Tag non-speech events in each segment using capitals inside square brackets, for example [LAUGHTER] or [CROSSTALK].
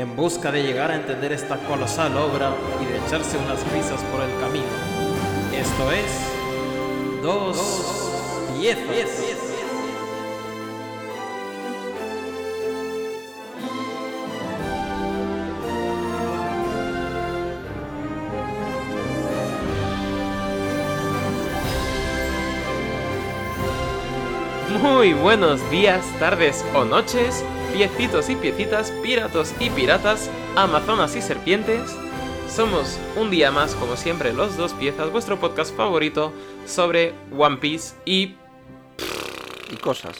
en busca de llegar a entender esta colosal obra y de echarse unas risas por el camino. Esto es Dos Piezas. Muy buenos días, tardes o noches, piecitos y piecitas, piratos y piratas, amazonas y serpientes. Somos un día más, como siempre, los dos piezas, vuestro podcast favorito sobre One Piece y. y cosas.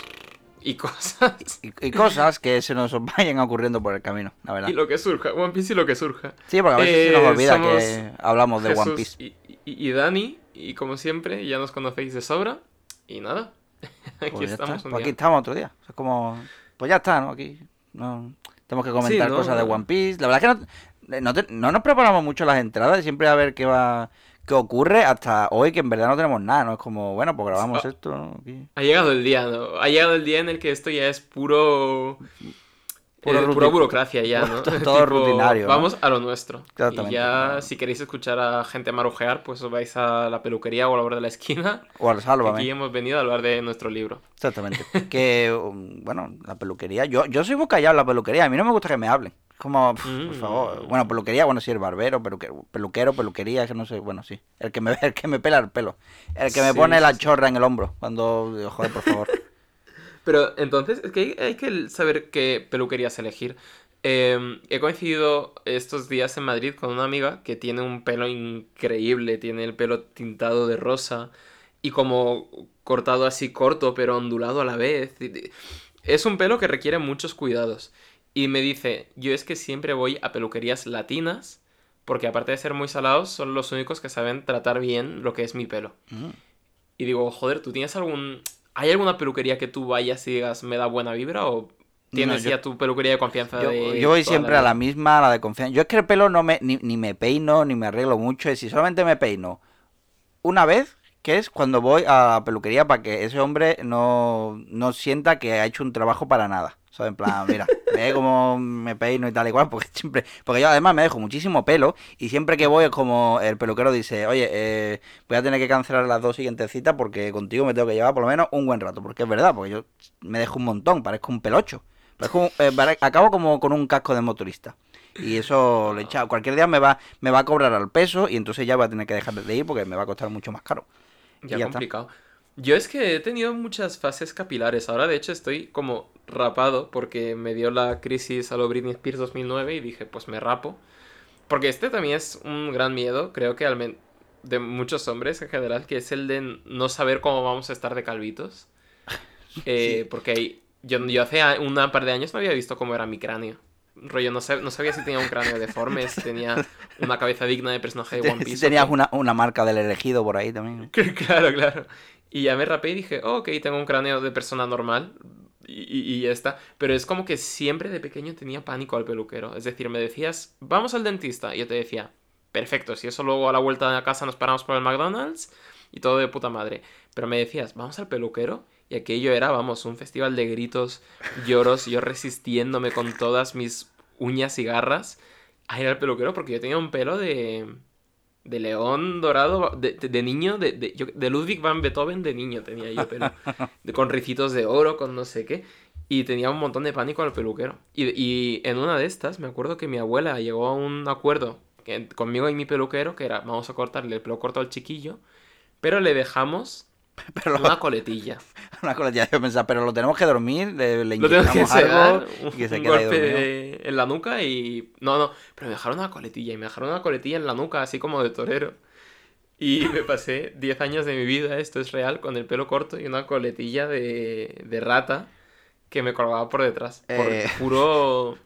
y cosas. Y, y cosas que se nos vayan ocurriendo por el camino, la verdad. Y lo que surja, One Piece y lo que surja. Sí, porque a veces se Eh, nos olvida somos que hablamos de One Piece. Y, y- y Dani, y como siempre, ya nos conocéis de sobra. Y nada, [LAUGHS] aquí Pues estamos un Pues día. aquí estamos otro día. Es como. Pues ya está, ¿no? Aquí. No... Tenemos que comentar ¿no? cosas de One Piece. La verdad es que no, no, te- no nos preparamos mucho las entradas siempre a ver qué va. qué ocurre hasta hoy, que en verdad no tenemos nada, ¿no? Es como, bueno, pues grabamos Ah. esto. Ha llegado el día, ¿no? Ha llegado el día en el que esto ya es puro. Puro eh, pura burocracia ya, ¿no? [LAUGHS] Todo- [LAUGHS] todo rutinario, ¿no? Vamos a lo nuestro. Exactamente. Y ya, si queréis escuchar a gente marujear, pues os vais a la peluquería o a la hora de la esquina. O al sálvame. aquí hemos venido a hablar de nuestro libro. Exactamente. [LAUGHS] Que, um, bueno, la peluquería. Yo, yo soy muy callado en la peluquería. A mí no me gusta que me hablen. Como, pf, por Mm. favor. Bueno, peluquería, bueno, sí, el barbero, peluquero, peluquero peluquería, que no sé, bueno, sí. El que me, el que me pela el pelo. El que me Sí, pone sí, la sí. chorra en el hombro. Cuando, joder, por favor. Pero entonces, es que hay, hay que saber qué peluquerías elegir. Eh, he coincidido estos días en Madrid con una amiga que tiene un pelo increíble, tiene el pelo tintado de rosa y como cortado así corto pero ondulado a la vez. Es un pelo que requiere muchos cuidados. Y me dice, yo es que siempre voy a peluquerías latinas porque aparte de ser muy salados son los únicos que saben tratar bien lo que es mi pelo. Mm. Y digo, joder, ¿tú tienes algún... ¿Hay alguna peluquería que tú vayas y digas, me da buena vibra? ¿O tienes yo- ya tu peluquería de confianza Yo, de yo voy la siempre a la misma, a la de confianza. Yo es que el pelo no me, ni, ni me peino, ni me arreglo mucho. Y si solamente me peino una vez, que es cuando voy a la peluquería para que ese hombre no, no sienta que ha hecho un trabajo para nada. ¿Sabes? En plan, mira, ve cómo me peino y tal y cual, porque [LAUGHS] siempre, porque yo además me dejo muchísimo pelo y siempre que voy es como el peluquero dice, oye, eh, voy a tener que cancelar las dos siguientes citas porque contigo me tengo que llevar por lo menos un buen rato, porque es verdad, porque yo me dejo un montón, parezco un pelocho. Parezco eh, acabo como con un casco de motorista. Y eso le echa, cualquier día me va, me va a cobrar al peso y entonces ya voy a tener que dejar de ir porque me va a costar mucho más caro. Y Ya, ya está. Yo es que he tenido muchas fases capilares. Ahora, de hecho, estoy como rapado porque me dio la crisis a lo Britney Spears 2009 y dije, pues me rapo. Porque este también es un gran miedo, creo que al men- de muchos hombres en general, que es el de no saber cómo vamos a estar de calvitos. [LAUGHS] Eh, Porque yo, yo hace una par de años no había visto cómo era mi cráneo. Rollo, no, sab- no sabía si tenía un cráneo deforme, si tenía una cabeza digna de personaje de One Piece. Si tenías una, una marca del elegido por ahí también. [LAUGHS] Claro, claro. Y ya me rapé y dije, oh, ok, tengo un cráneo de persona normal. Y, y- ya está. Pero es como que siempre de pequeño tenía pánico al peluquero. Es decir, me decías, vamos al dentista. Y yo te decía, perfecto, si eso luego a la vuelta de la casa nos paramos por el McDonald's y todo de puta madre. Pero me decías, vamos al peluquero. Y aquello era, vamos, un festival de gritos, lloros, yo resistiéndome con todas mis uñas y garras a ir al peluquero porque yo tenía un pelo de. De león dorado, de, de- de niño, de, de, yo- de Ludwig van Beethoven de niño tenía yo pelo. [LAUGHS] Con ricitos de oro, con no sé qué. Y tenía un montón de pánico al peluquero. Y, y en una de estas, me acuerdo que mi abuela llegó a un acuerdo que- conmigo y mi peluquero, que era, vamos a cortarle el pelo corto al chiquillo, pero le dejamos [LAUGHS] Pero lo- una coletilla. [LAUGHS] una coletilla, yo pensaba, pero lo tenemos que dormir, le, le Lo tengo que inyectamos algo un, y que se un quede golpe de- en la nuca y... No, no, pero me dejaron una coletilla y me dejaron una coletilla en la nuca, así como de torero. Y [LAUGHS] me pasé 10 años de mi vida, esto es real, con el pelo corto y una coletilla de, de rata que me colgaba por detrás. Por Eh. puro...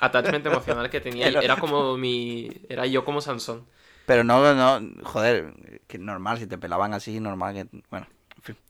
attachment emocional que tenía. Pero- Era como mi. Era yo como Sansón. Pero no, no, joder, que normal, si te pelaban así, normal que, bueno, en fin. [LAUGHS]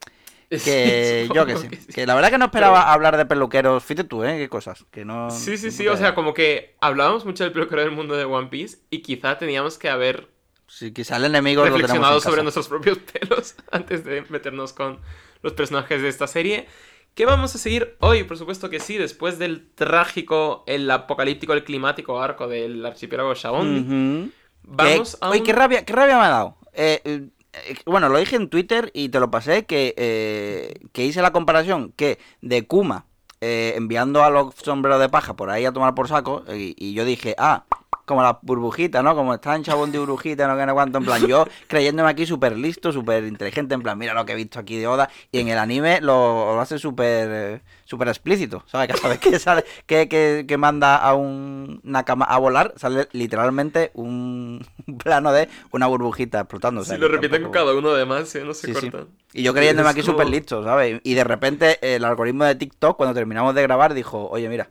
Que yo que Supongo sé. que sí. Que la verdad que no esperaba hablar de peluqueros, fíjate tú, ¿eh? Qué cosas, que no... Sí, sí, no sí. te- O sea, como que hablábamos mucho del peluquero del mundo de One Piece y quizá teníamos que haber Sí, quizá el enemigo reflexionado sobre casa. nuestros propios [LAUGHS] pelos antes de meternos con los personajes de esta serie. ¿Qué vamos a seguir hoy? Por supuesto que sí, después del trágico, el apocalíptico, el climático arco del archipiélago Shabondi. Vamos Que- a Oye, un- qué rabia, qué rabia me ha dado. Eh, eh, eh, bueno, lo dije en Twitter y te lo pasé, que, eh, que hice la comparación que de Kuma eh, enviando a los sombreros de paja por ahí a tomar por saco, y, y yo dije, ah, como las burbujitas, ¿no? Como están chabón de burbujita, no que no cuánto, en plan, yo creyéndome aquí súper listo, súper inteligente, en plan, mira lo que he visto aquí de Oda, y en el anime lo, lo hace súper eh, súper explícito, ¿sabes? Cada vez que sale, que, que, que manda a un Nakama a volar, sale literalmente un [LAUGHS] plano de una burbujita sea, Si lo que repiten con cada uno además, ¿eh? no se Sí, sí. cortan. Y yo creyéndome aquí como- súper listo, ¿sabes? Y de repente el algoritmo de TikTok, cuando terminamos de grabar, dijo, oye, mira,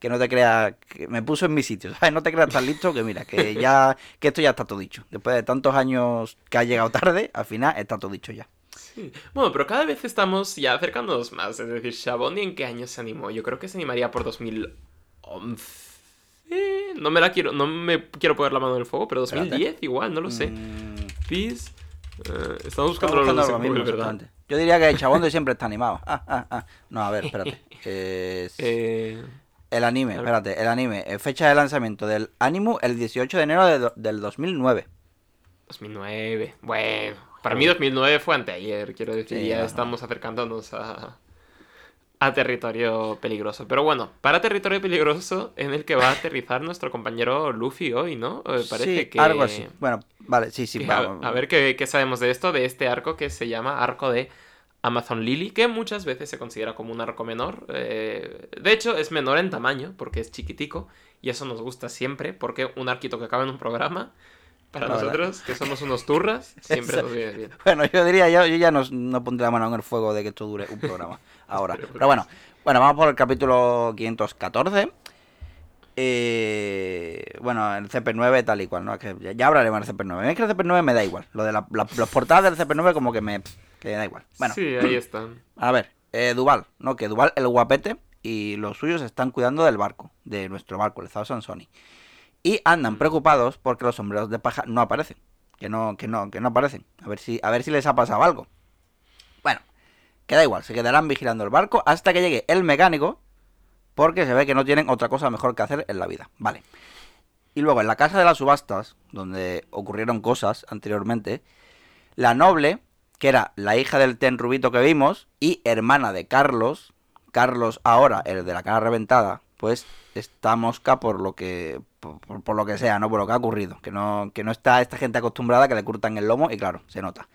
que no te creas, que me puso en mi sitio, [LAUGHS] ¿sabes? No te creas tan listo que mira, que [LAUGHS] ya, que esto ya está todo dicho. Después de tantos años que ha llegado tarde, al final está todo dicho ya. Sí. Bueno, pero cada vez estamos ya acercándonos más. Es decir, Shabondi, ¿en qué año se animó? Yo creo que se animaría por 2011. No me la quiero, no me quiero poner la mano en el fuego, pero Espérate. 2010 igual, no lo sé. Mm, Peace. eh, estamos buscando los lo mismo. Yo diría que de siempre está animado. Ah, ah, ah. No, a ver, espérate. [LAUGHS] Es- Eh, El anime, espérate, el anime. eh, Fecha de lanzamiento del Animu el 18 de enero de del 2009. 2009. Bueno, para mí 2009 fue anteayer, quiero decir, Sí, ya estamos acercándonos a, a territorio peligroso. Pero bueno, para territorio peligroso en el que va a aterrizar nuestro compañero Luffy hoy, ¿no? Eh, parece sí, que... algo así. Bueno, vale, sí, sí. que a, a ver qué, qué sabemos de esto, de este arco que se llama arco de Amazon Lily, que muchas veces se considera como un arco menor. eh, de hecho, es menor en tamaño, porque es chiquitico, y eso nos gusta siempre, porque un arquito que acaba en un programa, para nosotros, que somos unos turras, siempre Eso. nos viene bien. Bueno, yo diría, yo, yo ya no, no pondré la mano en el fuego de que esto dure un programa ahora. [LAUGHS] Pero bueno, bueno, vamos por el capítulo 514. Eh, bueno, el CP9 tal y cual, ¿no? Es que ya, ya hablaremos del CP9. Es que el CP9 me da igual. Lo de la, la- los portadas del CP9 como que me, que da igual. Bueno, Sí, ahí están. a ver, eh, Duval, ¿no? Que Duval, el guapete, y los suyos están cuidando del barco, de nuestro barco, el Zao Sansoni. Y andan preocupados porque los sombreros de paja no aparecen. Que no, que no, que no aparecen. A ver si, a ver si les ha pasado algo. Bueno, queda igual, se quedarán vigilando el barco hasta que llegue el mecánico, porque se ve que no tienen otra cosa mejor que hacer en la vida. Vale. Y luego en la casa de las subastas, donde ocurrieron cosas anteriormente, la noble, que era la hija del ten rubito que vimos y hermana de Carlos, Carlos ahora, el de la cara reventada, pues está mosca por lo que por, lo que sea, ¿no? Por lo que ha ocurrido, que no que no está esta gente acostumbrada que le curtan el lomo y claro, se nota.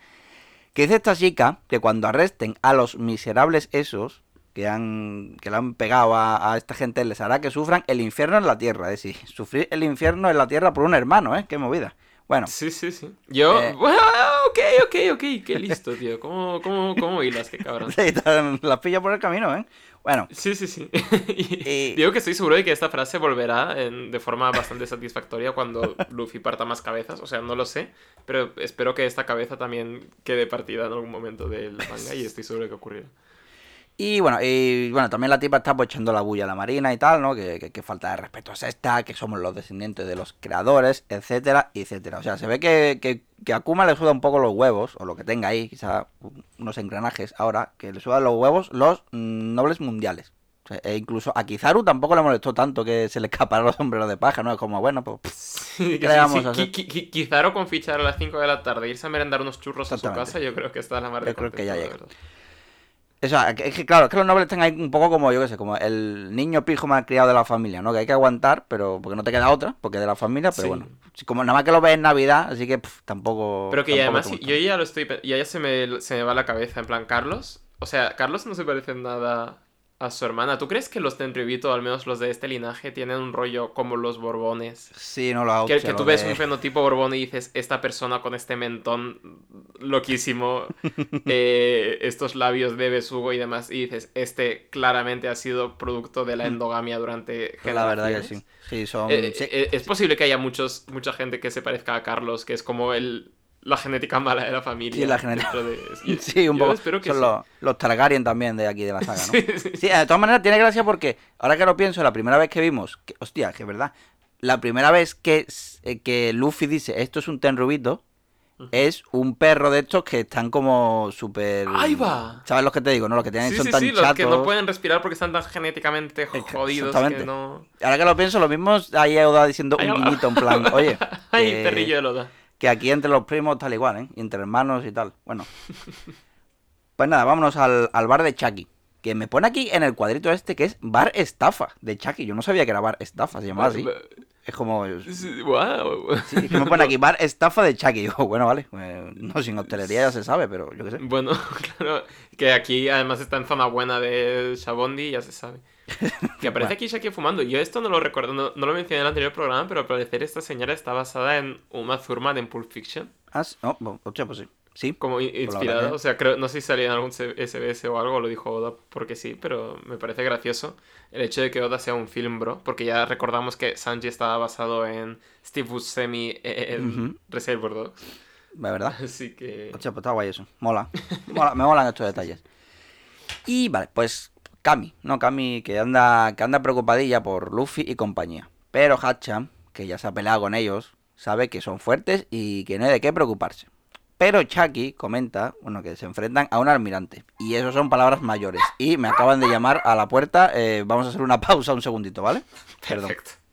Que dice esta chica que cuando arresten a los miserables esos que han que le han pegado a, a esta gente les hará que sufran el infierno en la tierra, es decir, sufrir el infierno en la tierra por un hermano, ¿eh? Qué movida. Bueno, Sí, sí, sí. Yo... Eh. Bueno, [LAUGHS] ok, ok, ok. Qué listo, tío. ¿Cómo, cómo, cómo hilas? Qué cabrón. [LAUGHS] Sí, las pillo por el camino, ¿eh? Bueno, Sí, sí, sí. [LAUGHS] Y Digo que estoy seguro de que esta frase volverá en- de forma bastante satisfactoria cuando Luffy parta más cabezas. O sea, no lo sé, pero espero que esta cabeza también quede partida en algún momento del manga y estoy seguro de que ocurrirá. Y bueno, y bueno, también la tipa está pues echando la bulla a la marina y tal, ¿no? Que, que- que falta de respeto es esta, que somos los descendientes de los creadores, etcétera, etcétera. O sea, se ve que, que, que a Akuma le suda un poco los huevos, o lo que tenga ahí, quizá unos engranajes ahora, que le sudan los huevos los nobles mundiales. O sea, e incluso a Kizaru tampoco le molestó tanto que se le [LAUGHS] escaparan los sombreros de paja, ¿no? Es como, bueno, pues... Sí, le vamos sí, a hacer? Quizaro con fichar a las 5 de la tarde, irse a merendar unos churros a su casa, yo creo que está la mar de Yo creo que ya llega. O sea, es que claro, es que los nobles están ahí un poco como, yo qué sé, como el niño pijo mal criado de la familia, ¿no? Que hay que aguantar, pero porque no te queda otra, porque es de la familia, pero Sí. bueno. Como nada más que lo ves en Navidad, así que pff, tampoco... Pero que tampoco además, yo ya lo estoy. Ya, ya se, me, se me va la cabeza, en plan, Carlos. O sea, Carlos no se parece en nada a su hermana. ¿Tú crees que los Tenryubito, al menos los de este linaje, tienen un rollo como los Borbones? Sí, no lo Que, que tú ves un fenotipo Borbón y dices, esta persona con este mentón loquísimo, [LAUGHS] eh, estos labios de besugo y demás, y dices, este claramente ha sido producto de la Mm. endogamia durante generaciones. La verdad que sí. Sí, son... Eh, eh, es posible que haya muchos, mucha gente que se parezca a Carlos, que es como el, la genética mala de la familia. Sí, la genética- de- [LAUGHS] Sí, un yo poco. espero que Son sí. los, los Targaryen también de aquí de la saga, ¿no? [LAUGHS] Sí, sí. Sí, de todas maneras tiene gracia porque, ahora que lo pienso, la primera vez que vimos, que, hostia, que es verdad, la primera vez que, eh, que Luffy dice esto es un tenrubito, es un perro de estos que están como súper... ¡Ahí va! ¿Sabes los que te digo, no? Los que tienen, Sí, son sí, tan sí, los chatos. que no pueden respirar porque están tan genéticamente jodidos exactamente. que no... Ahora que lo pienso, lo mismo ahí Oda diciendo un guiñito en plan, oye, [LAUGHS] ¡Ay, perrillo de Loda! Que aquí entre los primos tal igual, ¿eh? Entre hermanos y tal. Bueno. [LAUGHS] Pues nada, vámonos al, al bar de Chucky. Que me pone aquí en el cuadrito este que es bar estafa de Chucky. Yo no sabía que era bar estafa, se llamaba así. Es como... ¡Wow! Sí, es que me pone aquí bar estafa de Chucky. Yo, bueno, vale. eh, no, sin hostelería ya se sabe, pero yo qué sé. Bueno, [LAUGHS] claro, que aquí además está en zona buena de Shabondi, ya se sabe. [LAUGHS] Que aparece aquí Shaki fumando. Yo esto no lo recuerdo, no, no lo mencioné en el anterior programa, pero al parecer esta señora está basada en Uma Thurman en Pulp Fiction. Ah, no, bueno, pues sí. Sí. Como inspirada, que- o sea, creo, no sé si salía en algún SBS o algo, lo dijo Oda porque sí, pero me parece gracioso el hecho de que Oda sea un film bro, porque ya recordamos que Sanji estaba basado en Steve Buscemi en Ujú. Reservoir Dogs, De verdad. [LAUGHS] así que... Hostia, pues está guay eso. Mola. Mola- Me molan estos detalles. Y vale, pues Kami, ¿no? Kami que anda, que anda preocupadilla por Luffy y compañía. Pero Hacham, que ya se ha peleado con ellos, sabe que son fuertes y que no hay de qué preocuparse. Pero Chucky comenta, bueno, que se enfrentan a un almirante. Y eso son palabras mayores. Y me acaban de llamar a la puerta. eh, vamos a hacer una [LAUGHS] pausa un segundito, ¿vale? Perdón. Perfecto.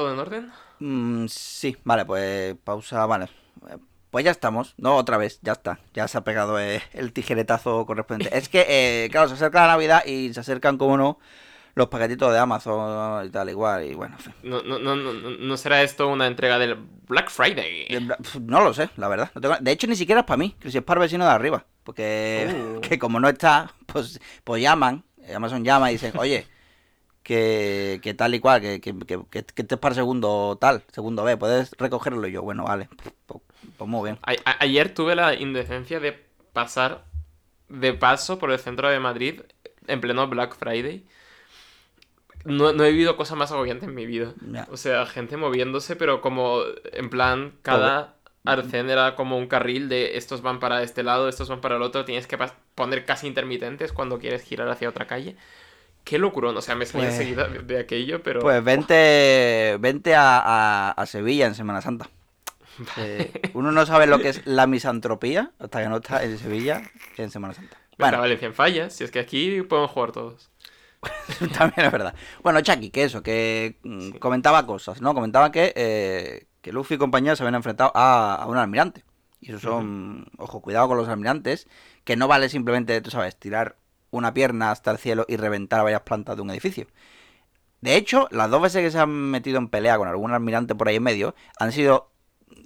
¿Todo en orden? Mm, sí, vale, pues pausa, vale. Eh, Pues ya estamos, no otra vez, ya está, ya se ha pegado eh, el tijeretazo correspondiente. Es que, eh, claro, se acerca la Navidad y se acercan, como no, los paquetitos de Amazon y tal, igual, y bueno, en fin. No, no, no, no, no será esto una entrega del Black Friday. De, bla- pf, no lo sé, la verdad. no tengo- de hecho, ni siquiera es para mí, que si es para el vecino de arriba. Porque Uh. [LAUGHS] que como no está, pues, pues llaman, Amazon llama y dicen, oye, que, que tal y cual, que, que, que, que este es para segundo tal, segundo B, puedes recogerlo. Y yo, bueno, vale, pues, pues muy bien. A- a- ayer tuve la indecencia de pasar de paso por el centro de Madrid en pleno Black Friday. No, no he vivido cosa más agobiante en mi vida. O sea, gente moviéndose, pero como en plan, cada arcén era como un carril de estos van para este lado, estos van para el otro, tienes que poner casi intermitentes cuando quieres girar hacia otra calle. Qué locurón, o sea, me salí Pues- enseguida de, de aquello, pero... Pues vente, vente a, a- a Sevilla en Semana Santa. Eh, uno no sabe lo que es la misantropía hasta que no está en Sevilla en Semana Santa. Venga, Bueno, Valencia en fallas, si es que aquí podemos jugar todos. [LAUGHS] también es verdad. Bueno, Chucky, que eso, que mm, comentaba cosas, ¿no? Comentaba que, eh, que Luffy y compañía se habían enfrentado a, a un almirante. Y eso son, ojo, cuidado con los almirantes, que no vale simplemente, tú sabes, tirar una pierna hasta el cielo y reventar varias plantas de un edificio. De hecho, las dos veces que se han metido en pelea con algún almirante por ahí en medio, han sido,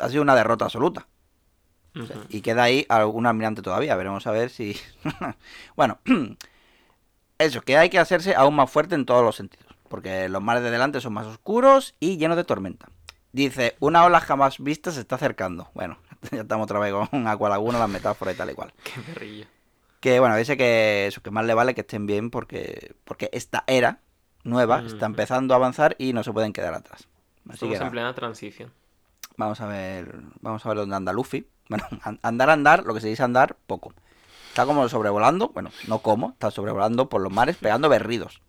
ha sido una derrota absoluta. Y queda ahí algún almirante todavía. Veremos a ver si. [LAUGHS] bueno, [CLEARS THROAT] eso, que hay que hacerse aún más fuerte en todos los sentidos. Porque los mares de delante son más oscuros y llenos de tormenta. Dice, una ola jamás vista se está acercando. Bueno, [LAUGHS] ya estamos otra vez con Aqualaguna, las metáforas y tal y cual. Qué perrillo. Que bueno, dice que eso, que más le vale que estén bien porque, porque esta era nueva está Ujú. empezando a avanzar y no se pueden quedar atrás. Así Estamos que en plena transición. Vamos a ver, vamos a ver dónde anda Luffy. [LAUGHS] Bueno, an- andar, andar, lo que se dice andar, poco. Está como sobrevolando, bueno, no como, está sobrevolando por los mares pegando berridos.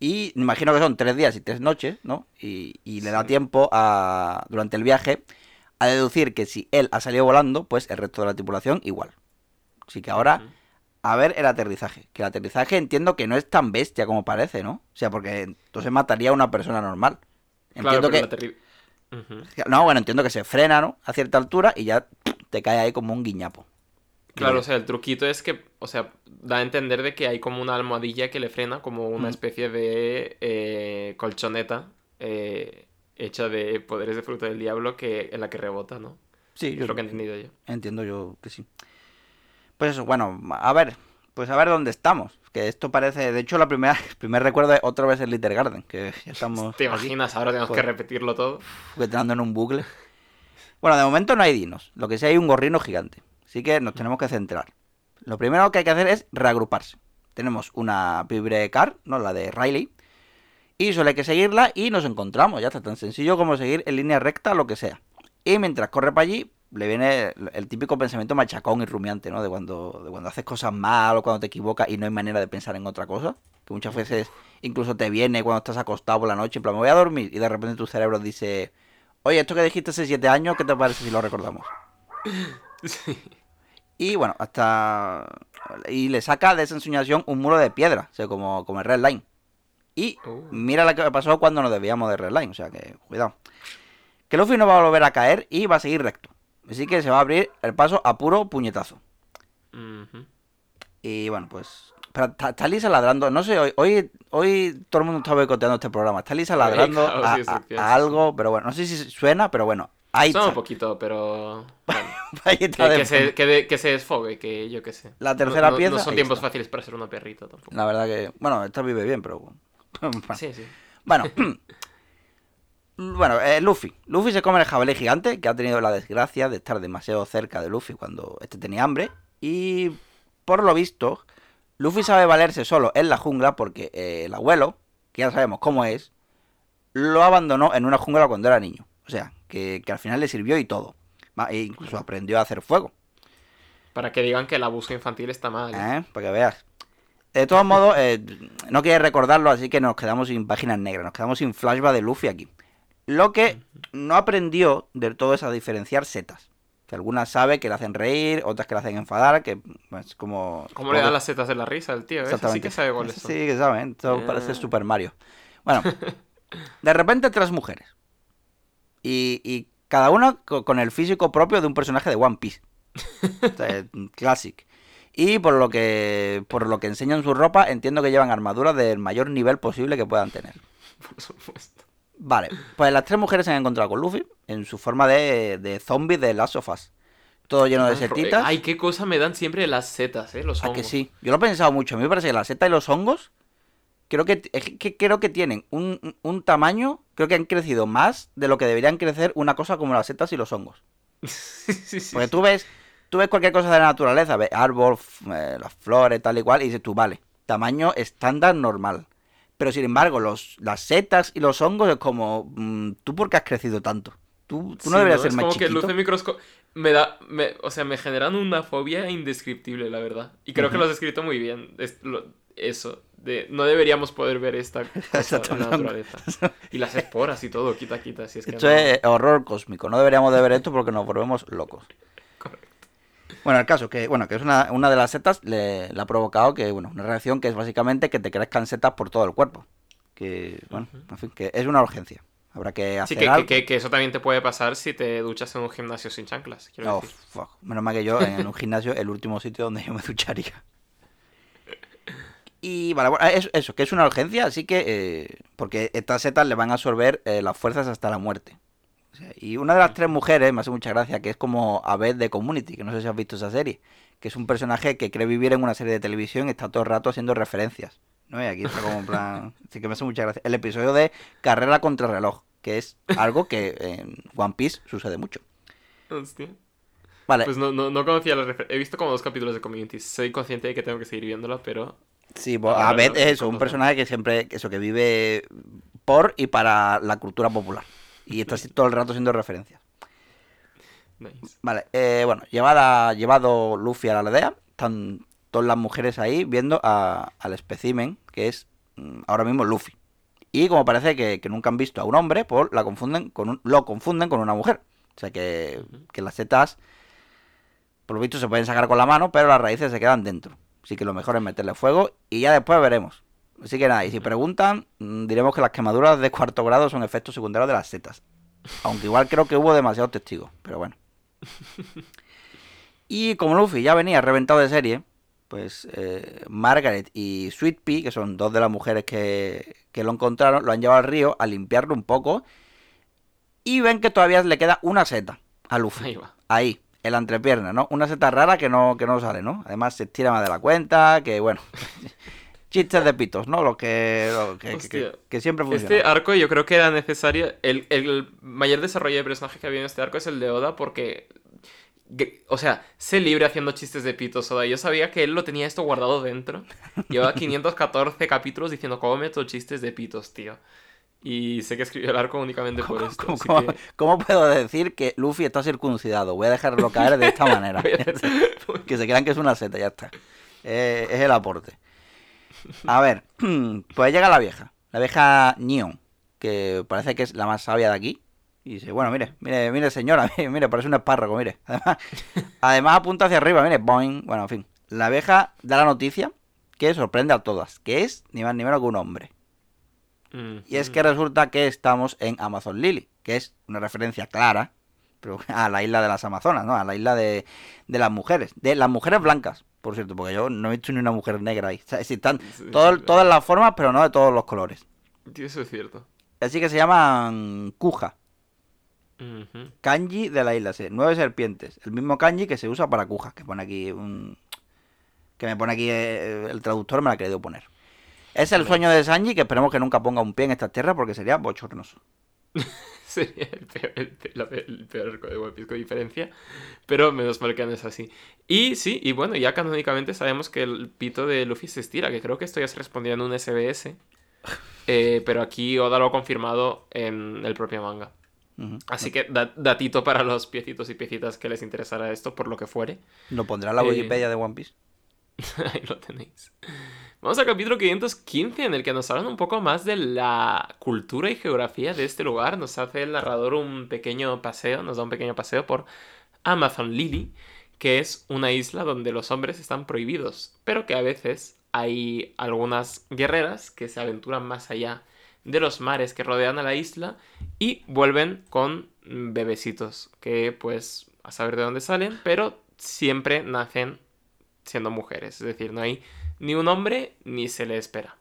Y me imagino que son tres días y tres noches, ¿no? Y, y le da Sí. tiempo a, durante el viaje a deducir que si él ha salido volando, pues el resto de la tripulación igual. Así que ahora, a ver el aterrizaje. Que el aterrizaje entiendo que no es tan bestia como parece, ¿no? O sea, porque entonces mataría a una persona normal. Claro, Entiendo pero que... No, bueno, entiendo que se frena, ¿no? A cierta altura y ya te cae ahí como un guiñapo. Claro, o sea, el truquito es que, o sea, da a entender de que hay como una almohadilla que le frena, como una especie de eh, colchoneta eh, hecha de poderes de fruto del diablo que en la que rebota, ¿no? Sí, Es lo que he entendido yo. Entiendo yo que sí. Pues eso, bueno, a ver, pues a ver dónde estamos. Que esto parece, de hecho, la primera, [LAUGHS] el primer recuerdo es otra vez el Little Garden, que ya [LAUGHS] estamos ¿Te aquí, imaginas? Ahora tenemos que Joder. repetirlo todo. entrando en un bucle. Bueno, de momento no hay dinos, lo que sí hay un gorrino gigante. Así que nos tenemos que centrar. Lo primero que hay que hacer es reagruparse. Tenemos una Vibre Car, ¿no? La de Riley. Y solo hay que seguirla y nos encontramos. Ya está tan sencillo como seguir en línea recta lo que sea. Y mientras corre para allí, le viene el típico pensamiento machacón y rumiante, ¿no? De cuando, de cuando haces cosas mal o cuando te equivocas y no hay manera de pensar en otra cosa. Que muchas veces incluso te viene cuando estás acostado por la noche, en plan, me voy a dormir. Y de repente tu cerebro dice, oye, esto que dijiste hace siete años, ¿qué te parece si lo recordamos? [LAUGHS] Sí. Y bueno, hasta. Y le saca de esa ensoñación un muro de piedra, o sea, como, como el Red Line. Y Uh. mira lo que pasó cuando nos debíamos de Red Line, o sea que cuidado. Que Luffy no va a volver a caer y va a seguir recto. Así que se va a abrir el paso a puro puñetazo. Y bueno, pues. Pero está, Lisa ladrando. No sé, hoy, hoy, hoy todo el mundo está boicoteando este programa. Está Lisa ladrando a, algo, pero bueno, no sé si suena, pero bueno. Ahí Suena un poquito, pero. bueno, [LAUGHS] que, que se, fondo. que, de- que se desfogue, que yo qué sé. La tercera No- pieza, No son tiempos está. fáciles para ser una perrita tampoco. La verdad que. Bueno, esta vive bien, pero. Sí, sí. [LAUGHS] Bueno, [CLEARS THROAT] bueno, eh, Luffy. Luffy se come el jabalí gigante, que ha tenido la desgracia de estar demasiado cerca de Luffy cuando este tenía hambre. Y por lo visto, Luffy sabe valerse solo en la jungla porque eh, el abuelo, que ya sabemos cómo es, lo abandonó en una jungla cuando era niño. O sea, que, que al final le sirvió y todo. E incluso aprendió a hacer fuego. Para que digan que el abuso infantil está mal. ¿eh? Para que veas. De todos modos, eh, no quiere recordarlo, así que nos quedamos sin páginas negras, nos quedamos sin flashback de Luffy aquí. Lo que no aprendió del todo es a diferenciar setas. Que algunas sabe que le hacen reír, otras que le hacen enfadar, que pues como... ¿Cómo le dan las setas de la risa al tío? ¿eh? Sí Exactamente. que sabe cuáles son. Sí, que saben. Esto Ah. parece Super Mario. Bueno, [LAUGHS] de repente tres mujeres. Y, y cada una co- con el físico propio de un personaje de One Piece. O sea, Classic. Y por lo que por lo que enseñan su ropa, entiendo que llevan armaduras del mayor nivel posible que puedan tener. Por supuesto. Vale, pues las tres mujeres se han encontrado con Luffy en su forma de, de zombie de Last of Us. Todo lleno de setitas. Ay, qué cosa me dan siempre las setas, ¿eh? Los ¿A hongos. que sí? Yo lo he pensado mucho. A mí me parece que la seta y los hongos, creo que, que creo que tienen un, un tamaño, creo que han crecido más de lo que deberían crecer una cosa como las setas y los hongos. [LAUGHS] sí, sí, sí. Porque tú ves, tú ves cualquier cosa de la naturaleza, ves árbol, eh, las flores, tal y cual, y dices tú, vale, tamaño estándar normal. Pero sin embargo, los, las setas y los hongos es como, mm, ¿tú por qué has crecido tanto? Tú, tú no Sí, deberías ser es más como chiquito. que luce microscopio. Me da. Me, o sea, me generan una fobia indescriptible, la verdad. Y creo que lo has escrito muy bien. es- lo- eso. De, no deberíamos poder ver esta [LAUGHS] cosa en la no. naturaleza. Y las esporas y todo, quita, quita. Si es que Esto no- es horror cósmico. No deberíamos de ver esto porque nos volvemos locos. Bueno, el caso que, bueno, que es una, una de las setas le, le ha provocado que, bueno, una reacción que es básicamente que te crezcan setas por todo el cuerpo. Que, bueno, en fin, que es una urgencia. Habrá que Sí, hacer que, algo. que, que- que eso también te puede pasar si te duchas en un gimnasio sin chanclas. Quiero Oh, decir. fuck. Menos mal que yo en un gimnasio, el último sitio donde yo me ducharía. [LAUGHS] Y vale, bueno, eso, eso, que es una urgencia, así que. eh, porque estas setas le van a absorber eh, las fuerzas hasta la muerte. Y una de las tres mujeres, me hace mucha gracia, que es como Abed de Community, que no sé si has visto esa serie, que es un personaje que cree vivir en una serie de televisión y está todo el rato haciendo referencias. ¿no? Y aquí está como en plan. [LAUGHS] Así que me hace mucha gracia. El episodio de Carrera contra reloj, que es algo que en One Piece sucede mucho. Hostia. Vale, Pues no, no, no conocía la referencia. He visto como dos capítulos de Community. Soy consciente de que tengo que seguir viéndola, pero. Sí, pues, Abed es eso, un personaje que siempre, eso, que vive por y para la cultura popular. Y está todo el rato siendo referencias. Nice. Vale, eh, bueno, llevada, llevado Luffy a la aldea, están todas las mujeres ahí viendo a- al espécimen, que es mm, ahora mismo Luffy. Y como parece que, que nunca han visto a un hombre, pues la confunden con un- lo confunden con una mujer. O sea que, que las setas, por lo visto, se pueden sacar con la mano, pero las raíces se quedan dentro. Así que lo mejor es meterle fuego y ya después veremos. Así que nada, y si preguntan, mm, diremos que las quemaduras de cuarto grado son efectos secundarios de las setas. Aunque igual creo que hubo demasiados testigos, pero bueno. [LAUGHS] Y como Luffy ya venía reventado de serie, pues eh, Margaret y Sweet Pea, que son dos de las mujeres que, que que lo encontraron, lo han llevado al río a limpiarlo un poco y ven que todavía le queda una seta a Luffy. Ahí va. Ahí, en la entrepierna, ¿no? Una seta rara que no, que no sale, ¿no? Además se estira más de la cuenta, que bueno. [LAUGHS] Chistes de pitos, ¿no? Lo que, lo que, que- Hostia. que siempre funciona. Este arco yo creo que era necesario. El, el mayor desarrollo de personaje que había en este arco es el de Oda porque. que- O sea, sé libre haciendo chistes de pitos, Oda. Yo sabía que él lo tenía esto guardado dentro. [LAUGHS] Lleva 514 capítulos diciendo cómo meto chistes de pitos, tío. Y sé que escribió el arco únicamente por esto. ¿Cómo, así cómo- que- [LAUGHS] cómo puedo decir que Luffy está circuncidado? Voy a dejarlo caer de esta [LAUGHS] manera. Que se crean que es una seta, ya está. Eh, es el aporte. A ver, [CLEARS THROAT] pues llega la vieja, la vieja Neon, que parece que es la más sabia de aquí. Y dice, bueno, mire, mire, mire señora, mire, [LAUGHS] mire, parece un espárrago, mire. Además, [LAUGHS] además apunta hacia arriba, mire, boing. Bueno, en fin. La vieja da la noticia que sorprende a todas, que es ni más ni menos que un hombre. Mm, Y es que resulta que estamos en Amazon Lily, que es una referencia clara pero [LAUGHS] a la isla de las Amazonas, ¿no? A la isla de, de las mujeres. De las mujeres blancas, por cierto, porque yo no he visto ni una mujer negra ahí. O sea, están Sí, todo- sí, todas las formas, pero no de todos los colores. Eso es cierto. Así que se llaman Kuja, kanji de la isla. sí, Nueve serpientes. El mismo kanji que se usa para Kuja, que pone aquí un... Que me pone aquí eh, el traductor, me lo ha querido poner. Es el sueño de Sanji, que esperemos que nunca ponga un pie en esta tierra porque sería bochornoso. [LAUGHS] [LAUGHS] Sería el peor, el pe- la pe- el peor arco de One Piece con diferencia. Pero menos mal que no es así. Y sí, y bueno, ya canónicamente sabemos que el pito de Luffy se estira, que creo que esto ya se respondía en un SBS. [LAUGHS] Eh, pero aquí Oda lo ha confirmado en el propio manga. Ujú. Así que da- datito para los piecitos y piecitas que les interesara esto, por lo que fuere. Lo pondrá la Eh, Wikipedia de One Piece. [LAUGHS] Ahí lo tenéis. Vamos al capítulo 515 en el que nos hablan un poco más de la cultura y geografía de este lugar. Nos hace el narrador un pequeño paseo, nos da un pequeño paseo por Amazon Lily, que es una isla donde los hombres están prohibidos, pero que a veces hay algunas guerreras que se aventuran más allá de los mares que rodean a la isla y vuelven con bebecitos, que pues a saber de dónde salen, pero siempre nacen siendo mujeres. Es decir, no hay ni un hombre ni se le espera.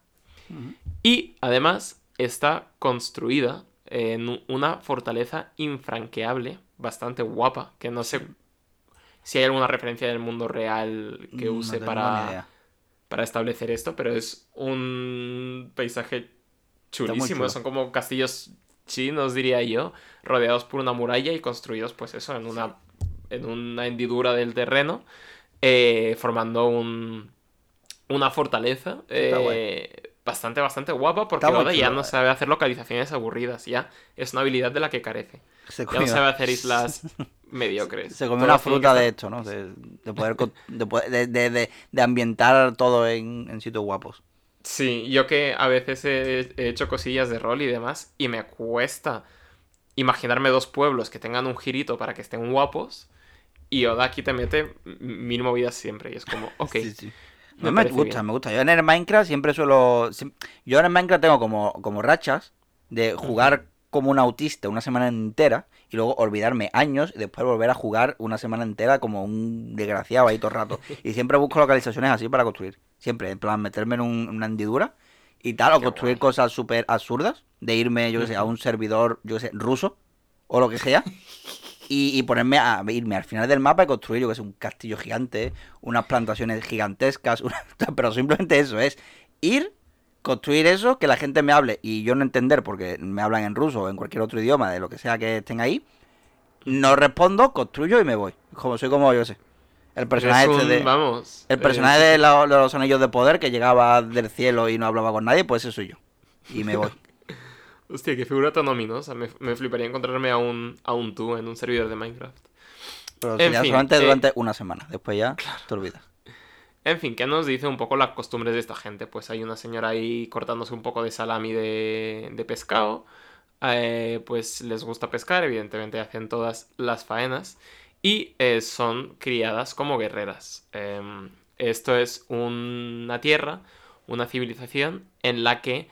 Y además está construida en una fortaleza infranqueable, bastante guapa, que no sé si hay alguna referencia del mundo real que No use para, para establecer esto, pero es un paisaje chulísimo. Son como castillos chinos, diría yo, rodeados por una muralla y construidos, pues eso, en una, en una hendidura del terreno, eh, formando un, una fortaleza eh, bastante, bastante guapa, porque Oda ya no sabe hacer localizaciones aburridas, ya es una habilidad de la que carece. Se Ya no sabe hacer islas [LAUGHS] mediocres. se comió una fruta de esto, ¿no? De, de poder, de, poder- de, de- de- de ambientar todo en, en sitios guapos. Sí, yo que a veces he, he hecho cosillas de rol y demás, y me cuesta imaginarme dos pueblos que tengan un girito para que estén guapos, y Oda aquí te mete mil movidas siempre, y es como, ok. Sí, sí. Me gusta, bien. me gusta. Yo en el Minecraft siempre suelo... Yo en el Minecraft tengo como, como rachas de jugar como un autista una semana entera y luego olvidarme años y después volver a jugar una semana entera como un desgraciado ahí todo el rato. [LAUGHS] Y siempre busco localizaciones así para construir. Siempre, en plan, meterme en un- una hendidura y tal, o Qué construir guay. cosas súper absurdas, de irme, yo que sé, a un servidor, yo que sé, ruso o lo que sea. [LAUGHS] Y, y ponerme a irme al final del mapa y construir, yo que sé, un castillo gigante, unas plantaciones gigantescas, [LAUGHS] una- pero simplemente eso es ir, construir eso, que la gente me hable y yo no entender porque me hablan en ruso o en cualquier otro idioma, de lo que sea que estén ahí. No respondo, construyo y me voy. Como soy como yo sé. El personaje Eres este de. Vamos. El eh, personaje de, la- de los anillos de poder que llegaba del cielo y no hablaba con nadie, pues ese soy yo. Y me voy. Hostia, qué figura tan ominosa. Me, me fliparía encontrarme a un, a un tú en un servidor de Minecraft. Pero En fin, solamente eh, durante una semana. Después ya te olvidas. En fin, ¿qué nos dice un poco las costumbres de esta gente? Pues hay una señora ahí cortándose un poco de salami de, de pescado. eh, pues les gusta pescar, evidentemente hacen todas las faenas. Y eh, son criadas como guerreras. Em, esto es una tierra, una civilización en la que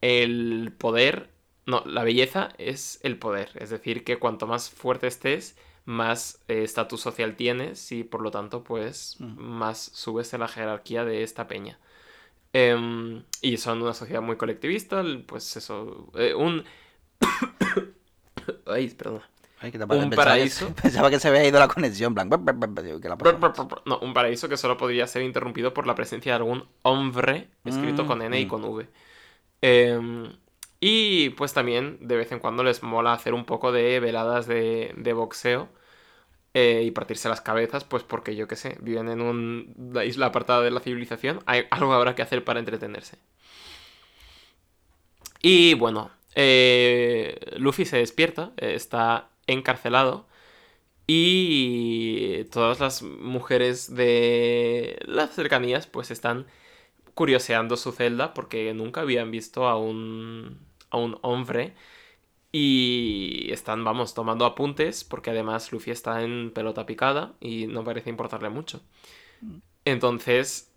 el poder, no, la belleza es el poder. Es decir, que cuanto más fuerte estés, más eh, estatus social tienes y por lo tanto, pues, Mm. más subes en la jerarquía de esta peña. Em, y son una sociedad muy colectivista, pues eso, eh, un... [COUGHS] Ay, perdón. Ay, ¿qué te Un? Pensaba paraíso. Que, [LAUGHS] pensaba que se había ido la conexión. No, un paraíso que solo podría ser interrumpido por la presencia de algún hombre, escrito Mm, con N y mm. con V. Em, y pues también de vez en cuando les mola hacer un poco de veladas de, boxeo eh, y partirse las cabezas, pues porque yo qué sé, viven en un- una isla apartada de la civilización, hay algo habrá que hacer para entretenerse. Y bueno, eh, Luffy se despierta, eh, está encarcelado y todas las mujeres de las cercanías pues están curioseando su celda porque nunca habían visto a un, a un hombre y están, vamos, tomando apuntes porque además Luffy está en pelota picada y no parece importarle mucho. Entonces,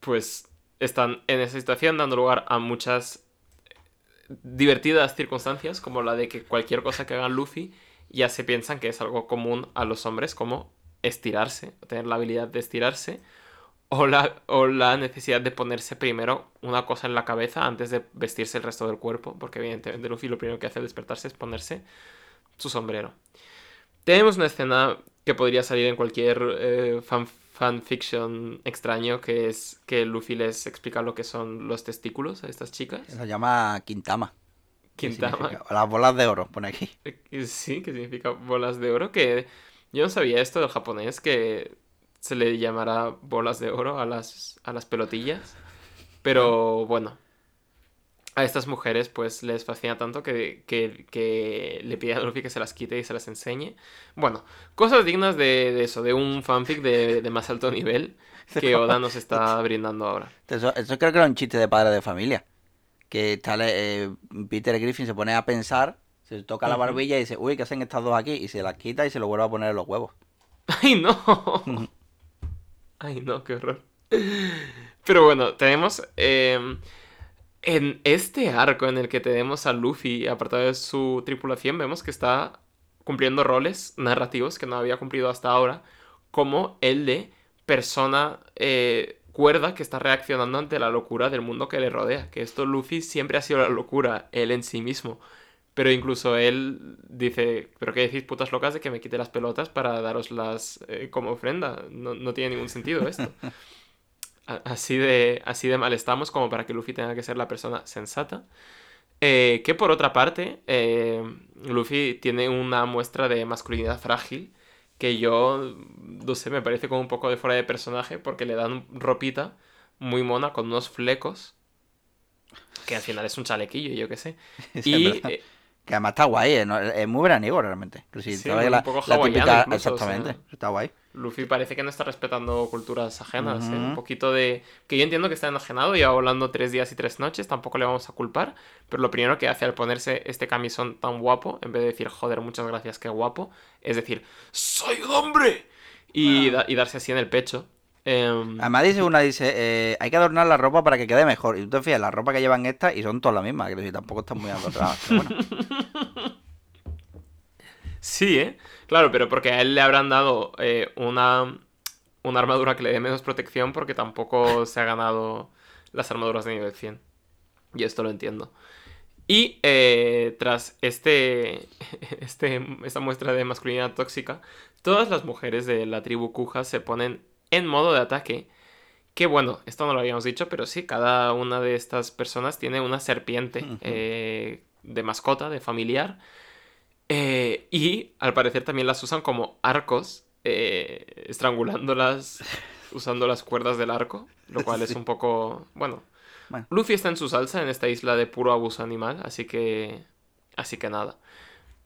pues están en esa situación dando lugar a muchas divertidas circunstancias como la de que cualquier cosa que haga Luffy ya se piensan que es algo común a los hombres como estirarse, tener la habilidad de estirarse o la, o la necesidad de ponerse primero una cosa en la cabeza antes de vestirse el resto del cuerpo, porque evidentemente Luffy lo primero que hace al despertarse es ponerse su sombrero. Tenemos una escena que podría salir en cualquier eh, fan, fanfiction extraño, que es que Luffy les explica lo que son los testículos a estas chicas. Se llama Quintama. ¿Qué Quintama. las bolas de oro, pone aquí. Eh, Sí, que significa bolas de oro, que yo no sabía esto del japonés, que se le llamará bolas de oro a las, a las pelotillas. [LAUGHS] Pero bueno, a estas mujeres pues les fascina tanto que, que, que le pide a Luffy que se las quite y se las enseñe. Bueno, cosas dignas de, de eso, de un fanfic de, de más alto nivel [LAUGHS] que Oda nos está brindando ahora. Eso, eso creo que era un chiste de padre de familia. Que está, eh, Peter Griffin se pone a pensar, se toca la barbilla y dice, uy, ¿qué hacen estas dos aquí? Y se las quita y se lo vuelve a poner en los huevos. [LAUGHS] ¡Ay, no! ¡Ay, no, qué horror! Pero bueno, tenemos... eh, en este arco en el que tenemos a Luffy apartado de su tripulación, vemos que está cumpliendo roles narrativos que no había cumplido hasta ahora, como el de persona eh, cuerda que está reaccionando ante la locura del mundo que le rodea. Que esto Luffy siempre ha sido la locura, él en sí mismo. Pero incluso él dice, ¿pero qué decís putas locas de que me quite las pelotas para daroslas eh, como ofrenda? No, no tiene ningún sentido esto. [LAUGHS] Así de, así de mal estamos como para que Luffy tenga que ser la persona sensata. Eh, que por otra parte, eh, Luffy tiene una muestra de masculinidad frágil que yo, no sé, me parece como un poco de fuera de personaje porque le dan ropita muy mona con unos flecos que al final es un chalequillo, yo qué sé. [LAUGHS] Sí, Y Que además está guay, ¿eh? No, es muy veraniego realmente. Si Sí, un poco la hawaiano típica... incluso, o sea. Exactamente, está guay. Luffy parece que no está respetando culturas ajenas, ¿eh? Un poquito de... Que yo entiendo que está enajenado y volando tres días y tres noches, tampoco le vamos a culpar, pero lo primero que hace al ponerse este camisón tan guapo, en vez de decir, joder, muchas gracias, qué guapo, es decir, ¡soy un hombre! Y, da- y darse así en el pecho. Em, Además dice una, dice, eh, hay que adornar la ropa para que quede mejor. Y tú te fijas, la ropa que llevan estas y son todas las mismas. Que tampoco están muy adornadas. Pero bueno. [LAUGHS] Sí, ¿eh? Claro, pero porque a él le habrán dado eh, una, una armadura que le dé menos protección porque tampoco se ha ganado las armaduras de nivel 100. Y esto lo entiendo. Y eh, tras este, [LAUGHS] este, esta muestra de masculinidad tóxica, todas las mujeres de la tribu Kuja se ponen en modo de ataque. Que bueno, esto no lo habíamos dicho, pero sí, cada una de estas personas tiene una serpiente eh, de mascota, de familiar. Eh, y al parecer también las usan como arcos, eh, estrangulándolas [LAUGHS] usando las cuerdas del arco, lo cual es un poco, bueno, Bueno. Luffy está en su salsa en esta isla de puro abuso animal, así que, así que nada.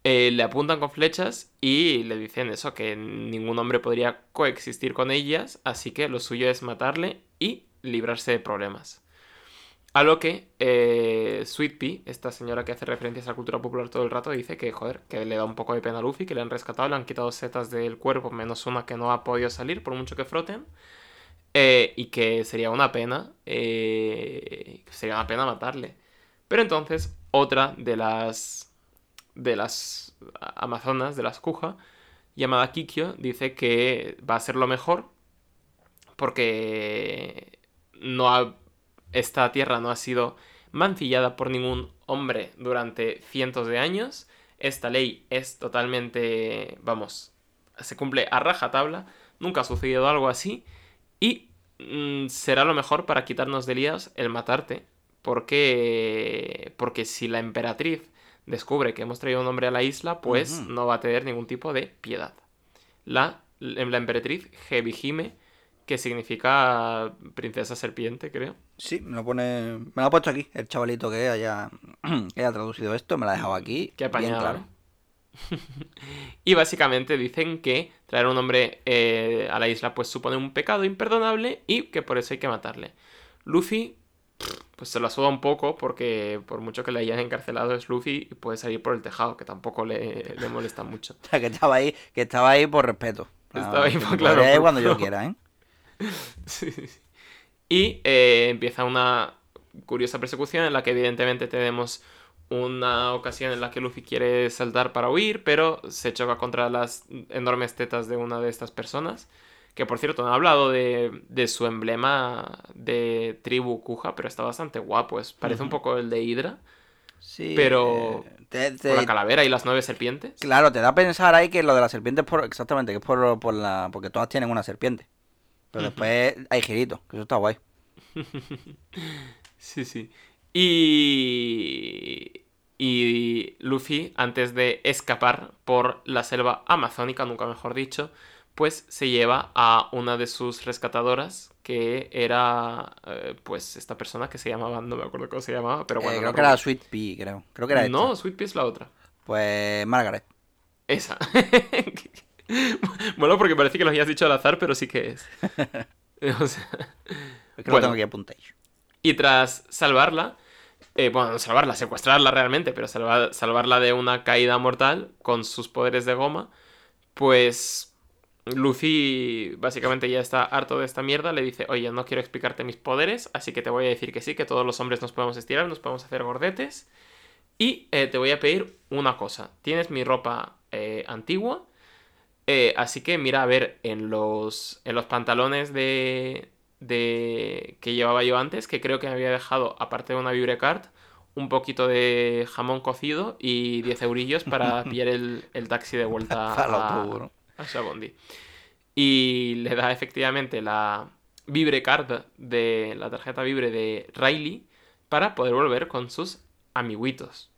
Eh, le apuntan con flechas y le dicen eso, que ningún hombre podría coexistir con ellas, así que lo suyo es matarle y librarse de problemas. A lo que eh, Sweet Pea, esta señora que hace referencias a la cultura popular todo el rato, dice que, joder, que le da un poco de pena a Luffy, que le han rescatado, le han quitado setas del cuerpo, menos una que no ha podido salir por mucho que froten. eh, y que sería una pena, eh, sería una pena matarle. Pero entonces, otra de las de las amazonas, de las Kuja, llamada Kikyo, dice que va a ser lo mejor porque no ha esta tierra no ha sido mancillada por ningún hombre durante cientos de años. Esta ley es totalmente, vamos, se cumple a rajatabla. Nunca ha sucedido algo así. Y mm, será lo mejor para quitarnos de lías el matarte. Porque, porque si la emperatriz descubre que hemos traído un hombre a la isla, pues no va a tener ningún tipo de piedad. La, la emperatriz Jebijime, que significa princesa serpiente, creo. Sí, me lo pone. Me lo ha puesto aquí, el chavalito que haya, [CLEARS THROAT] que haya traducido esto, me lo ha dejado aquí. Qué bien apañado. claro. ¿eh? [LAUGHS] y básicamente dicen que traer un hombre eh, a la isla pues supone un pecado imperdonable y que por eso hay que matarle. Luffy pues se la suda un poco porque por mucho que le hayan encarcelado es Luffy y puede salir por el tejado, que tampoco le, le molesta mucho. [LAUGHS] O sea, que estaba ahí, que estaba ahí por respeto. Estaba ahí por- me [LAUGHS] claro, por- cuando yo quiera, ¿eh? [LAUGHS] Sí, sí, sí. Y eh, empieza una curiosa persecución en la que evidentemente tenemos una ocasión en la que Luffy quiere saltar para huir, pero se choca contra las enormes tetas de una de estas personas. Que por cierto, no he hablado de, de su emblema de tribu Kuja, pero está bastante guapo. Es, parece un poco el de Hydra, Sí. Pero- eh, te- te- con la calavera y las nueve serpientes. claro, te da a pensar ahí que lo de la serpiente es por. Exactamente, que es por, por la. Porque todas tienen una serpiente. Pero después hay giritos, que eso está guay. [LAUGHS] Sí, sí. Y... Y Luffy, antes de escapar por la selva amazónica, nunca mejor dicho, pues se lleva a una de sus rescatadoras, que era, eh, pues, esta persona que se llamaba, no me acuerdo cómo se llamaba, pero Eh, bueno. creo la que era. Sweet Pea, creo. Creo que era No, esta. Sweet Pea es la otra. Pues Margaret. Esa. [LAUGHS] [LAUGHS] bueno, porque parece que lo hayas dicho al azar, pero sí que es. [LAUGHS] O sea, Es que Bueno. lo tengo. Y tras salvarla, eh, bueno, no salvarla, secuestrarla realmente, pero salva- salvarla de una caída mortal con sus poderes de goma, pues Luffy básicamente ya está harto de esta mierda, le dice, oye, no quiero explicarte mis poderes, así que te voy a decir que sí, que todos los hombres nos podemos estirar, nos podemos hacer gordetes, y eh, te voy a pedir una cosa, tienes mi ropa eh, antigua, eh, así que mira a ver en los, en los pantalones de, de que llevaba yo antes, que creo que me había dejado, aparte de una vibrecard, un poquito de jamón cocido y 10 eurillos para [LAUGHS] pillar el, el taxi de vuelta [LAUGHS] a, a Shabondi. Y le da efectivamente la vibrecard de la tarjeta vibre de Riley para poder volver con sus amiguitos.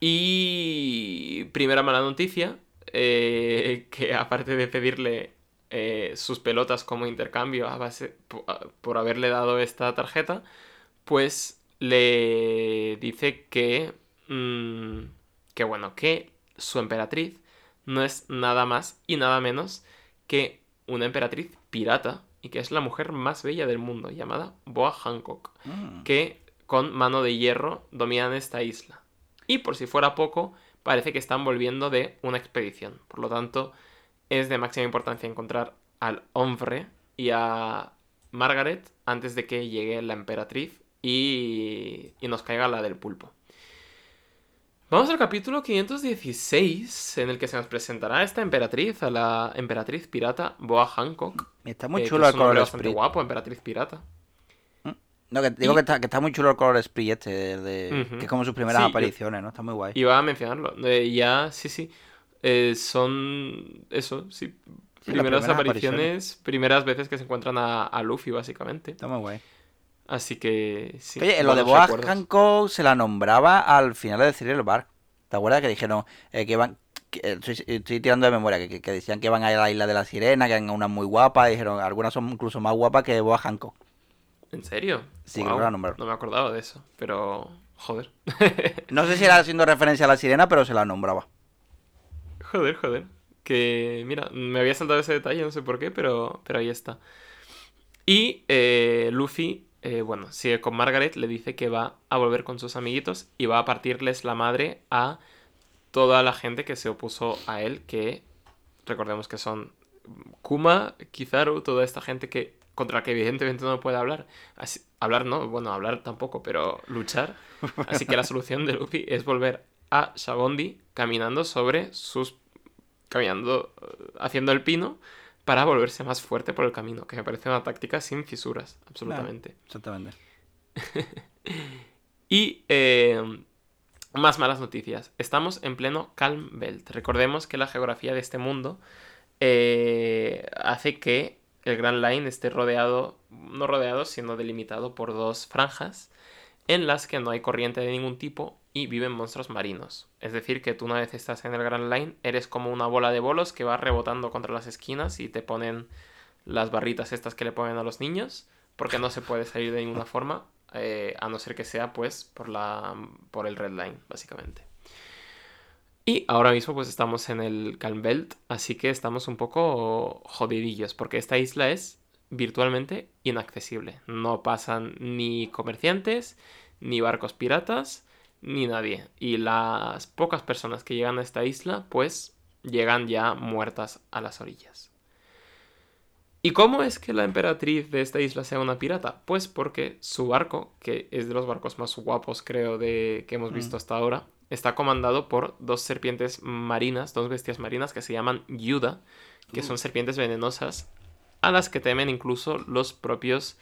Y primera mala noticia, eh, que aparte de pedirle eh, sus pelotas como intercambio a base, por haberle dado esta tarjeta, pues le dice que, mm, que bueno, que su emperatriz no es nada más y nada menos que una emperatriz pirata y que es la mujer más bella del mundo, llamada Boa Hancock Mm. que con mano de hierro dominan esta isla. Y por si fuera poco, parece que están volviendo de una expedición. Por lo tanto, es de máxima importancia encontrar al hombre y a Margaret antes de que llegue la emperatriz y, y nos caiga la del pulpo. Vamos al capítulo 516, en el que se nos presentará esta emperatriz, a la emperatriz pirata Boa Hancock. Está muy eh, chulo el color bastante guapo, emperatriz pirata. No, que digo Y- que, está, que está muy chulo el color sprite este, de, que es como sus primeras Sí, apariciones, ¿no? Está muy guay. Iba a mencionarlo. Eh, ya, sí, sí. Eh, son. Eso, sí. Primeras primeras apariciones, primeras veces que se encuentran a, a Luffy, básicamente. Está muy guay. Así que sí. Oye, en lo de buenos Boa recuerdos. Hancock se la nombraba al final de el bar. ¿Te acuerdas que dijeron eh, que iban... que, eh, estoy, estoy tirando de memoria, que, que- decían que iban a la isla de la sirena, que eran unas muy guapas, dijeron algunas son incluso más guapas que Boa Hancock. ¿En serio? Sí, la nombraron. No me acordaba de eso, pero. Joder. [LAUGHS] No sé si era haciendo referencia a la sirena, pero se la nombraba. joder, joder. Que, mira, me había saltado ese detalle, no sé por qué, pero, pero ahí está. Y eh, Luffy, eh, bueno, sigue con Margaret, le dice que va a volver con sus amiguitos y va a partirles la madre a toda la gente que se opuso a él, que recordemos que son Kuma, Kizaru, toda esta gente que contra la que evidentemente no puede hablar. Así- hablar no, bueno, hablar tampoco, pero luchar. Así que la [LAUGHS] solución de Luffy es volver a Shabondi caminando sobre sus... caminando, eh, haciendo el pino para volverse más fuerte por el camino, que me parece una táctica sin fisuras, absolutamente. Exactamente. [LAUGHS] Y eh, más malas noticias. Estamos en pleno Calm Belt. Recordemos que la geografía de este mundo eh, hace el Grand Line esté rodeado, no rodeado, sino delimitado por dos franjas en las que no hay corriente de ningún tipo y viven monstruos marinos. Es decir, que tú una vez estás en el Grand Line eres como una bola de bolos que va rebotando contra las esquinas y te ponen las barritas estas que le ponen a los niños, porque no se puede salir de ninguna forma, eh, a no ser que sea pues por, la, por el Red Line, básicamente. Y ahora mismo pues estamos en el Calm Belt, así que estamos un poco jodidillos, porque esta isla es virtualmente inaccesible. No pasan ni comerciantes, ni barcos piratas, ni nadie. Y las pocas personas que llegan a esta isla, pues llegan ya muertas a las orillas. ¿Y cómo es que la emperatriz de esta isla sea una pirata? Pues porque su barco, que es de los barcos más guapos creo de que hemos visto hasta ahora, está comandado por dos serpientes marinas, dos bestias marinas que se llaman Yuda, que son serpientes venenosas a las que temen incluso los propios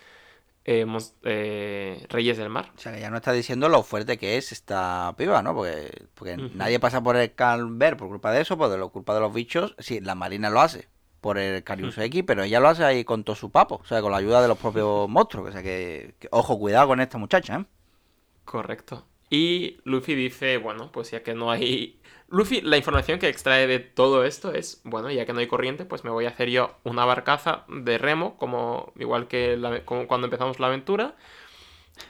eh, eh, reyes del mar. O sea, que ya no está diciendo lo fuerte que es esta piba, ¿no? Porque, porque nadie pasa por el Calver por culpa de eso, por culpa de los bichos. Sí, la Marina lo hace por el Carius X, pero ella lo hace ahí con todo su papo, o sea, con la ayuda de los propios [LAUGHS] monstruos. O sea, que, que- ojo, cuidado con esta muchacha, ¿eh? Correcto. Y Luffy dice, bueno, pues ya que no hay... Luffy, la información que extrae de todo esto es, bueno, ya que no hay corriente, pues me voy a hacer yo una barcaza de remo, como igual que la- como cuando empezamos la aventura,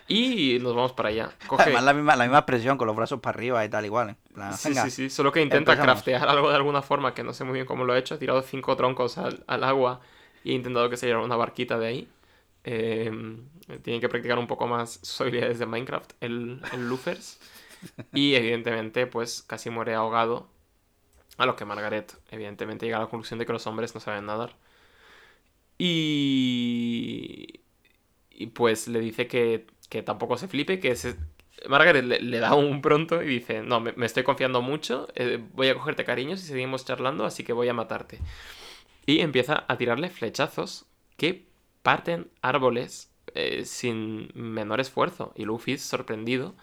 y nos vamos para allá. Coge... Además, la misma, la misma expresión, con los brazos para arriba y tal, igual. ¿eh? Plan, Sí, venga. sí, sí, solo que intenta empezamos. craftear algo de alguna forma, que no sé muy bien cómo lo ha hecho, ha tirado cinco troncos al, al agua y ha intentado que saliera una barquita de ahí. Eh, tiene que practicar un poco más sus habilidades de Minecraft, el, el Lufers. Y [LAUGHS] evidentemente, pues casi muere ahogado. A lo que Margaret, evidentemente, llega a la conclusión de que los hombres no saben nadar. Y. Y pues le dice que, que tampoco se flipe, que se... Margaret le, le da un pronto y dice: No, me, me estoy confiando mucho, eh, voy a cogerte cariño si seguimos charlando, así que voy a matarte. Y empieza a tirarle flechazos que parten árboles eh, sin menor esfuerzo. Y Luffy, sorprendido,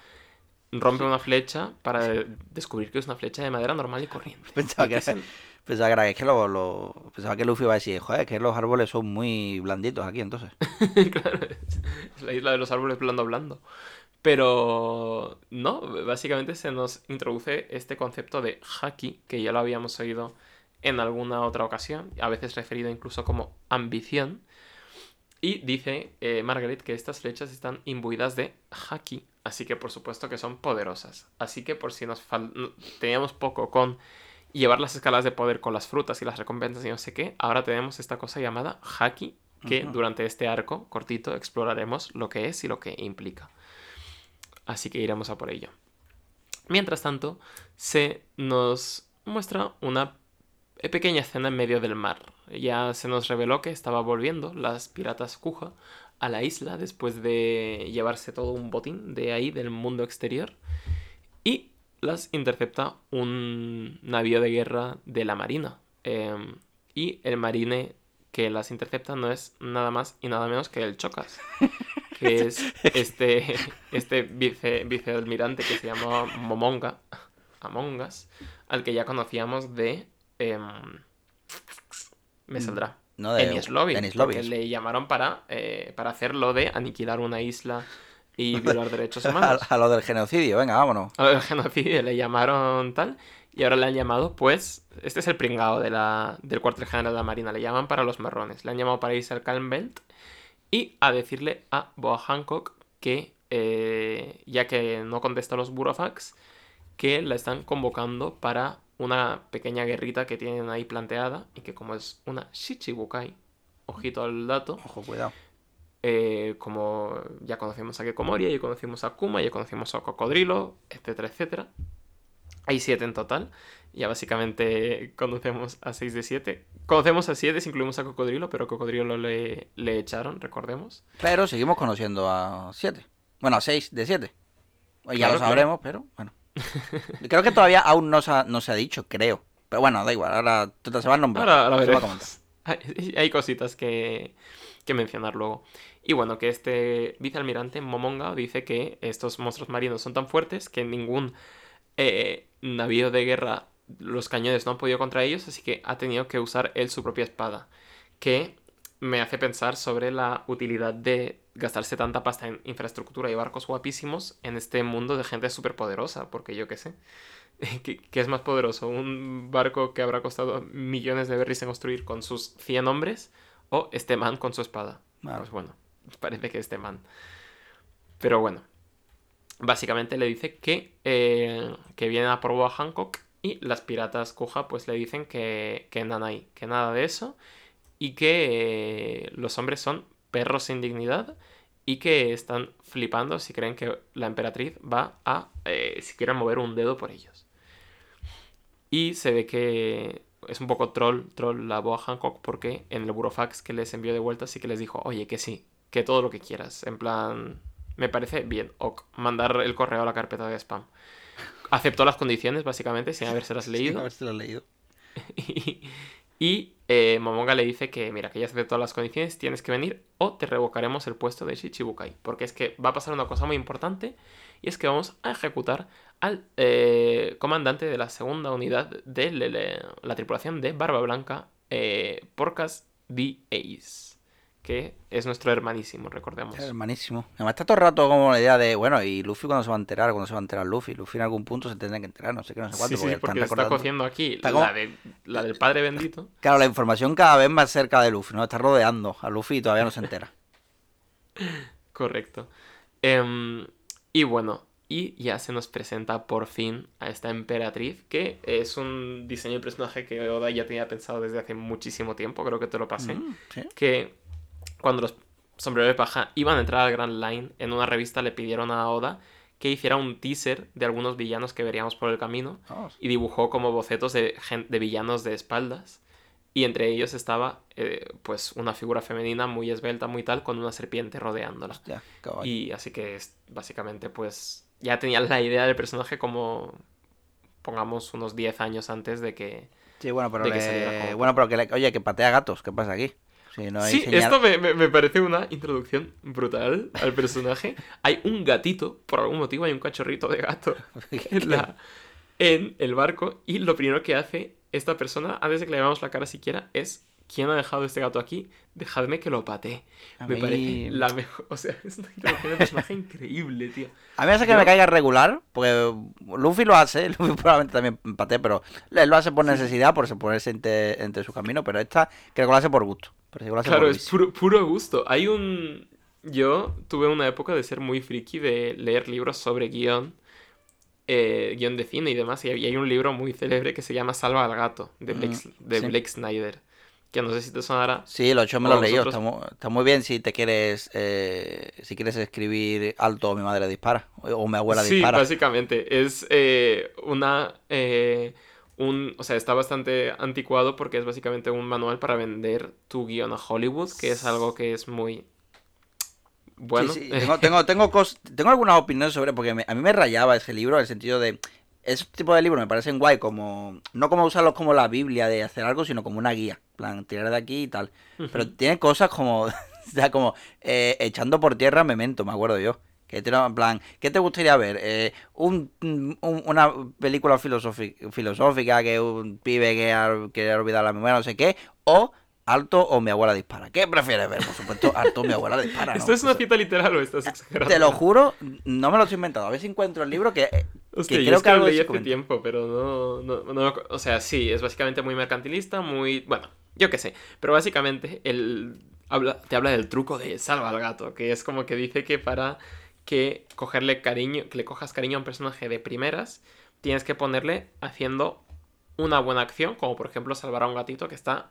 rompe una flecha para descubrir que es una flecha de madera normal y corriente. [LAUGHS] Pensaba que, era, pensaba que, era- es que lo, lo- pensaba que Luffy iba a decir, joder, que los árboles son muy blanditos aquí, entonces. [LAUGHS] claro, es, es la isla de los árboles blando blando. Pero no, básicamente se nos introduce este concepto de haki, que ya lo habíamos oído en alguna otra ocasión, a veces referido incluso como ambición. Y dice eh, Margaret que estas flechas están imbuidas de haki, así que por supuesto que son poderosas. Así que por si nos teníamos poco con llevar las escalas de poder con las frutas y las recompensas y no sé qué, ahora tenemos esta cosa llamada haki, que durante este arco cortito exploraremos lo que es y lo que implica. Así que iremos a por ello. Mientras tanto, se nos muestra una pequeña escena en medio del mar. Ya se nos reveló que estaba volviendo las piratas Kuja a la isla después de llevarse todo un botín de ahí, del mundo exterior. Y las intercepta un navío de guerra de la marina. Em, y el marine que las intercepta no es nada más y nada menos que el Chocas. [LAUGHS] Que es este, este vice, vicealmirante que se llama Momonga. Among Us. Al que ya conocíamos de. Em, me saldrá. No de Lobby. Le llamaron para, eh, para hacer lo de aniquilar una isla y [LAUGHS] violar derechos humanos. a lo del genocidio, venga, vámonos. A ver, genocidio le llamaron tal. Y ahora le han llamado, pues. Este es el pringao de la, del cuartel general de la Marina. Le llaman para los marrones. Le han llamado para irse al Calm Belt y a decirle a Boa Hancock que, eh, ya que no contesta a los Burofax, que la están convocando para una pequeña guerrita que tienen ahí planteada y que, como es una Shichibukai, ojito al dato, Ojo, cuidado. eh, como ya conocimos a Kekomoria, ya conocimos a Kuma, ya conocimos a Cocodrilo, etcétera, etcétera. Hay siete en total. Ya básicamente conocemos a 6 de 7. Conocemos a 7 si incluimos a Cocodrilo, pero a Cocodrilo le, le echaron, recordemos. Pero seguimos conociendo a 7. Bueno, a 6 de 7. Ya Claro, lo claro. sabremos, pero bueno. [LAUGHS] creo que todavía aún no se ha, no se ha dicho, creo. Pero bueno, da igual, ahora se va a nombrar. Ahora lo se va a veremos. comentar. [LAUGHS] hay, hay cositas que, que mencionar luego. Y bueno, que este vicealmirante Momonga dice que estos monstruos marinos son tan fuertes que ningún eh, navío de guerra, los cañones no han podido contra ellos, así que ha tenido que usar él su propia espada. Que me hace pensar sobre la utilidad de gastarse tanta pasta en infraestructura y barcos guapísimos en este mundo de gente superpoderosa, porque yo qué sé. [LAUGHS] ¿Qué, qué es más poderoso? ¿Un barco que habrá costado millones de berries en construir con sus 100 hombres? ¿O este man con su espada? Vale. Pues bueno, [LAUGHS] parece que este man. Pero bueno, básicamente le dice que, eh, que viene a por Boa Hancock y las piratas Kuja pues le dicen que, que nada hay, que nada de eso y que eh, los hombres son perros sin dignidad y que están flipando si creen que la emperatriz va a eh, siquiera mover un dedo por ellos. Y se ve que es un poco troll, troll la Boa Hancock porque en el burofax que les envió de vuelta sí que les dijo, oye, que sí, que todo lo que quieras. En plan, me parece bien, ok, mandar el correo a la carpeta de spam. Aceptó las condiciones, básicamente, sin [LAUGHS] habérselas leído. a ver si lo he leído. [LAUGHS] y y, eh, Momonga le dice que, mira, que ya aceptó las condiciones, tienes que venir o te revocaremos el puesto de Shichibukai. Porque es que va a pasar una cosa muy importante y es que vamos a ejecutar al eh, comandante de la segunda unidad de le- la tripulación de Barba Blanca, eh, Porcas the Ace. Que es nuestro hermanísimo, recordemos. Hermanísimo. Además está todo el rato como la idea de, bueno, ¿y Luffy cuando se va a enterar? ¿Cuándo se va a enterar Luffy? Luffy en algún punto se tendrá que enterar, no sé qué, no sé cuánto. Sí, sí, porque están está cociendo aquí Está como- la, de- la del Padre Bendito. [LAUGHS] Claro, la información cada vez más cerca de Luffy, ¿no? Está rodeando a Luffy y todavía no se entera. [LAUGHS] Correcto. Em, y bueno, y ya se nos presenta por fin a esta emperatriz, que es un diseño de personaje que Oda ya tenía pensado desde hace muchísimo tiempo, creo que te lo pasé. Mm, sí. Que cuando los sombreros de paja iban a entrar al Grand Line, en una revista le pidieron a Oda que hiciera un teaser de algunos villanos que veríamos por el camino Vamos. y dibujó como bocetos de, villanos de espaldas. Y entre ellos estaba eh, pues una figura femenina muy esbelta, muy tal, con una serpiente rodeándola. Y así que es, básicamente pues ya tenía la idea del personaje como pongamos unos 10 años antes de que... Sí, bueno, pero le- bueno, pero que le- oye, que patea gatos, ¿qué pasa aquí? Si no hay sí, señal- esto me, me- me parece una introducción brutal al personaje. hay un gatito, por algún motivo hay un cachorrito de gato [LAUGHS] en, la- en el barco y lo primero que hace esta persona, antes de que le veamos la cara siquiera, es... ¿Quién ha dejado este gato aquí? Dejadme que lo patee. A Me mí- parece la mejor... [LAUGHS] O sea, es una [LAUGHS] personaje increíble, tío. A mí me hace que Yo- me caiga regular, porque Luffy lo hace, [LAUGHS] Luffy probablemente también empate, pero él lo hace por necesidad, por ponerse entre, entre su camino, pero esta creo que lo hace por gusto. Pero sí que lo hace Claro, por es puro, puro gusto. Hay un... Yo tuve una época de ser muy friki, de leer libros sobre guion, eh, guion de cine y demás, y hay, y hay un libro muy célebre que se llama Salva al gato, de Blake, Mm, de sí. Blake Snyder, que no sé si te sonará. Sí, los ocho me lo he o leído, vosotros- está muy, está muy bien si te quieres, eh, si quieres escribir alto mi madre dispara, o, mi abuela sí, dispara. básicamente. Es eh, una... eh, un, o sea, está bastante anticuado porque es básicamente un manual para vender tu guion a Hollywood, que es algo que es muy... Bueno, Sí, sí, tengo, tengo, tengo, algunas opiniones sobre, porque me- a mí me rayaba ese libro, en el sentido de, ese tipo de libros me parecen guay, como, no como usarlos como la Biblia de hacer algo, sino como una guía, plan, tirar de aquí y tal. Pero tiene cosas como, [LAUGHS] o sea, como, eh, echando por tierra Memento, me acuerdo yo. Que tiene, en plan, ¿qué te gustaría ver? Eh, un, un- una película filosófica, filosófica que un pibe que ha, que ha olvidado la memoria, no sé qué, o Alto o mi abuela dispara. ¿Qué prefieres ver? Por supuesto, Alto o mi abuela dispara. ¿no? [LAUGHS] ¿Esto es una cita literal o estás exagerando? te lo juro, no me lo estoy inventando. A ver si encuentro el libro que, eh, Hostia, que yo creo es que que lo leí hace comenta. tiempo, pero no, no, O sea, sí, es básicamente muy mercantilista, muy... Bueno, yo qué sé. Pero básicamente el... Habla, te habla del truco de salva al gato, que es como que dice que para que cogerle cariño, que le cojas cariño a un personaje de primeras, tienes que ponerle haciendo una buena acción, como por ejemplo salvar a un gatito que está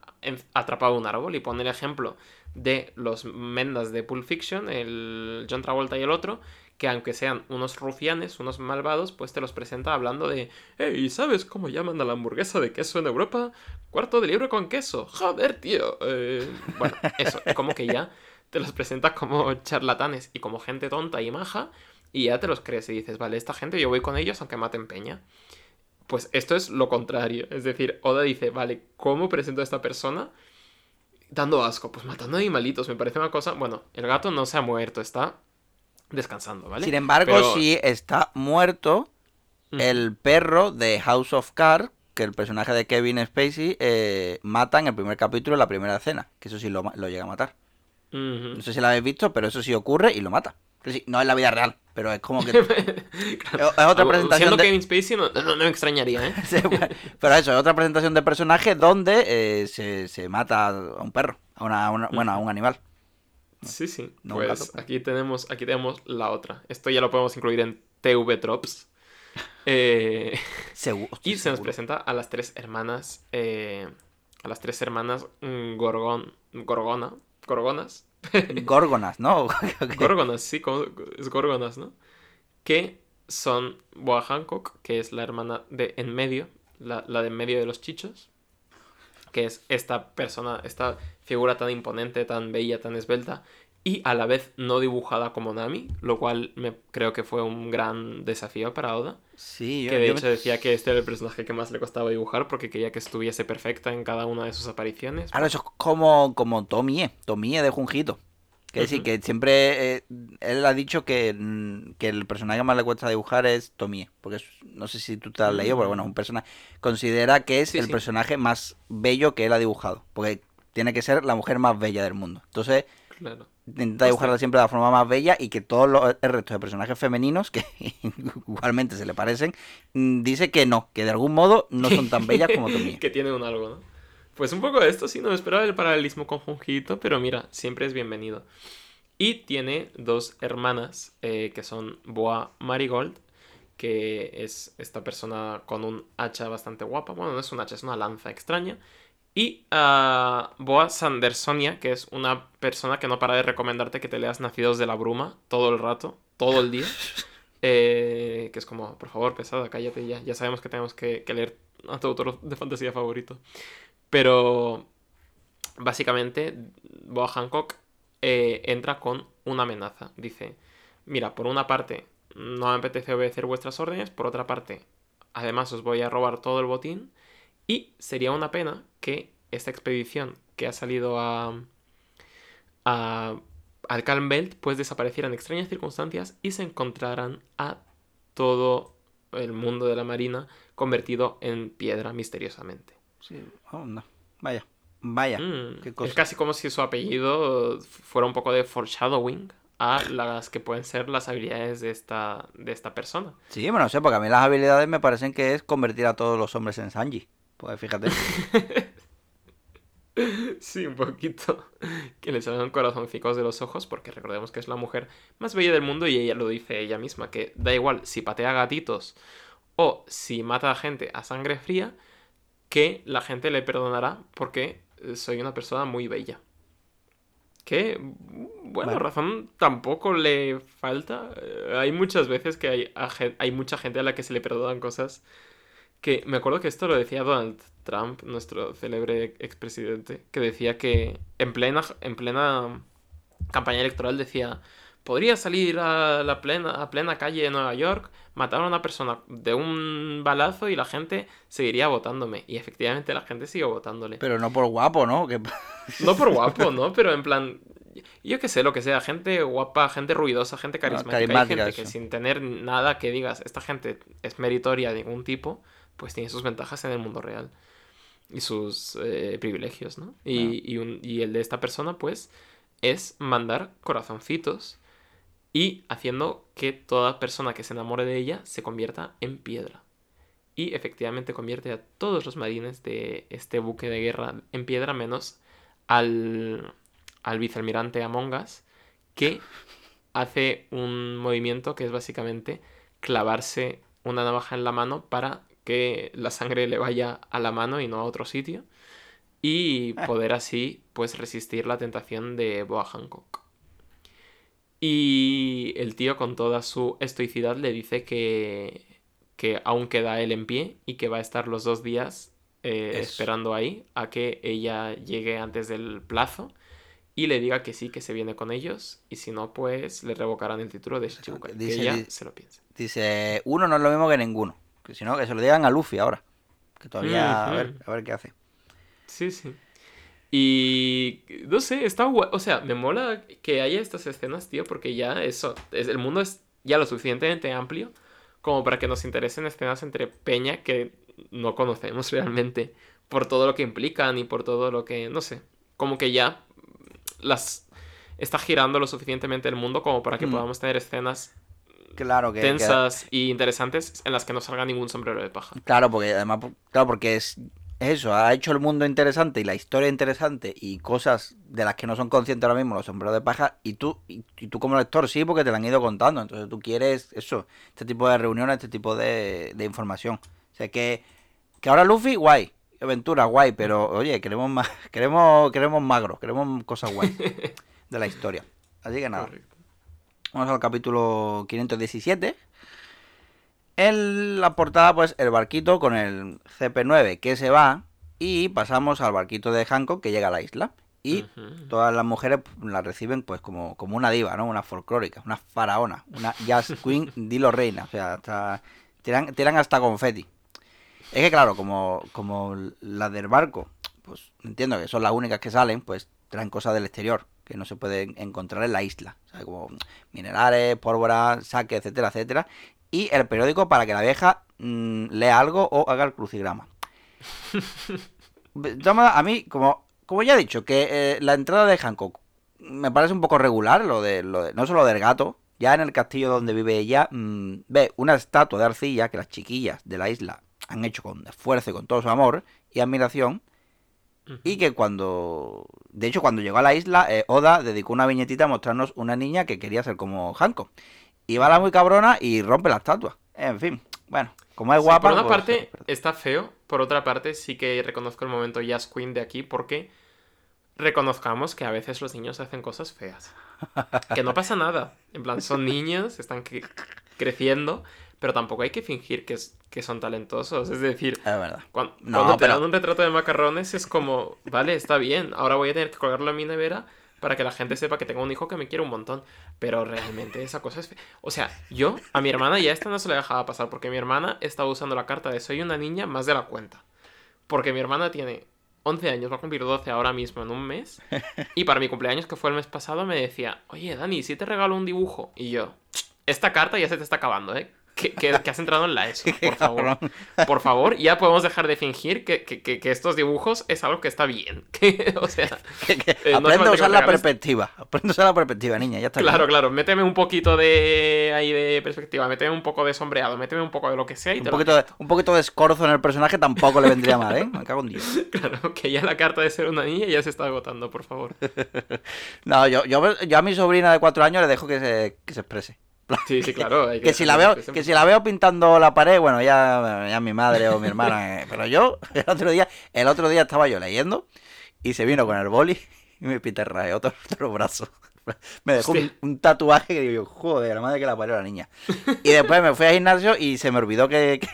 atrapado en un árbol. Y pone el ejemplo de los mendas de Pulp Fiction, el John Travolta y el otro, que aunque sean unos rufianes, unos malvados, pues te los presenta hablando de, hey, ¿sabes cómo llaman a la hamburguesa de queso en Europa? Cuarto de libro con queso. Joder, tío. Eh, bueno, eso, como que ya te los presenta como charlatanes y como gente tonta y maja, y ya te los crees y dices, vale, esta gente yo voy con ellos aunque maten peña. Pues esto es lo contrario. Es decir, Oda dice, vale, ¿cómo presento a esta persona? dando asco, pues matando animalitos, me parece una cosa... Bueno, el gato no se ha muerto, está descansando, ¿vale? Sin embargo, Pero- sí está muerto el perro de House of Cards, que el personaje de Kevin Spacey eh, mata en el primer capítulo, la primera escena. Que eso sí lo, lo llega a matar. No sé si lo habéis visto, pero eso sí ocurre y lo mata. Es decir, no es la vida real, pero es como que... Claro. [LAUGHS] Es otra Algo- presentación Siendo de- Kevin Spacey no, no- no me extrañaría, ¿eh? [LAUGHS] Pero eso, es otra presentación de personaje donde eh, se, se mata a un perro, a una, bueno, a un animal. Sí, sí. No, pues gato. aquí tenemos, aquí tenemos la otra. Esto ya lo podemos incluir en TV Trops. [LAUGHS] Eh, y se nos presenta a las tres hermanas. eh, a las tres hermanas Gorgon, Gorgona. Gorgonas. [LAUGHS] Górgonas, ¿no? [LAUGHS] Gorgonas, sí, es Gorgonas, ¿no? Que son Boa Hancock, que es la hermana de en medio, la, la de en medio de los chichos, que es esta persona, esta figura tan imponente, tan bella, tan esbelta, y a la vez no dibujada como Nami, lo cual me creo que fue un gran desafío para Oda, Sí, yo, que de yo hecho me- decía que este era el personaje que más le costaba dibujar porque quería que estuviese perfecta en cada una de sus apariciones. Ahora eso es como, como Tomie, Tomie de Junjito. Que decir, Ujú. que siempre eh, él ha dicho que, mm, que el personaje que más le cuesta dibujar es Tomie. Porque es- no sé si tú te has leído, pero bueno, es un personaje. Considera que es Sí, el sí. personaje más bello que él ha dibujado. Porque tiene que ser la mujer más bella del mundo. Entonces, Claro. intenta dibujarla siempre de la forma más bella y que todos los el resto de personajes femeninos, que [LAUGHS] igualmente se le parecen, mm, dice que no, que de algún modo no son tan bellas como Tomie. que [LAUGHS] tiene un algo, ¿no? Pues un poco de esto sí, no me esperaba el paralelismo con Junjito, pero mira, siempre es bienvenido. Y tiene dos hermanas eh, que son Boa Marigold, que es esta persona con un hacha bastante guapa. Bueno, no es un hacha, es una lanza extraña. Y ah, Boa Sandersonia, que es una persona que no para de recomendarte que te leas Nacidos de la Bruma todo el rato, todo el día. [LAUGHS] Eh, que es como, por favor, pesada, cállate ya. Ya sabemos que tenemos que, que leer a tu autor de fantasía favorito. Pero básicamente, Boa Hancock eh, entra con una amenaza. Dice, mira, por una parte, no me apetece obedecer vuestras órdenes, por otra parte, además os voy a robar todo el botín. Y sería una pena que esta expedición que ha salido a, a al Calm Belt pues desapareciera en extrañas circunstancias y se encontraran a todo el mundo de la marina convertido en piedra misteriosamente. Sí, oh, no. Vaya, vaya, Mm, qué es casi como si su apellido fuera un poco de foreshadowing a las que pueden ser las habilidades de esta, de esta persona. Sí, bueno, no sé, porque a mí las habilidades me parecen que es convertir a todos los hombres en Sanji. Pues fíjate. [LAUGHS] Sí, un poquito. Que le salen corazoncicos de los ojos, porque recordemos que es la mujer más bella del mundo y ella lo dice ella misma, que da igual si patea gatitos o si mata a gente a sangre fría, que la gente le perdonará porque soy una persona muy bella. Que, bueno, razón tampoco le falta. Eh, Hay muchas veces que hay, hay mucha gente a la que se le perdonan cosas que me acuerdo que esto lo decía Donald Trump, nuestro célebre expresidente, que decía que en plena, en plena campaña electoral decía, podría salir a la plena, a plena calle de Nueva York, matar a una persona de un balazo y la gente seguiría votándome. Y efectivamente la gente sigue votándole. Pero no por guapo, ¿no? Que... [LAUGHS] No por guapo, ¿no? Pero en plan, yo qué sé, lo que sea, gente guapa, gente ruidosa, gente carismática. Gente que sin tener nada que digas, esta gente es meritoria de ningún tipo, pues tiene sus ventajas en el mundo real. Y sus eh, privilegios, ¿no? Y, y un- y el de esta persona, pues, es mandar corazoncitos y haciendo que toda persona que se enamore de ella se convierta en piedra. Y efectivamente convierte a todos los marines de este buque de guerra en piedra, menos al, al vicealmirante Among Us, que [LAUGHS] hace un movimiento que es básicamente clavarse una navaja en la mano para que la sangre le vaya a la mano y no a otro sitio. Y poder así, pues, resistir la tentación de Boa Hancock. Y el tío, con toda su estoicidad, le dice que, que aún queda él en pie y que va a estar los dos días eh, esperando ahí a que ella llegue antes del plazo y le diga que sí, que se viene con ellos y si no, pues le revocarán el título de Shichibukai. Dice- que ella se lo piense. Dice, uno no es lo mismo que ninguno. Que si no, que se lo digan a Luffy ahora. Que todavía, a, ver, Ujú. a ver qué hace. Sí, sí. Y no sé, está guay. O sea, me mola que haya estas escenas, tío, porque ya eso, es, el mundo es ya lo suficientemente amplio como para que nos interesen escenas entre Peña que no conocemos [LAUGHS] realmente por todo lo que implican y por todo lo que, no sé, como que ya las está girando lo suficientemente el mundo como para que Mm. podamos tener escenas Claro que... que- tensas y interesantes en las que no salga ningún sombrero de paja. Claro, porque además, claro, porque es, es eso, ha hecho el mundo interesante y la historia interesante y cosas de las que no son conscientes ahora mismo los sombreros de paja y tú, y, y tú como lector sí, porque te lo han ido contando, entonces tú quieres eso, este tipo de reuniones, este tipo de, de información. O sea que, que ahora Luffy, guay, aventura, guay, pero oye, queremos más, [LAUGHS] queremos, queremos magro, queremos cosas guay [LAUGHS] de la historia. Así que nada. Correcto. Vamos al capítulo 517. En la portada, pues el barquito con el CP9 que se va. Y pasamos al barquito de Hancock que llega a la isla. Y todas las mujeres la reciben pues como, como una diva, ¿no? Una folclórica, una faraona, una jazz [LAUGHS] queen, dilo reina. O sea, hasta, tiran, tiran hasta confeti. Es que claro, como, como las del barco, pues entiendo que son las únicas que salen, pues traen cosas del exterior que no se pueden encontrar en la isla. O sea, como minerales, pólvora, saque, etcétera, etcétera. Y el periódico para que la vieja mm, lea algo o haga el crucigrama. [LAUGHS] A mí, como, como ya he dicho, que eh, la entrada de Hancock me parece un poco regular, lo de, lo de- no solo del gato. Ya en el castillo donde vive ella, mm, ve una estatua de arcilla que las chiquillas de la isla han hecho con esfuerzo y con todo su amor y admiración. Y que cuando. De hecho, cuando llegó a la isla, eh, Oda dedicó una viñetita a mostrarnos una niña que quería ser como Hancock. Y va la muy cabrona y rompe la estatua. En fin, bueno, como es Sí, guapa. por una pues, parte está feo, por otra parte sí que reconozco el momento Jazz Queen de aquí porque reconozcamos que a veces los niños hacen cosas feas. Que no pasa nada. En plan, son [LAUGHS] niños, están cre- creciendo, pero tampoco hay que fingir que, es- que son talentosos. Es decir, Es verdad. cuan- No, cuando te pero- dan un retrato de macarrones es como, vale, está bien, ahora voy a tener que colgarlo en mi nevera para que la gente sepa que tengo un hijo que me quiere un montón. Pero realmente esa cosa es... fe- O sea, yo a mi hermana ya esta no se le dejaba pasar porque mi hermana estaba usando la carta de soy una niña más de la cuenta. Porque mi hermana tiene 11 años, va a cumplir 12 ahora mismo en un mes. [LAUGHS] Y para mi cumpleaños, que fue el mes pasado, me decía, oye, Dani, si te regalo un dibujo. Y yo, esta carta ya se te está acabando, ¿eh? Que, que- que has entrado en la ESO, [LAUGHS] por favor. Por favor, ya podemos dejar de fingir que, que- estos dibujos es algo que está bien. [LAUGHS] O sea, Eh, no aprende a usar la perspectiva. Aprende a usar la perspectiva, niña. Ya está claro, bien. claro, méteme un poquito de ahí de perspectiva, méteme un poco de sombreado, méteme un poco de lo que sea y Un te lo poquito, de, un poquito de escorzo en el personaje tampoco le vendría mal, ¿eh? Me cago en Dios. [LAUGHS] Claro, que ya la carta de ser una niña ya se está agotando, por favor. No, yo, yo, yo a mi sobrina de cuatro años le dejo que se, que se exprese. Sí, sí, claro. hay Que si la veo, que que si la veo pintando la pared, bueno, ya, ya mi madre o mi hermana, [LAUGHS] eh, pero yo el otro día, el otro día estaba yo leyendo y se vino con el boli y me pintarrajeó todo el brazo. [LAUGHS] Me dejó un, tatuaje que digo, joder, la madre que la parió la niña. Y después me fui al gimnasio y se me olvidó que, que,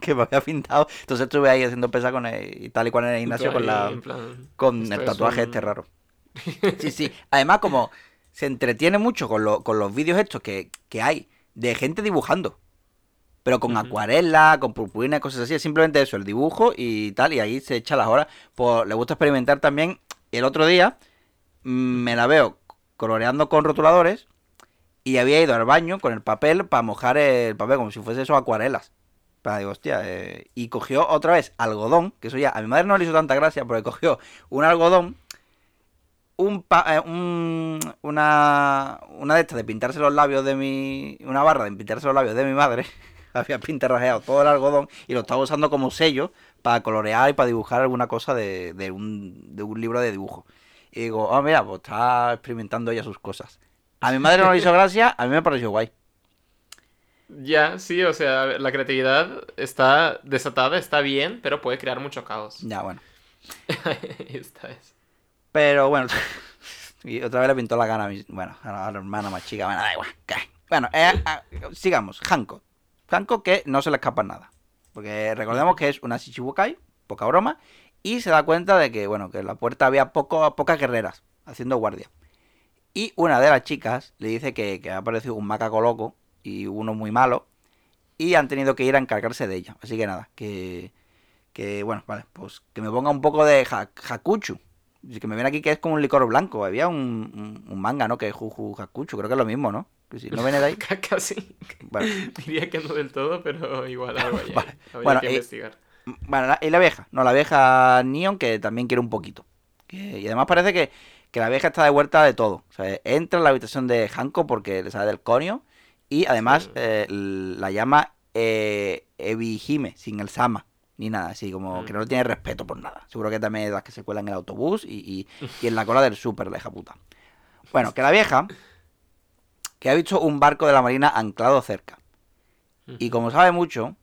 que me había pintado. Entonces estuve ahí haciendo pesa con el, y tal y cual en el gimnasio con la, plan, con el es tatuaje un- este raro. [LAUGHS] Sí, sí. Además, como se entretiene mucho con, lo- con los vídeos estos que, que hay de gente dibujando. Pero con acuarela, con purpurina, cosas así. Es simplemente eso, el dibujo y tal. Y ahí se echa las horas. Pues le gusta experimentar también. El otro día mm, me la veo coloreando con rotuladores. Y había ido al baño con el papel para mojar el papel, como si fuese eso acuarelas. Para digo, hostia, eh, y cogió otra vez algodón, que eso ya, a mi madre no le hizo tanta gracia porque [LAUGHS] cogió un algodón, un, pa- eh, un- una, una de estas de pintarse los labios de mi, una barra de pintarse los labios de mi madre, [LAUGHS] había pintarrajeado todo el algodón y lo estaba usando como sello para colorear y para dibujar alguna cosa de, de un, de un libro de dibujo. Y digo, oh, mira, pues está experimentando ella sus cosas. A mi madre no le hizo [LAUGHS] gracia, a mí me pareció guay. Ya, sí, o sea, la creatividad está desatada, está bien, pero puede crear mucho caos. Ya, bueno. [LAUGHS] Esta es. Pero bueno, [LAUGHS] y otra vez le pintó la gana a mi, bueno, a la, hermana más chica. Bueno, da igual. que- Bueno, eh, ah, sigamos. Hancock. Hancock que no se le escapa nada. Porque recordemos que es una Shichibukai, poca broma, y se da cuenta de que, bueno, que en la puerta había poco, pocas guerreras haciendo guardia. Y una de las chicas le dice que, que ha aparecido un macaco loco y uno muy malo, y han tenido que ir a encargarse de ella. Así que nada, que, que bueno, vale, pues que me ponga un poco de ha- Hakuchu, Que me viene aquí que es como un licor blanco. Había un, un- un manga, ¿no? Que es Juju Hakuchu. Creo que es lo mismo, ¿no? Si no viene de ahí. [LAUGHS] Ca- Casi. [LAUGHS] Diría que no del todo, pero igual algo [LAUGHS] hay. Vale. Habría Bueno, que investigar. Bueno, la- y la abeja, no, la abeja Neon que también quiere un poquito. Que- y además parece que, que la abeja está de vuelta de todo. O sea, entra en la habitación de Hanko porque le sale del conio y además Sí. eh, la llama eh, Ebihime, sin el Sama, ni nada, así como Mm. que no tiene respeto por nada. Seguro que también es las que se cuelan en el autobús y, y- y en la cola del súper, la hija puta. Bueno, que la vieja, que ha visto un barco de la marina anclado cerca. Y como sabe mucho,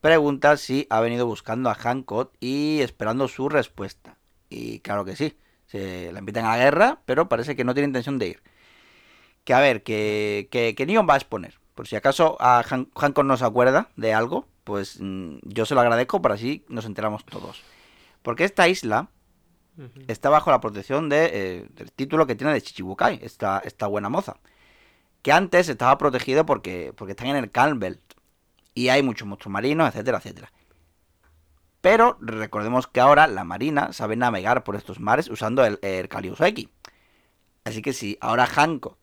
pregunta si ha venido buscando a Hancock y esperando su respuesta. Y claro que sí, se la invitan a la guerra, pero parece que no tiene intención de ir. Que a ver, que, que, que Neon va a exponer. Por si acaso a Han- Hancock no se acuerda de algo, pues mm, yo se lo agradezco, para así nos enteramos todos. Porque esta isla está bajo la protección de, eh, del título que tiene de Chichibukai, esta, esta buena moza. Que antes estaba protegido porque, porque están en el Calm Belt. Y hay muchos monstruos marinos, etcétera, etcétera. Pero recordemos que ahora la marina sabe navegar por estos mares usando el, el Kariuseki. Así que si ahora Hancock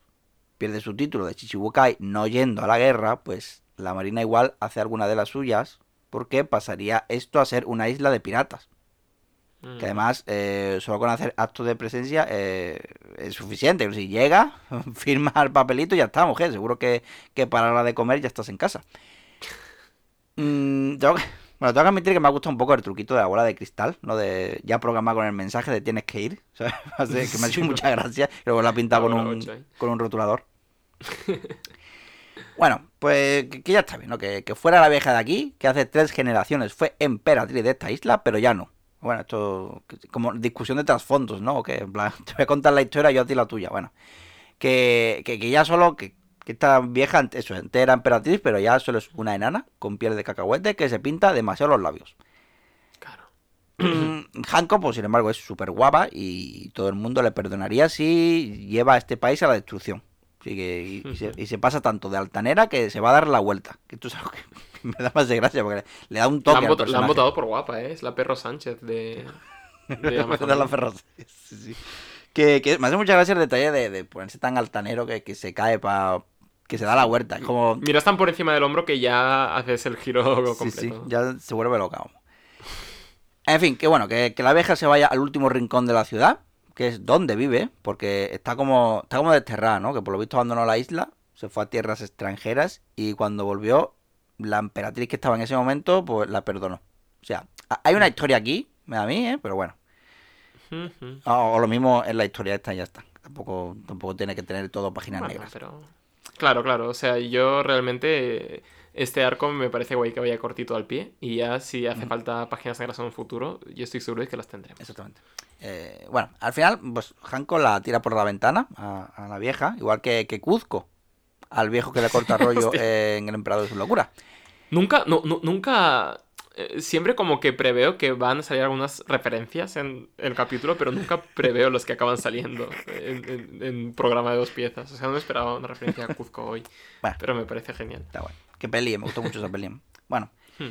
pierde su título de Chichibukai no yendo a la guerra, pues la marina igual hace alguna de las suyas, porque pasaría esto a ser una isla de piratas. Mm. Que además, eh, solo con hacer actos de presencia eh, es suficiente. Si llega, [LAUGHS] firma el papelito y ya está, mujer. Seguro que, que para la hora de comer ya estás en casa. Mm, tengo que- bueno, tengo que admitir que me ha gustado un poco el truquito de la bola de cristal, ¿no? De ya programar con el mensaje de tienes que ir. [LAUGHS] [LAUGHS] que me ha hecho Sí, mucha gracia. Y luego lo ha pintado La con un, con un rotulador. Bueno, pues que, ya está bien, ¿no? Que, que fuera la vieja de aquí, que hace tres generaciones fue emperatriz de esta isla, pero ya no. Bueno, esto como discusión de trasfondos, ¿no? Que en plan, [LAUGHS] te voy a contar la historia yo a ti la tuya. Bueno, que, que, que ya solo, que, que esta vieja, eso, entera emperatriz, pero ya solo es una enana con piel de cacahuete que se pinta demasiado los labios. Claro. [CLEARS THROAT] Hanko, pues sin embargo, es súper guapa y todo el mundo le perdonaría si lleva a este país a la destrucción. Así que, y, y se, [LAUGHS] y se pasa tanto de altanera que se va a dar la vuelta. Que esto es algo que [LAUGHS] me da más de gracia porque le, da un La toque. han, al vota- la han votado por guapa, ¿eh? Es la perro Sánchez de. de [LAUGHS] la. Sí, sí. Que, que me hace mucha gracia el detalle de, de ponerse tan altanero que, que se cae para. que se da la vuelta. Es como. Miras tan por encima del hombro que ya haces el giro Sí, completo. sí, ya se vuelve loca. En fin, que bueno, que, que la abeja se vaya al último rincón de la ciudad, que es donde vive, porque está como, está como desterrada, ¿no? Que por lo visto abandonó la isla, se fue a tierras extranjeras y cuando volvió, la emperatriz que estaba en ese momento, pues la perdonó. O sea, ha- hay una historia aquí, me da a mí, ¿eh? Pero bueno. Ujú. O, o lo mismo en la historia esta y ya está. Tampoco, tampoco tiene que tener todo páginas Bueno, negras. pero... Claro, claro. O sea, yo realmente este arco me parece guay que vaya cortito al pie. Y ya si hace falta páginas negras en un futuro, yo estoy seguro de que las tendremos. Exactamente. Eh, bueno, al final, pues Hanko la tira por la ventana a, a la vieja, igual que, que Kuzco, al viejo que le corta [LAUGHS] rollo eh, en El Emperador de su locura. Nunca, no, no- nunca... eh, siempre como que preveo que van a salir algunas referencias en el capítulo, pero nunca [LAUGHS] preveo los que acaban saliendo en, en- en programa de dos piezas. O sea, no me esperaba una referencia a Cuzco hoy. Bueno. Pero me parece genial. Está bueno. Qué peli, me gustó mucho esa peli. [LAUGHS] Bueno, Hmm.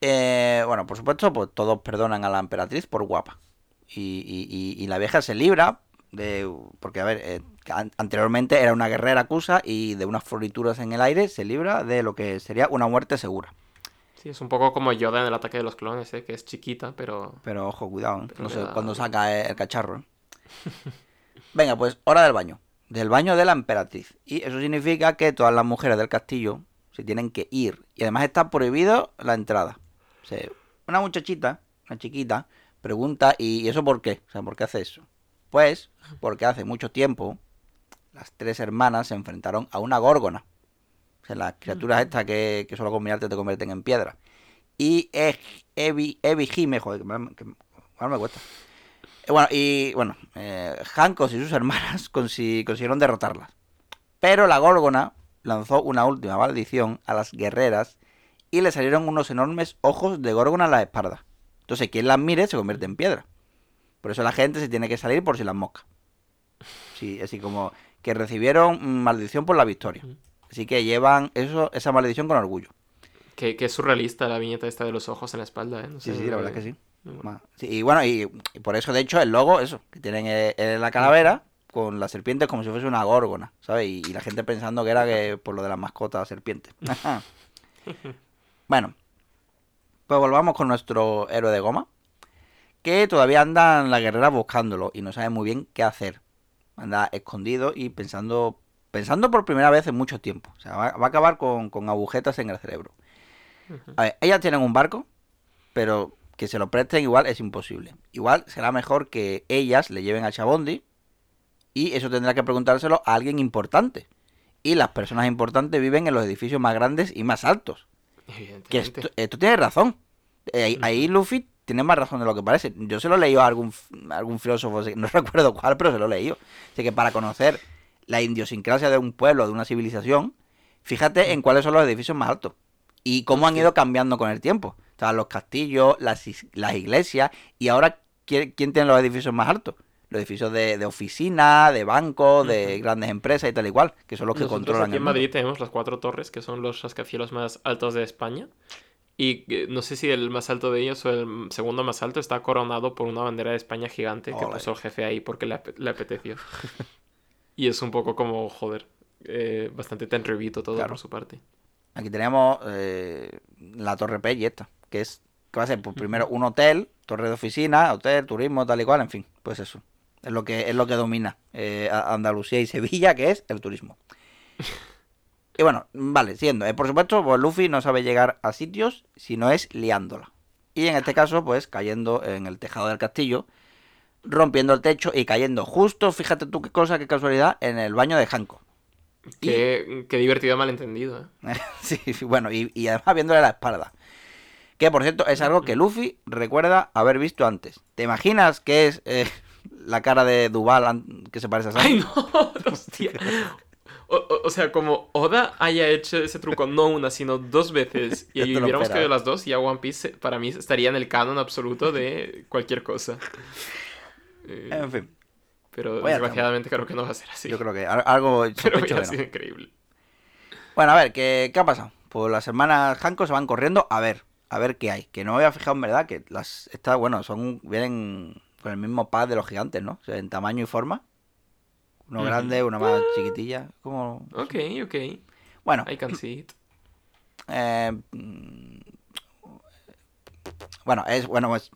eh, bueno, por supuesto, pues todos perdonan a la emperatriz por guapa. Y, y- y- y la vieja se libra de... Porque, a ver, eh, que an- anteriormente era una guerrera acusa y de unas florituras en el aire se libra de lo que sería una muerte segura. Sí, es un poco como Yoda en el ataque de los clones, ¿eh? que es chiquita, pero... Pero ojo, cuidado, ¿eh? Pero no sé cuidado. cuándo saca el cacharro. [LAUGHS] Venga, pues hora del baño. Del baño de la emperatriz. Y eso significa que todas las mujeres del castillo se tienen que ir. Y además está prohibido la entrada. O sea, una muchachita, una chiquita, pregunta, ¿y eso por qué? O sea, ¿por qué hace eso? Pues porque hace mucho tiempo las tres hermanas se enfrentaron a una górgona. O sea, las criaturas estas que, que solo con mirarte te convierten en piedra. Y Evi, Jime, joder, que me, que ahora me cuesta. Eh, Bueno, y bueno, eh, Hankos y sus hermanas [LAUGHS] consi- consiguieron derrotarlas. Pero la Górgona lanzó una última maldición a las guerreras y le salieron unos enormes ojos de Górgona en la espalda. Entonces, quien las mire se convierte en piedra. Por eso la gente se tiene que salir por si las moscas. Sí, así como que recibieron maldición por la victoria. Así que llevan eso, esa maldición con orgullo. Que, que es surrealista la viñeta esta de los ojos en la espalda, ¿eh? No Sí, sé, sí, la verdad que sí. Y bueno, y, y por eso, de hecho, el logo, eso, que tienen eh, eh, la calavera con las serpientes como si fuese una górgona, ¿sabes? Y, y la gente pensando que era que por lo de las mascotas serpientes. [LAUGHS] bueno, pues volvamos con nuestro héroe de goma, que todavía anda en la guerrera buscándolo y no sabe muy bien qué hacer. Anda escondido y pensando, pensando por primera vez en mucho tiempo. O sea, va, va a acabar con, con agujetas en el cerebro. A ver, ellas tienen un barco, pero que se lo presten igual es imposible. Igual será mejor que ellas le lleven a Chabondi y eso tendrá que preguntárselo a alguien importante. Y las personas importantes viven en los edificios más grandes y más altos. Que esto, esto tiene razón. Eh, ahí, ahí Luffy tiene más razón de lo que parece. Yo se lo he leído a algún, a algún filósofo, no [LAUGHS] recuerdo cuál, pero se lo he leído. Así que para conocer la idiosincrasia de un pueblo, de una civilización, fíjate en cuáles son los edificios más altos y cómo han ido cambiando con el tiempo. Estaban los castillos, las, las iglesias y ahora ¿quién, quién tiene los edificios más altos? Los edificios de, de oficina, de bancos, de grandes empresas y tal y cual, que son los que Nosotros controlan aquí en. Madrid tenemos las cuatro torres, que son los rascacielos más altos de España. Y eh, no sé si el más alto de ellos o el segundo más alto está coronado por una bandera de España gigante que puso el jefe ahí porque le, ap- le apeteció. y es un poco como, joder, eh, bastante tenrevito todo Claro. por su parte. Aquí tenemos eh, la Torre Pell esta, que es que va a ser pues, primero un hotel, torre de oficina, hotel, turismo, tal y cual, en fin, pues eso. Es lo que es lo que domina eh, Andalucía y Sevilla, que es el turismo. Y bueno, vale, siendo, eh, por supuesto, pues Luffy no sabe llegar a sitios si no es liándola. Y en este caso, pues cayendo en el tejado del castillo, rompiendo el techo y cayendo justo, fíjate tú qué cosa, qué casualidad, en el baño de Hanko. Qué, qué divertido malentendido, ¿eh? [LAUGHS] Sí, sí, bueno, y, y además viéndole la espalda. Que por cierto es algo que Luffy recuerda haber visto antes. ¿Te imaginas que es eh, la cara de Duval que se parece a Sanji? ¡Ay, no! [LAUGHS] ¡Hostia! O, o- o sea, como Oda haya hecho ese truco no una, sino dos veces, [LAUGHS] y hubiéramos caído las dos, y a One Piece para mí estaría en el canon absoluto de cualquier cosa. Eh, En fin, pero desgraciadamente creo que no va a ser así. yo creo que al- algo Pero sospecho hubiera que no. sido increíble. Bueno, a ver, ¿qué, qué ha pasado? Pues las hermanas Hanko se van corriendo a ver, a ver qué hay. Que no me había fijado en verdad que las estas, bueno, son vienen con el mismo pad de los gigantes, ¿no? O sea, en tamaño y forma. Uno grande, una más chiquitilla. Como... Ok, ok. Bueno, I can see it. Eh, bueno, es bueno, pues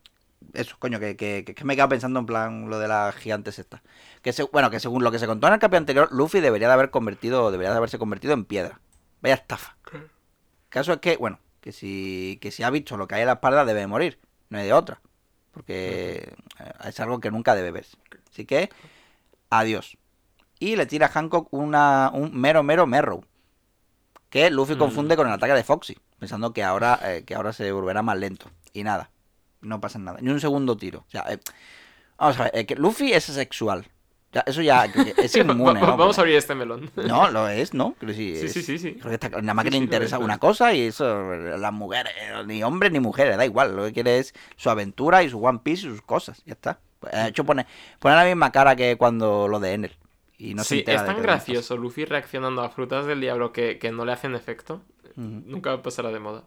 eso, coño, que, que, que me he quedado pensando en plan lo de las gigantes estas. Que se- bueno, que según lo que se contó en el capítulo anterior, Luffy debería de haber convertido, debería de haberse convertido en piedra. Vaya estafa. El caso es que, bueno, que si, que si ha visto lo que hay en la espalda debe de morir, no hay de otra. Porque eh, es algo que nunca debe verse. Así que, adiós. Y le tira a Hancock una, un mero, mero merrow. Que Luffy Mm. confunde con el ataque de Foxy, pensando que ahora, eh, que ahora se volverá más lento. Y nada, no pasa nada. Ni un segundo tiro. O sea, eh, vamos a ver, eh, que Luffy es sexual. Ya, eso ya es [LAUGHS] inmune. Vamos a abrir este melón. [LAUGHS] No, lo es, ¿no? Decir, Sí, es- sí, sí, sí. Creo que está- nada más que Sí, le sí, interesa una cosa y eso, las mujeres, ni hombres ni mujeres, da igual. Lo que quiere es su aventura y su One Piece y sus cosas, ya está. Pues, De hecho, pone, pone la misma cara que cuando lo de Enel. Y no se sí, entera es tan gracioso Luffy reaccionando a frutas del diablo que, que no le hacen efecto. Ujú. Nunca pasará de moda.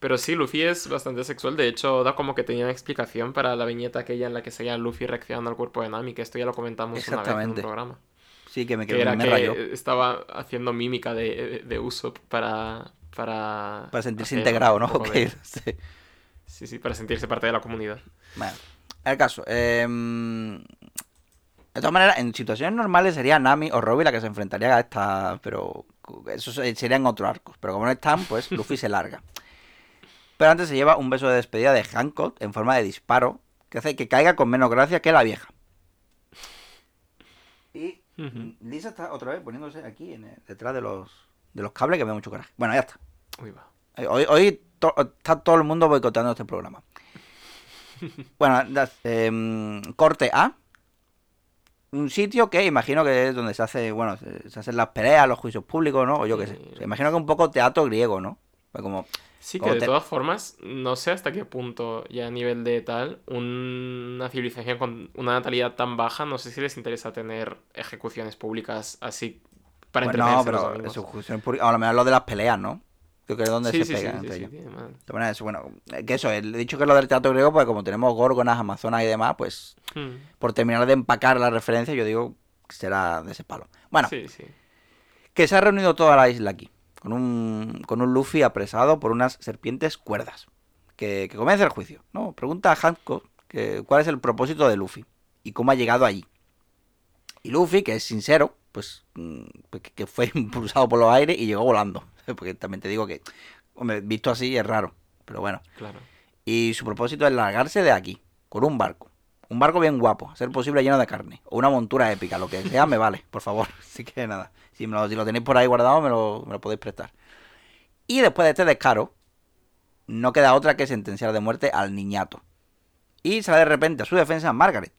Pero sí, Luffy es bastante sexual. De hecho, da como que tenía una explicación para la viñeta aquella en la que seguía Luffy reaccionando al cuerpo de Nami, que esto ya lo comentamos una vez en un programa. Sí, que me, Que quedé, era me que rayó. estaba haciendo mímica de, de Usopp para... Para, Para sentirse integrado, ¿no? de- [LAUGHS] sí. Sí, sí, para sentirse parte de la comunidad. Bueno, el caso. em, de todas maneras, en situaciones normales sería Nami o Robin la que se enfrentaría a esta. Pero eso se- sería en otro arco. Pero como no están, pues [LAUGHS] Luffy se larga. Pero antes se lleva un beso de despedida de Hancock en forma de disparo. Que hace que caiga con menos gracia que la vieja. Y. Lisa está otra vez poniéndose aquí en el- detrás de los, de los cables que me da mucho coraje. Bueno, ya está. Uy, va. Hoy, hoy to- está todo el mundo boicoteando este programa. [LAUGHS] Bueno, das- em, corte A. Un sitio que imagino que es donde se hace, bueno, se, se hacen las peleas, los juicios públicos, ¿no? O yo qué sé. Imagino que un poco teatro griego, ¿no? Pues como, Sí, que de te- todas formas, no sé hasta qué punto, ya a nivel de tal, una civilización con una natalidad tan baja, no sé si les interesa tener ejecuciones públicas así para bueno, no, pero domingos. eso, juicios públicos- a lo mejor lo de las peleas, ¿no? Creo que es donde Sí, se sí, pegan sí, entre ellos. eso, bueno, eh, que eso, he dicho que lo del teatro griego, pues como tenemos górgonas, amazonas y demás, pues Hmm. por terminar de empacar la referencia, yo digo que será de ese palo. Bueno, que se ha reunido toda la isla aquí, con un, con un Luffy apresado por unas serpientes cuerdas. Que, que comienza el juicio, ¿no? Pregunta a Hancock que, cuál es el propósito de Luffy y cómo ha llegado allí. Y Luffy, que es sincero, pues mm, pues que, que fue [LAUGHS] impulsado por los aires y llegó volando. [LAUGHS] Porque también te digo que, hombre, visto así es raro, pero bueno. Claro. Y su propósito es largarse de aquí, con un barco. Un barco bien guapo, a ser posible lleno de carne. O una montura épica, lo que sea, me vale, por favor. [LAUGHS] Así que nada, si, lo, si lo tenéis por ahí guardado, me lo, me lo podéis prestar. Y después de este descaro, no queda otra que sentenciar de muerte al niñato. Y sale de repente a su defensa Margaret,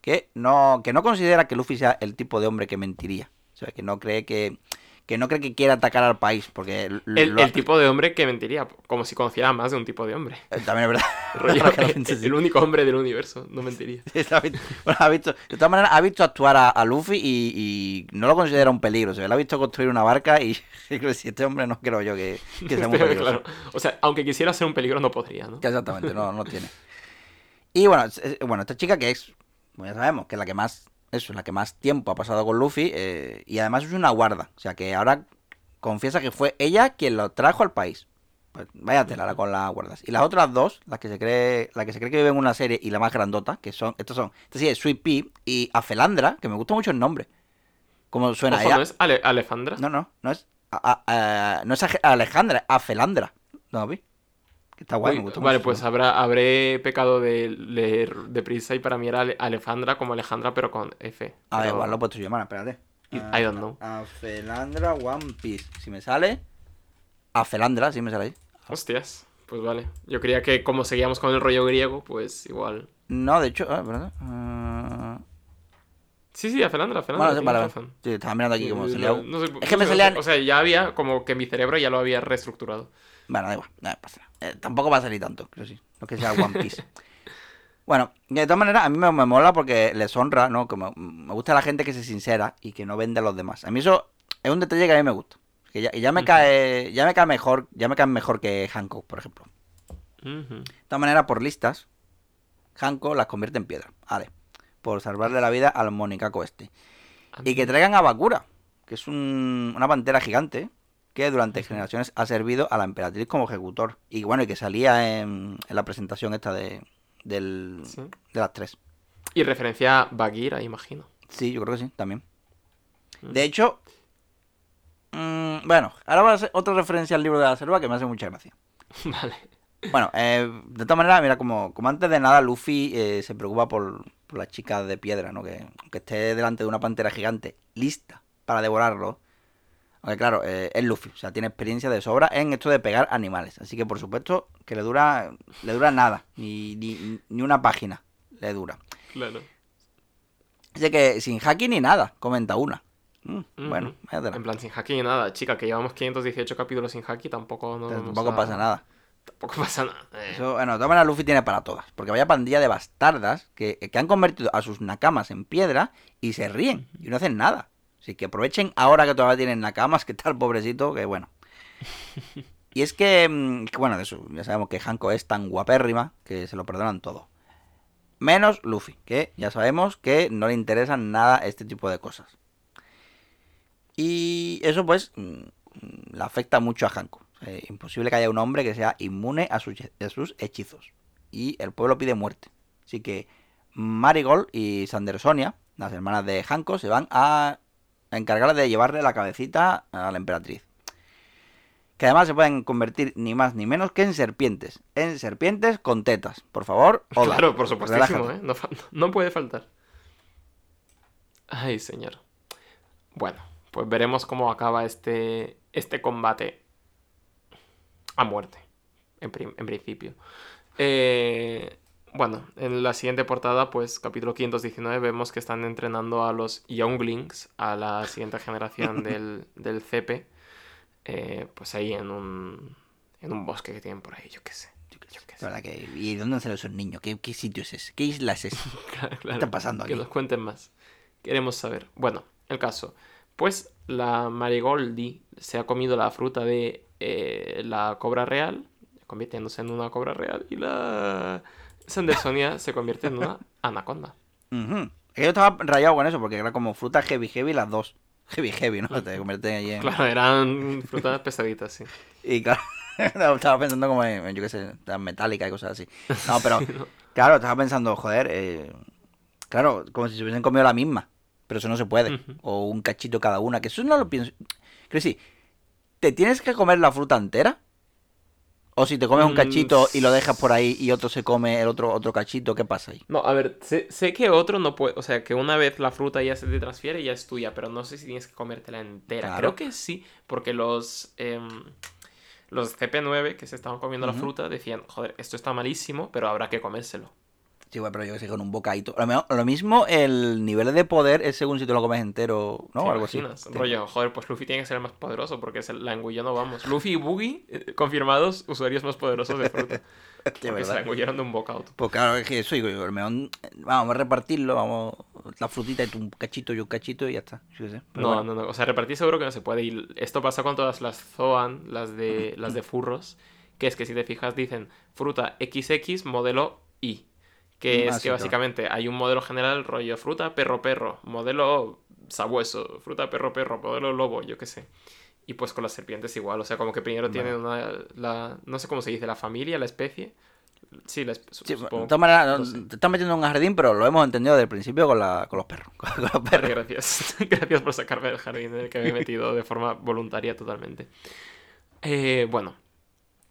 que no, que no considera que Luffy sea el tipo de hombre que mentiría. O sea, que no cree que, que no cree que quiera atacar al país, porque El, tipo de hombre que mentiría, como si conociera más de un tipo de hombre. eh, También es verdad. [LAUGHS] Rollo, [LAUGHS] lo el, único hombre del universo, no mentiría. [LAUGHS] Bueno, ha visto- de todas maneras, ha visto actuar a, a Luffy y, y no lo considera un peligro. Se le ha visto construir una barca y si este hombre no creo yo que, que sea muy peligroso. claro. O sea, aunque quisiera ser un peligro, no podría, ¿no? Exactamente, no, no tiene. Y bueno, bueno, esta chica que es, como ya sabemos, que es la que más, eso, la que más tiempo ha pasado con Luffy, eh, y además es una guarda. O sea que ahora confiesa que fue ella quien lo trajo al país. Pues vaya tela la con las guardas. Y las otras dos, las que se cree, la que se cree que vive en una serie y la más grandota, que son, estos son, esta sí es Sweet Pea y Afelandra, que me gusta mucho el nombre. Como suena Ojo, ella. ¿no es Ale- Alejandra? No, no, no es. a- a- a- no es Alejandra, es Afelandra. No, vi. Que está guay, Uy, me gusta vale, mucho. pues habrá, habré pecado de leer deprisa y para mí era Ale- Alejandra como Alejandra, pero con F. A ver, Pero- igual lo he puesto yo, mano, espérate. I- don't know. Afelandra One Piece. Si me sale. Afelandra, sí me sale ahí. Hostias, pues vale. Yo creía que como seguíamos con el rollo griego, pues igual. No, de hecho, ah, ¿verdad? Ah, Sí, sí, Afelandra, Afelandra. Bueno, vale, vale. Sí, estaba mirando aquí como Eh, salía. no- no Es no que me salían. O sea, ya había como que mi cerebro ya lo había reestructurado. Bueno, da igual, nada, pasa nada. Eh, tampoco va a salir tanto, creo sí. No que sea One Piece. [LAUGHS] bueno, de todas maneras, a mí me, me mola porque les honra, ¿no? Como me gusta la gente que se sincera y que no vende a los demás. A mí eso es un detalle que a mí me gusta. Que ya, y ya me cae, ya me cae mejor, ya me cae mejor que Hancock, por ejemplo. De todas maneras, por listas, Hancock las convierte en piedra. Vale. Por salvarle la vida al monicaco este. Y que traigan a Bakura, que es un- una pantera gigante que durante generaciones ha servido a la emperatriz como ejecutor. Y bueno, y que salía en, en la presentación esta de, del, Sí. de las tres. Y referencia a Bagheera, imagino. Sí, yo creo que sí, también. Mm. De hecho, mm, bueno, ahora va a ser otra referencia al libro de la selva que me hace mucha gracia. [LAUGHS] Vale. Bueno, eh, de todas maneras, mira, como, como antes de nada, Luffy eh, se preocupa por, por la chica de piedra, ¿no? Que esté delante de una pantera gigante, lista para devorarlo. Aunque claro, eh, es Luffy, o sea, tiene experiencia de sobra en esto de pegar animales. Así que por supuesto que le dura, le dura nada, ni, ni, ni una página le dura. Claro. Dice que sin haki ni nada, comenta una. Mm, Bueno. En plan, sin haki ni nada. Chica, que llevamos 518 capítulos sin haki, tampoco no tampoco a- pasa nada. Tampoco [LAUGHS] pasa nada. eh. Eso, bueno, todas maneras Luffy tiene para todas. Porque vaya pandilla de bastardas que, que han convertido a sus nakamas en piedra y se ríen y no hacen nada. Así que aprovechen ahora que todavía tienen nakamas, [LAUGHS] que el pobrecito, que bueno. Y es que, mm, que, bueno, de eso, ya sabemos que Hanko es tan guapérrima que se lo perdonan todo. Menos Luffy, que ya sabemos que no le interesan nada este tipo de cosas. Y eso pues mm, le afecta mucho a Hanko. Imposible que haya un hombre que sea inmune a sus, a sus hechizos. Y el pueblo pide muerte. Así que Marigold y Sandersonia, las hermanas de Hanko, se van a encargar de llevarle la cabecita a la emperatriz. Que además se pueden convertir ni más ni menos que en serpientes. En serpientes con tetas. Por favor, [LAUGHS] Claro, por supuestísimo, relájate. ¿eh? [LAUGHS] No, puede faltar. Ay, señor. Bueno, pues veremos cómo acaba este, este combate a muerte, en, en principio. Eh, bueno, en la siguiente portada, pues capítulo 519, vemos que están entrenando a los Younglings, a la siguiente generación [LAUGHS] del, del CP, eh, pues ahí en un, en un bosque que tienen por ahí, yo qué sé. Yo qué sé. verdad que, ¿Y dónde salido esos niños? ¿Qué, qué sitio es ese? ¿Qué isla es [LAUGHS] esa? Claro, claro. está pasando Que aquí? nos cuenten más. Queremos saber. Bueno, el caso. Pues la Marigoldi se ha comido la fruta de eh, la cobra real, convirtiéndose en una cobra real, y la Sandersonia se convierte en una [LAUGHS] anaconda. Que Yo estaba rayado con eso porque era como fruta heavy heavy las dos. Heavy heavy, ¿no? Te convierten allí en... Claro, eran frutas pesaditas, sí. [LAUGHS] Y claro, [LAUGHS] estaba pensando como en, yo qué sé, tan metálica y cosas así. No, pero claro, estaba pensando, joder, eh, claro, como si se hubiesen comido la misma. Pero eso no se puede. O un cachito cada una, que eso no lo pienso. Quiero decir, ¿te tienes que comer la fruta entera? O si te comes un Mm, cachito y lo dejas por ahí y otro se come el otro, otro cachito, ¿qué pasa ahí? No, a ver, sé, sé que otro no puede, o sea, que una vez la fruta ya se te transfiere ya es tuya, pero no sé si tienes que comértela entera. Claro. Creo que sí, porque los em, los CP9 que se estaban comiendo la fruta decían, joder, esto está malísimo, pero habrá que comérselo. Sí, bueno, pero yo que sé, con un bocadito. Lo, mismo, el nivel de poder es según si te lo comes entero, ¿no? ¿Te Algo así. Sí. Rollo, joder, pues Luffy tiene que ser el más poderoso porque es el, la engulló no vamos. Luffy y Boogie, eh, confirmados, usuarios más poderosos de fruta. [LAUGHS] Porque se la ¿verdad? engullaron de un bocado. Pues claro, es que eso digo yo, vamos a repartirlo, vamos, la frutita y tú un cachito y un cachito y ya está. Yo qué sé. Pero No, bueno. no, no. O sea, repartir seguro que no se puede. Y esto pasa con todas las Zoan, las de, las de furros. Que es que si te fijas, dicen fruta XX modelo I. Que es que básicamente hay un modelo general rollo fruta, perro, perro. Modelo sabueso. Fruta, perro, perro. Modelo lobo, yo qué sé. Y pues con las serpientes igual. O sea, como que primero Vale. tienen una. La, no sé cómo se dice, la familia, la especie. Sí, la espe- Sí, supongo. no sé. te estás metiendo en un jardín, pero lo hemos entendido desde el principio con, la, con los perros. [LAUGHS] Con los Vale, perros. gracias. [LAUGHS] Gracias por sacarme del jardín en el que me he metido de forma voluntaria totalmente. Eh, bueno,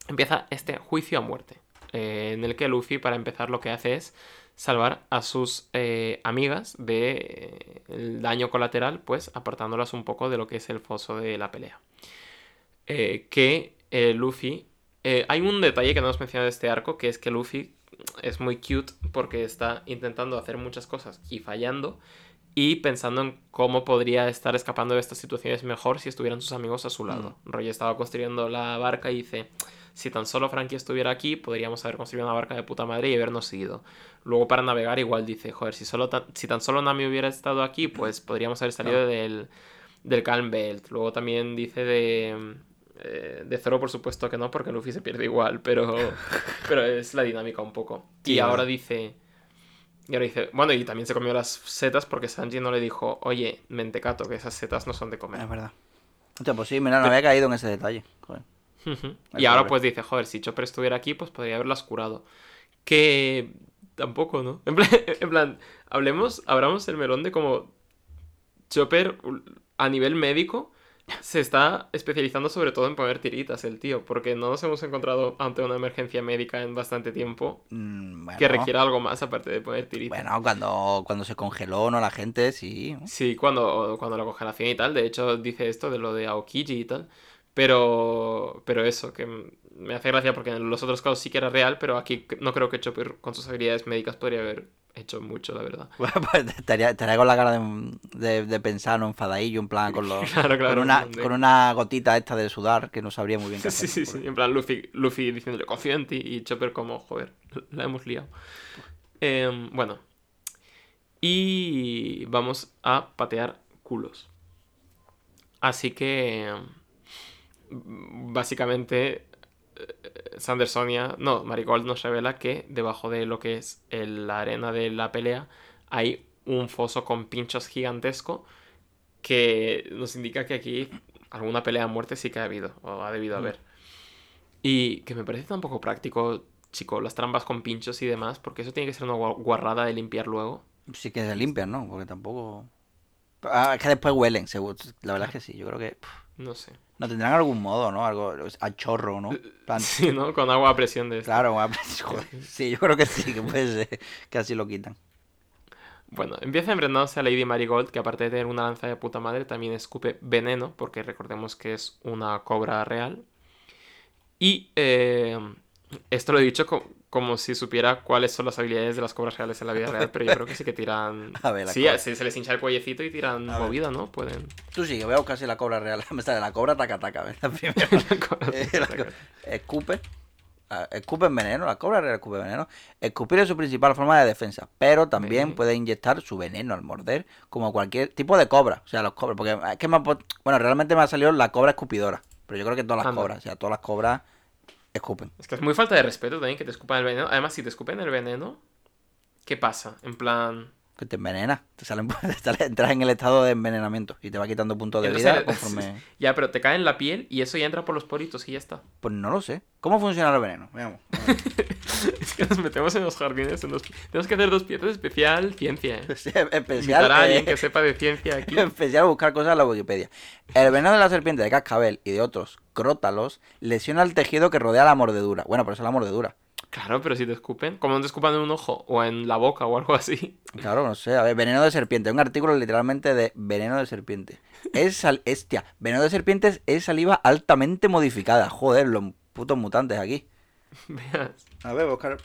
empieza este juicio a muerte, eh, en el que Luffy, para empezar, lo que hace es salvar a sus eh, amigas de el daño colateral, pues apartándolas un poco de lo que es el foso de la pelea. Eh, que eh, Luffy... eh, hay un detalle que no hemos mencionado de este arco, que es que Luffy es muy cute porque está intentando hacer muchas cosas y fallando y pensando en cómo podría estar escapando de estas situaciones mejor si estuvieran sus amigos a su lado. Roy estaba construyendo la barca y dice, si tan solo Frankie estuviera aquí, podríamos haber construido una barca de puta madre y habernos seguido. Luego para navegar igual dice, joder, si, solo tan, si tan solo Nami hubiera estado aquí, pues podríamos haber salido Claro. del, del Calm Belt. Luego también dice de... eh, de Zoro, por supuesto que no, porque Luffy se pierde igual, pero, [LAUGHS] pero es la dinámica un poco. Y ahora dice, y ahora dice, bueno, y también se comió las setas porque Sanji no le dijo, oye, mentecato, que esas setas no son de comer. Es verdad. Hostia, pues sí, mira, no había caído en ese detalle. Joder. Y ahora pobre. pues dice, joder, si Chopper estuviera aquí, pues podría haberlas curado. Que tampoco, ¿no? [LAUGHS] En plan, en plan, hablemos, abramos el melón de cómo Chopper a nivel médico se está especializando sobre todo en poner tiritas el tío, porque no nos hemos encontrado ante una emergencia médica en bastante tiempo Mm, bueno, que requiera algo más aparte de poner tiritas. Bueno, cuando, cuando se congeló, ¿no? La gente, sí. Sí, cuando, cuando la congelación y tal. De hecho, dice esto de lo de Aokiji y tal. Pero, pero eso, que me hace gracia porque en los otros casos sí que era real, pero aquí no creo que Chopper con sus habilidades médicas podría haber hecho mucho, la verdad. [LAUGHS] Bueno, pues estaría, estaría con la cara de, de, de pensar, ¿no? Enfadadillo, en plan, con, [LAUGHS] los, Claro, claro, con, una, con una gotita esta de sudar que no sabría muy bien qué Sí, [LAUGHS] hacer. sí, sí. En plan, Luffy, Luffy diciéndole confío en ti y Chopper como, joder, la hemos liado. Em, bueno. Y vamos a patear culos. Así que... Básicamente... eh, Sandersonia, no, Marigold nos revela que debajo de lo que es el- la arena de la pelea hay un foso con pinchos gigantesco que nos indica que aquí alguna pelea a muerte sí que ha habido o ha debido Mm. haber. Y que me parece tan poco práctico, chico, las trampas con pinchos y demás, porque eso tiene que ser una gua- guarrada de limpiar luego. Sí que se limpian, ¿no? Porque tampoco... Ah, es que después huelen, seguro. La verdad es que sí, yo creo que... No sé. No tendrán algún modo, ¿no? Algo a chorro, ¿no? Plan, Sí, ¿no? Con agua a presión de esto. Claro, a- joder, [LAUGHS] sí, yo creo que sí, que puede ser que así lo quitan. Bueno, empieza enfrentándose a Lady Marigold, que aparte de tener una lanza de puta madre, también escupe veneno, porque recordemos que es una cobra real. Y eh, esto lo he dicho co- como si supiera cuáles son las habilidades de las cobras reales en la vida real, pero yo creo que sí que tiran... [LAUGHS] A ver, la sí, cobra. se, se les hincha el cuellecito y tiran A ver. movida, ¿no? Pueden... Tú sí, que veo casi la cobra real. [LAUGHS] Me sale la cobra taca taca. La. [LAUGHS] Eh, la escupe. ah, Escupe en veneno, la cobra real escupe veneno. Escupir es su principal forma de defensa, pero también puede inyectar su veneno al morder, como cualquier tipo de cobra. O sea, los cobras, porque es que me ha Bueno, realmente me ha salido la cobra escupidora, Pero yo creo que todas las Anda. cobras, o sea, todas las cobras escupen. Es que es muy falta de respeto también que te escupan el veneno. Además, si te escupen el veneno, ¿qué pasa? En plan... Que te envenena. Te salen, [LAUGHS] te entras en el estado de envenenamiento y te va quitando puntos de Entonces, vida conforme. Ya, pero te cae en la piel y eso ya entra por los poritos y ya está. Pues no lo sé. ¿Cómo funciona el veneno? Veamos. [LAUGHS] Es que nos metemos en los jardines. en los- Tenemos que hacer dos piezas especial ciencia. [LAUGHS] ¿eh? especial. Invitar a alguien eh, que sepa de ciencia aquí. Especial buscar cosas en la Wikipedia. El veneno de la serpiente de cascabel y de otros crótalos lesiona el tejido que rodea la mordedura. Bueno, pero eso es la mordedura. Claro, pero si te escupen, como no te escupan en un ojo o en la boca o algo así. Claro, no sé. A ver, veneno de serpiente. Un artículo literalmente de veneno de serpiente. Es sal... [LAUGHS] Hostia, veneno de serpientes es saliva altamente modificada. Joder, los putos mutantes aquí. Veas. A ver, buscar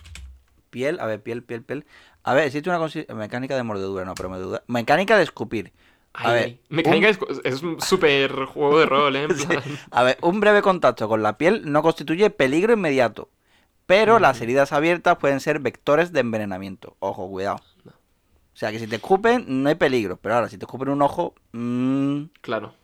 piel. A ver, piel, piel, piel. A ver, existe una consi- mecánica de mordedura. No, pero mordedura. Mecánica de escupir. A Ay, ver. Mecánica es, es un súper juego de rol, ¿eh? En [LAUGHS] plan, A ver, un breve contacto con la piel no constituye peligro inmediato, pero las heridas abiertas pueden ser vectores de envenenamiento. Ojo, cuidado. O sea, que si te escupen, no hay peligro, pero ahora, si te escupen un ojo, mm, Claro.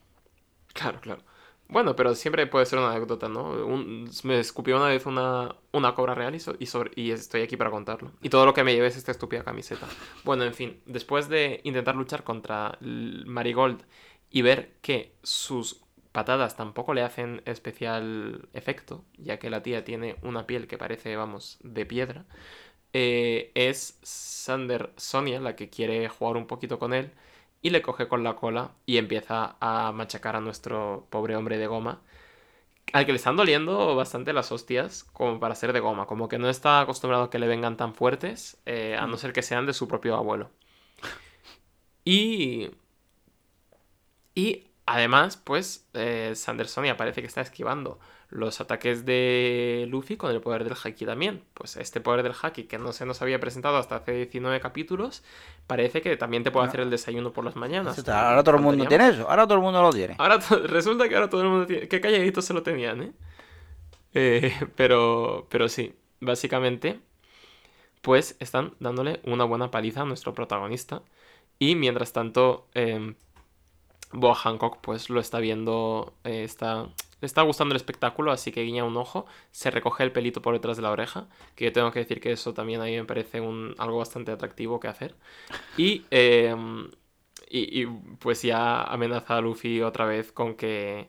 Claro, claro. Bueno, pero siempre puede ser una anécdota, ¿no? Un- me escupió una vez una, una cobra real y, so- y, sobre, y estoy aquí para contarlo. Y todo lo que me lleve es esta estúpida camiseta. Bueno, en fin, después de intentar luchar contra Marigold y ver que sus patadas tampoco le hacen especial efecto, ya que la tía tiene una piel que parece, vamos, de piedra, eh, es Sander Sonia la que quiere jugar un poquito con él y le coge con la cola y empieza a machacar a nuestro pobre hombre de goma, al que le están doliendo bastante las hostias como para ser de goma, como que no está acostumbrado a que le vengan tan fuertes, eh, a no ser que sean de su propio abuelo. Y... Y además, pues, eh, Sandersonia parece que está esquivando los ataques de Luffy con el poder del Haki también. Pues este poder del Haki que no se nos había presentado hasta hace 19 capítulos, parece que también te puede hacer el desayuno por las mañanas. eso ahora todo el mundo tiene eso, ahora todo el mundo lo tiene. Ahora resulta que ahora todo el mundo tiene. Qué calladitos se lo tenían, ¿eh? Eh, [LAUGHS] pero, pero sí, básicamente, pues están dándole una buena paliza a nuestro protagonista. Y mientras tanto, eh, Boa Hancock, pues lo está viendo, eh, está, le está gustando el espectáculo, así que guiña un ojo, se recoge el pelito por detrás de la oreja, que yo tengo que decir que eso también a mí me parece un, algo bastante atractivo que hacer. Y, eh, y, y, pues ya amenaza a Luffy otra vez con que,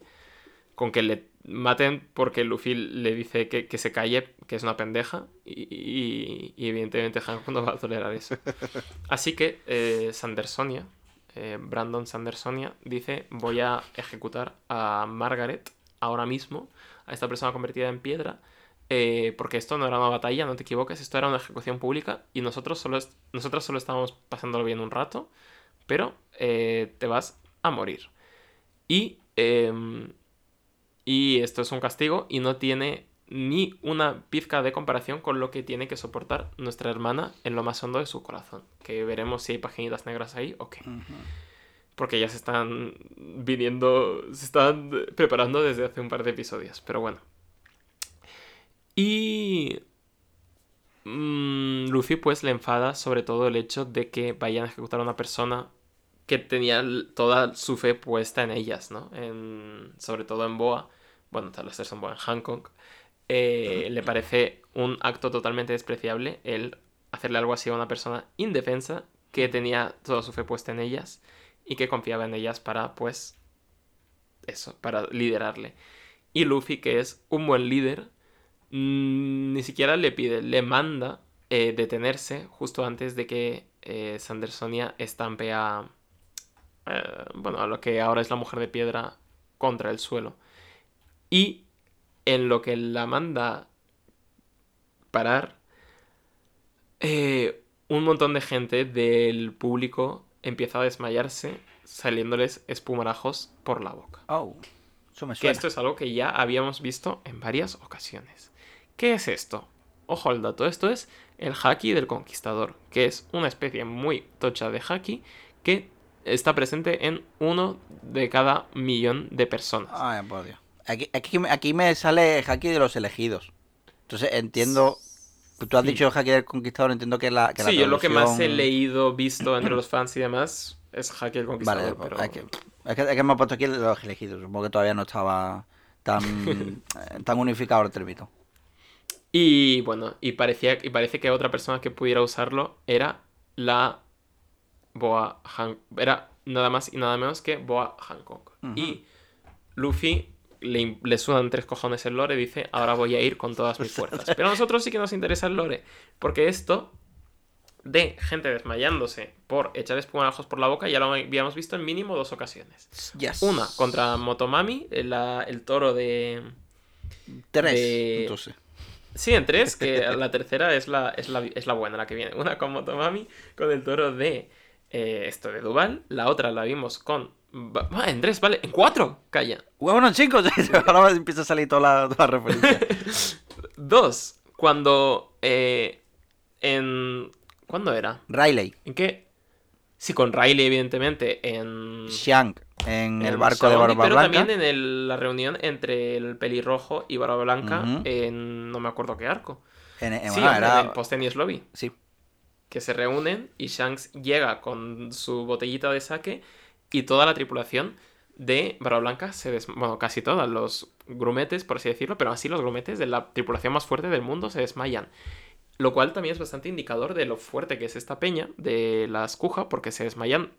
con que le maten porque Luffy le dice que, que se calle, que es una pendeja, y, y- y evidentemente Hancock no va a tolerar eso. [LAUGHS] Así que eh, Sandersonia, eh, Brandon Sandersonia, dice voy a ejecutar a Margaret ahora mismo, a esta persona convertida en piedra, eh, porque esto no era una batalla, no te equivoques, esto era una ejecución pública y nosotros solo, nosotros solo estábamos pasándolo bien un rato, pero eh, te vas a morir. Y, em, y esto es un castigo y no tiene ni una pizca de comparación con lo que tiene que soportar nuestra hermana en lo más hondo de su corazón. Que veremos si hay paginitas negras ahí o qué. Porque ya se están viniendo, se están preparando desde hace un par de episodios. Pero bueno. Y mm, Luffy pues le enfada sobre todo el hecho de que vayan a ejecutar a una persona que tenía toda su fe puesta en ellas, ¿no? En, sobre todo en Boa. Bueno, tal vez son Boa en Hancock. Eh, le parece un acto totalmente despreciable el hacerle algo así a una persona indefensa que tenía toda su fe puesta en ellas y que confiaba en ellas para, pues, eso, para liderarle. Y Luffy, que es un buen líder, mm, ni siquiera le pide, le manda eh, detenerse justo antes de que eh, Sandersonia estampe a, eh, bueno, a lo que ahora es la mujer de piedra contra el suelo. Y en lo que la manda parar, eh, un montón de gente del público empieza a desmayarse, saliéndoles espumarajos por la boca. Oh, eso me Que esto es algo que ya habíamos visto en varias ocasiones. ¿Qué es esto? Ojo al dato, esto es el haki del conquistador, que es una especie muy tocha de haki que está presente en uno de cada millón de personas. Ay, por Dios. Aquí, aquí, me- aquí me sale haki de los elegidos. Entonces entiendo. Tú has Sí. dicho haki del conquistador, entiendo que la. Que la sí, yo lo que más he leído, visto entre los fans y demás es haki del Vale, conquistador. pues, pero... hay que- es, que, es que me ha puesto aquí los elegidos. Supongo que todavía no estaba tan, [LAUGHS] eh, tan unificado el término. Y bueno, y, parecía, y parece que otra persona que pudiera usarlo era la Boa Han Era nada más y nada menos que Boa Hancock. Y Luffy le, le sudan tres cojones el lore y dice, ahora voy a ir con todas mis fuerzas. Pero a nosotros sí que nos interesa el lore, porque esto de gente desmayándose por echar espumarajos por la boca ya lo habíamos visto en mínimo dos ocasiones. Yes. Una contra Motomami, el, la- el toro de... Tres. de- Entonces. Sí, en tres, que [LAUGHS] la tercera es la, es la, es la buena, la que viene. Una con Motomami, con el toro de eh, esto de Duval. La otra la vimos con... va- en tres, vale. En cuatro, calla. Bueno, chicos, [LAUGHS] ahora empieza a salir toda la, toda la referencia. [LAUGHS] Dos, cuando... eh, en... ¿Cuándo era? Riley, ¿En qué? Sí, con Riley, evidentemente, en... Shank, en el en barco de Barba Pero Blanca. también en el- la reunión entre el pelirrojo y Barba Blanca en... No me acuerdo qué arco. En, en- sí, bueno, en era- el Post-Tennis Lobby. Sí. que se reúnen y Shanks llega con su botellita de sake y toda la tripulación de Barba Blanca se des... bueno, casi todas los grumetes, por así decirlo, pero así los grumetes de la tripulación más fuerte del mundo se desmayan. Lo cual también es bastante indicador de lo fuerte que es esta peña de la escuja, porque se desmayan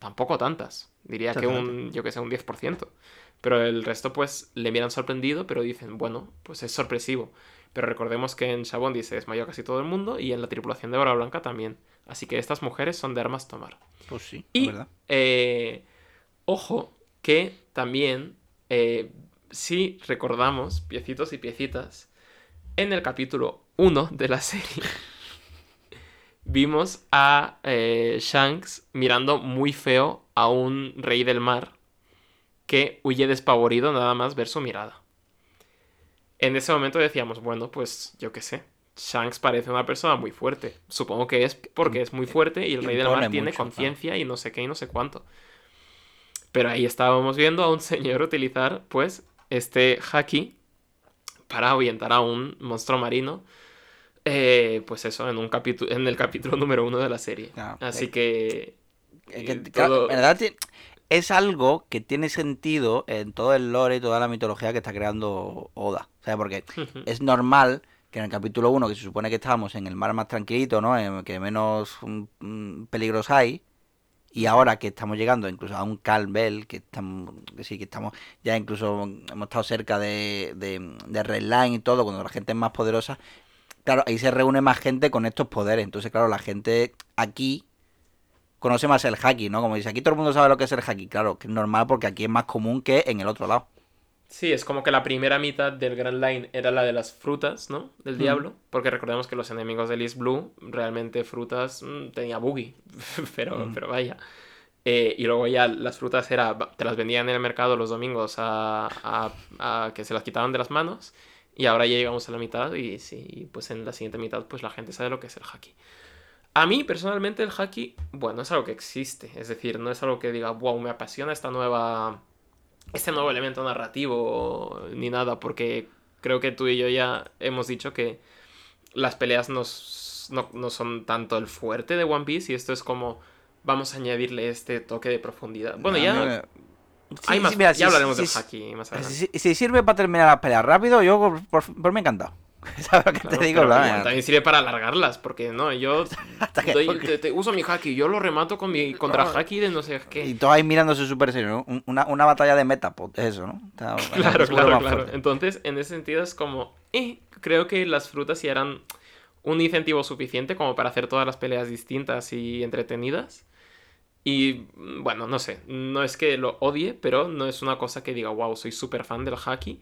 tampoco tantas. Diría que un, yo que sé, un 10%. Pero el resto, pues, le miran sorprendido, pero dicen, bueno, pues es sorpresivo. Pero recordemos que en Shabondi se desmayó casi todo el mundo y en la tripulación de Barba Blanca también. Así que estas mujeres son de armas tomar. Pues sí, Y, verdad. eh, ojo, que también, eh, si recordamos, piecitos y piecitas, en el capítulo 1 de la serie, [LAUGHS] vimos a eh, Shanks mirando muy feo a un rey del mar que huye despavorido nada más ver su mirada. En ese momento decíamos, bueno, pues yo qué sé. Shanks parece una persona muy fuerte. Supongo que es porque es muy fuerte y el rey del mar tiene conciencia y no sé qué y no sé cuánto. Pero ahí estábamos viendo a un [LAUGHS] señor utilizar, pues, este haki para ahuyentar a un monstruo marino. eh, pues eso, en un capítulo, en el capítulo número uno de la serie. Claro. Así que. Eh, todo- en verdad es algo que tiene sentido en todo el lore y toda la mitología que está creando Oda. O sea, porque es normal que en el capítulo 1, que se supone que estábamos en el mar más tranquilito, ¿no? En que menos mm, peligros hay. Y ahora que estamos llegando incluso a un Calvel, que estamos, que sí, que estamos, ya incluso hemos estado cerca de, de, de Redline y todo, cuando la gente es más poderosa, claro, ahí se reúne más gente con estos poderes. Entonces, claro, la gente aquí conoce más el haki, ¿no? Como dice, aquí todo el mundo sabe lo que es el haki. Claro, que es normal porque aquí es más común que en el otro lado. Sí, es como que la primera mitad del Grand Line era la de las frutas, ¿no? Del Mm. diablo. Porque recordemos que los enemigos de East Blue, realmente frutas, mm, tenía boogie. [LAUGHS] pero, Mm. pero vaya. Eh, y luego ya las frutas era, te las vendían en el mercado los domingos a, a- a que se las quitaban de las manos. Y ahora ya llegamos a la mitad y sí, pues en la siguiente mitad pues la gente sabe lo que es el haki. A mí personalmente el haki, bueno, es algo que existe. Es decir, no es algo que diga, wow, me apasiona esta nueva este nuevo elemento narrativo ni nada, porque creo que tú y yo ya hemos dicho que las peleas no, s- no, no son tanto el fuerte de One Piece y esto es como vamos a añadirle este toque de profundidad. Bueno, ya, me- hay más, sí, mira, ya si- hablaremos si- del si- haki más adelante. Si, si sirve para terminar las peleas rápido, yo por, por, por mí encantado. [LAUGHS] ¿Sabes lo que Claro, te digo? La- también sirve para alargarlas, porque no, yo [LAUGHS] doy- porque- te, te uso mi haki, yo lo remato con mi contra haki de no sé qué. Y todos ahí mirándose súper serio, Una, una batalla de Metapod, eso, ¿no? Está- [LAUGHS] Claro, claro, claro. fuerte. Entonces, en ese sentido es como, eh, creo que las frutas sí eran un incentivo suficiente como para hacer todas las peleas distintas y entretenidas. Y mm, bueno, no sé, no es que lo odie, pero no es una cosa que diga, wow, soy súper fan del haki.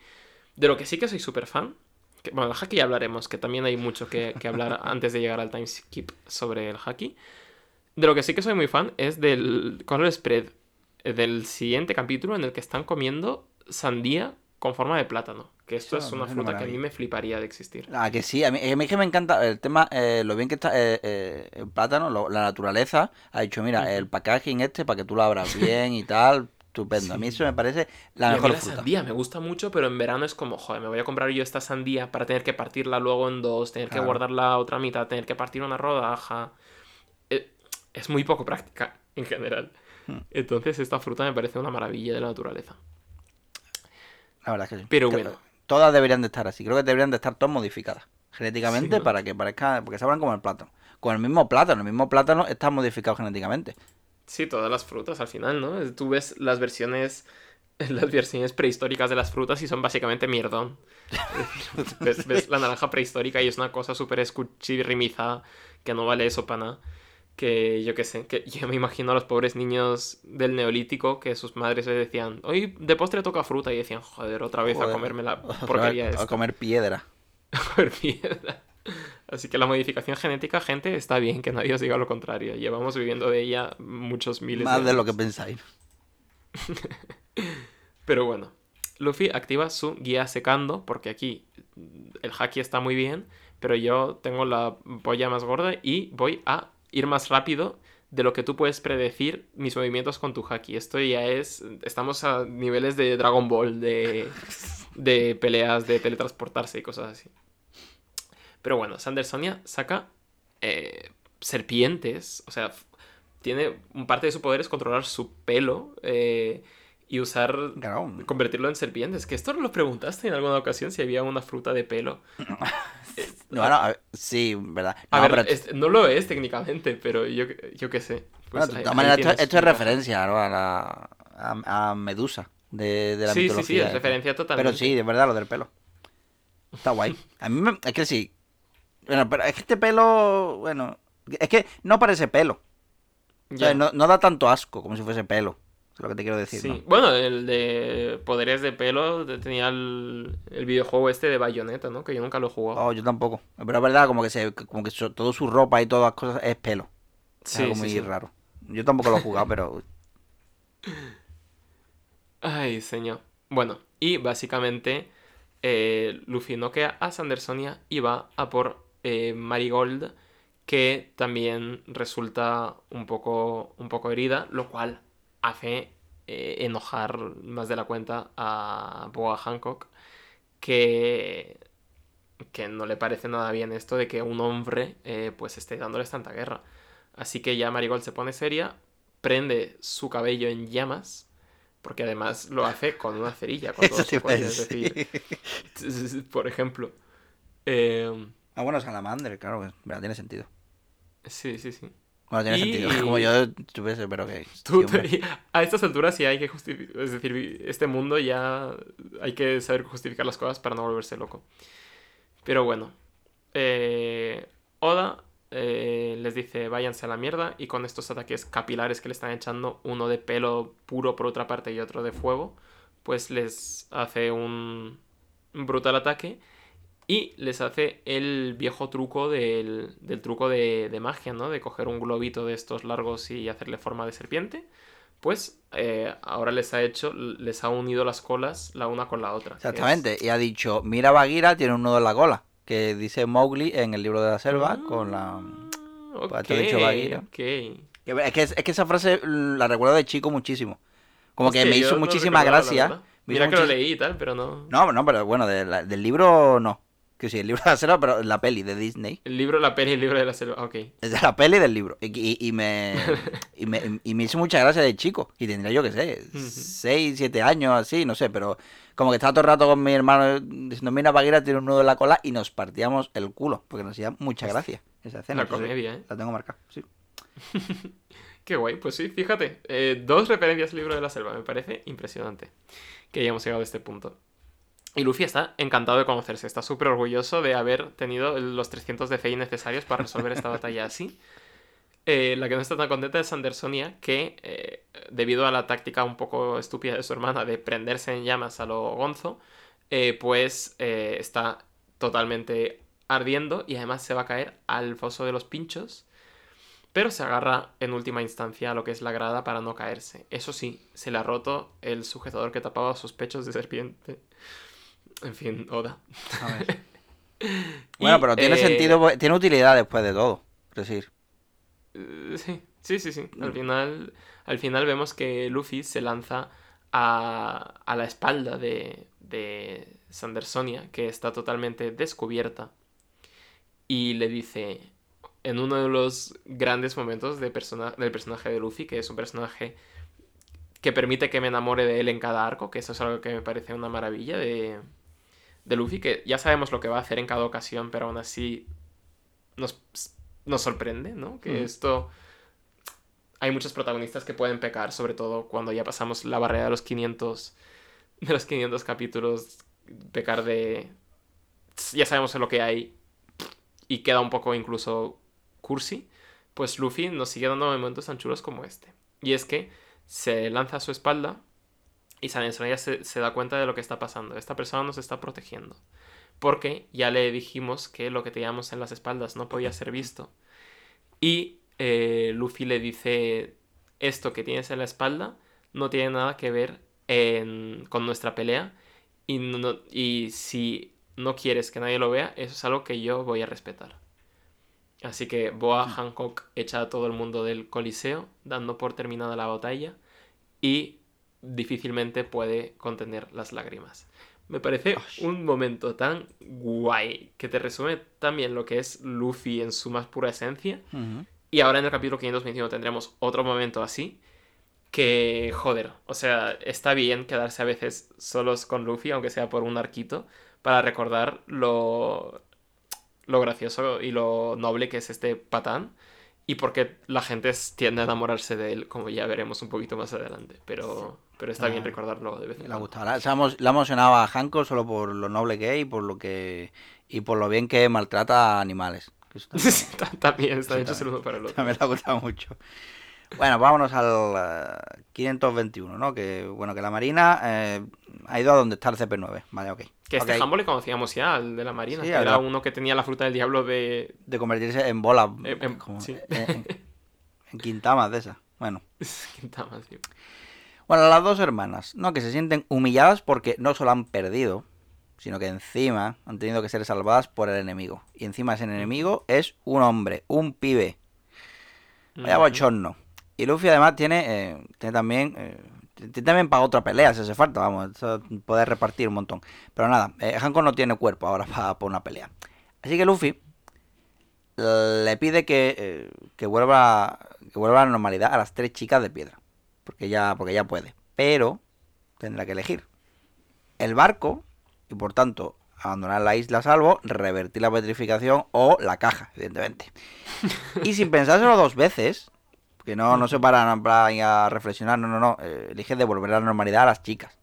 De lo que sí que soy súper fan, que, bueno, el haki ya hablaremos, que también hay mucho que, que hablar [LAUGHS] antes de llegar al time skip sobre el haki. De lo que sí que soy muy fan es del color spread eh, del siguiente capítulo en el que están comiendo sandía con forma de plátano. Que esto Eso es una fruta que a mí me fliparía de existir. Ah, que sí, a mí, a mí es que me encanta el tema, eh, lo bien que está eh, eh, el plátano, lo- la naturaleza. Ha dicho, mira, el packaging este para que tú lo abras bien y tal, estupendo. A mí eso me parece Y la a mí mejor la fruta. sandía me gusta mucho, pero en verano es como, joder, me voy a comprar yo esta sandía para tener que partirla luego en dos, tener Claro. que guardar la otra mitad, tener que partir una rodaja. Eh, Es muy poco práctica en general. Hmm. Entonces esta fruta me parece una maravilla de la naturaleza. La verdad es que sí. Pero bueno. Todas deberían de estar así. Creo que deberían de estar todas modificadas genéticamente Sí, ¿no? para que parezca, porque sabrán como el plátano. Con el mismo plátano, el mismo plátano está modificado genéticamente. Sí, todas las frutas al final, ¿no? Tú ves las versiones [LAUGHS] las versiones prehistóricas de las frutas y son básicamente mierdón. [LAUGHS] ves, ves la naranja prehistórica y es una cosa súper escuchirrimizada que no vale eso para nada. Que yo qué sé, que [LAUGHS] yo me imagino a los pobres niños del neolítico que sus madres les decían, hoy de postre toca fruta y decían, joder, otra vez a comerme la porquería esta. A comer piedra. comer piedra. Así que la modificación genética, gente, está bien, que nadie os diga lo contrario. Llevamos viviendo de ella muchos miles Más de de lo que pensáis. [LAUGHS] Pero bueno, Luffy activa su guía secando, porque aquí el haki está muy bien, pero yo tengo la polla más gorda y voy a ir más rápido de lo que tú puedes predecir mis movimientos con tu haki. Esto ya es... Estamos a niveles de Dragon Ball, de, de peleas, de teletransportarse y cosas así. Pero bueno, Sandersonia saca eh, serpientes, o sea, tiene un parte de su poder es controlar su pelo eh, y usar convertirlo en serpientes. Que esto no lo preguntaste en alguna ocasión si había una fruta de pelo. [LAUGHS] No, no, ver, sí, verdad. A No, ver, pero, es- no lo es técnicamente, pero yo, yo qué sé. Pues de todas maneras, esto, es referencia ¿no? a, la, a, a Medusa de, de la Sí, sí, mitología. sí, es referencia totalmente. Pero sí, de verdad, lo del pelo. Está guay. A mí me, es que sí. Bueno, pero es que este pelo, bueno, es que no parece pelo. O sea, no, no da tanto asco como si fuese pelo. Es lo que te quiero decir. Sí. ¿no? Bueno, el de poderes de pelo tenía el, el videojuego este de Bayonetta, ¿no? Que yo nunca lo he jugado. Oh, yo tampoco. Pero es verdad, como que se, como que todo su ropa y todas las cosas es pelo. Es sí, algo sí, muy sí. raro. Yo tampoco lo he jugado, pero [LAUGHS] Ay, señor. Bueno, y básicamente eh, Luffy noquea a Sandersonia y va a por eh, Marigold, que también resulta un poco, un poco herida, lo cual hace eh, enojar más de la cuenta a Boa Hancock, que, que no le parece nada bien esto de que un hombre eh, pues esté dándoles tanta guerra. Así que ya Marigold se pone seria, prende su cabello en llamas, porque además lo hace con una cerilla, con [LAUGHS] decir. decir, [LAUGHS] por ejemplo. Eh, Ah, bueno, Salamander, claro, verdad, tiene sentido. sí, sí, sí. Bueno, tiene Y- sentido. [LAUGHS] Como yo tuviese, pero que. Tú te- a estas alturas sí hay que justificar, es decir, este mundo ya hay que saber justificar las cosas para no volverse loco. Pero bueno, eh, Oda eh, les dice váyanse a la mierda y con estos ataques capilares que le están echando, uno de pelo puro por otra parte y otro de fuego, pues les hace un brutal ataque y les hace el viejo truco del, del truco de, de magia, ¿no? De coger un globito de estos largos y hacerle forma de serpiente. Pues eh, ahora les ha hecho, les ha unido las colas la una con la otra. es- Exactamente. Y ha dicho: Mira, Bagheera tiene un nudo en la cola. Que dice Mowgli en el libro de la selva con la. Ah, Pues te dicho, Bagheera. Es que, es que esa frase la recuerdo de chico muchísimo. Como que me hizo no muchísima gracia. Mira que lo leí y tal, pero no. No, no, pero bueno, de la- del libro no. Que sí, el libro de la selva, pero la peli de Disney. El libro, la peli, el libro de la selva. Ok. Es de la peli del libro. Y, y- y me, [LAUGHS] y, me, y me hizo mucha gracia de chico. Y tendría yo que sé, Ujú. 6, 7 años, así, no sé. Pero como que estaba todo el rato con mi hermano diciendo, mira, tiene un nudo en la cola y nos partíamos el culo. Porque nos hacía mucha gracia esa escena. La comedia, ¿eh? La tengo marcada, sí. [LAUGHS] Qué guay, pues sí, fíjate. eh, dos referencias al libro de la selva, me parece impresionante que hayamos llegado a este punto. Y Luffy está encantado de conocerse, está súper orgulloso de haber tenido los 300 de fe necesarios para resolver esta [LAUGHS] batalla así. Eh, la que no está tan contenta es Sandersonia, que eh, debido a la táctica un poco estúpida de su hermana de prenderse en llamas a lo gonzo, eh, pues está totalmente ardiendo y además se va a caer al foso de los pinchos pero se agarra en última instancia a lo que es la grada para no caerse. Eso sí, se le ha roto el sujetador que tapaba sus pechos de serpiente. En fin, Oda. A ver. [LAUGHS] Y, Bueno, pero tiene eh, sentido, pues, tiene utilidad después de todo. Es decir, eh, Sí, sí, sí, sí. Al Mm. final, al final vemos que Luffy se lanza a, a la espalda de, de Sandersonia, que está totalmente descubierta, y le dice, en uno de los grandes momentos de persona- del personaje de Luffy, que es un personaje que permite que me enamore de él en cada arco, que eso es algo que me parece una maravilla de, de Luffy, que ya sabemos lo que va a hacer en cada ocasión, pero aún así nos, nos sorprende, ¿no? Que Mm. esto... Hay muchos protagonistas que pueden pecar, sobre todo cuando ya pasamos la barrera de los 500, de los 500 capítulos, pecar de... Ya sabemos lo que hay y queda un poco incluso cursi, pues Luffy nos sigue dando momentos tan chulos como este. Y es que se lanza a su espalda y San ya se, se da cuenta de lo que está pasando. Esta persona nos está protegiendo. Porque ya le dijimos que lo que teníamos en las espaldas no podía ser visto. Y eh, Luffy le dice, esto que tienes en la espalda no tiene nada que ver en- con nuestra pelea. Y, no- y si no quieres que nadie lo vea, eso es algo que yo voy a respetar. Así que Boa Hancock echa a todo el mundo del Coliseo, dando por terminada la batalla, y difícilmente puede contener las lágrimas. Me parece un momento tan guay que te resume también lo que es Luffy en su más pura esencia. Y ahora en el capítulo 521 tendremos otro momento así. Que, joder, o sea, está bien quedarse a veces solos con Luffy, aunque sea por un arquito, para recordar lo, lo gracioso y lo noble que es este patán. Y porque la gente tiende a enamorarse de él, como ya veremos un poquito más adelante. Pero, pero está bien Ah, recordarlo de vez en cuando. gustado. La, se ha emo- le ha emocionado a Hanko solo por lo noble que es y por lo que y por lo bien que maltrata a animales. También, [LAUGHS] el también. uno para el otro. también le ha gustado mucho. Bueno, vámonos al eh, 521, ¿no? Que bueno, que la Marina eh, ha ido a donde está el CP9. Vale, ok. Que este Ok. Hambo le conocíamos ya, al de la Marina. Sí, que era uno que tenía la fruta del diablo de. De convertirse en bolas. Eh, em, como- sí. en, en- en quintamas de esas. Bueno. [LAUGHS] Quintama, sí. Bueno, las dos hermanas, ¿no? Que se sienten humilladas porque no solo han perdido, sino que encima han tenido que ser salvadas por el enemigo. Y encima ese enemigo es un hombre, un pibe. Vaya bochorno. Y Luffy además tiene, eh, tiene también... eh, tiene también para otra pelea si hace falta, vamos, poder repartir un montón. Pero nada, eh, Hancock no tiene cuerpo ahora para, para una pelea. Así que Luffy le pide que, eh, que vuelva que vuelva a la normalidad a las tres chicas de piedra. Porque ya, porque ya puede. Pero tendrá que elegir. El barco, y por tanto, abandonar la isla a salvo, revertir la petrificación o la caja, evidentemente. Y sin pensárselo dos veces, que no, no se paran a reflexionar, no, no, no, eh, elige devolver la normalidad a las chicas.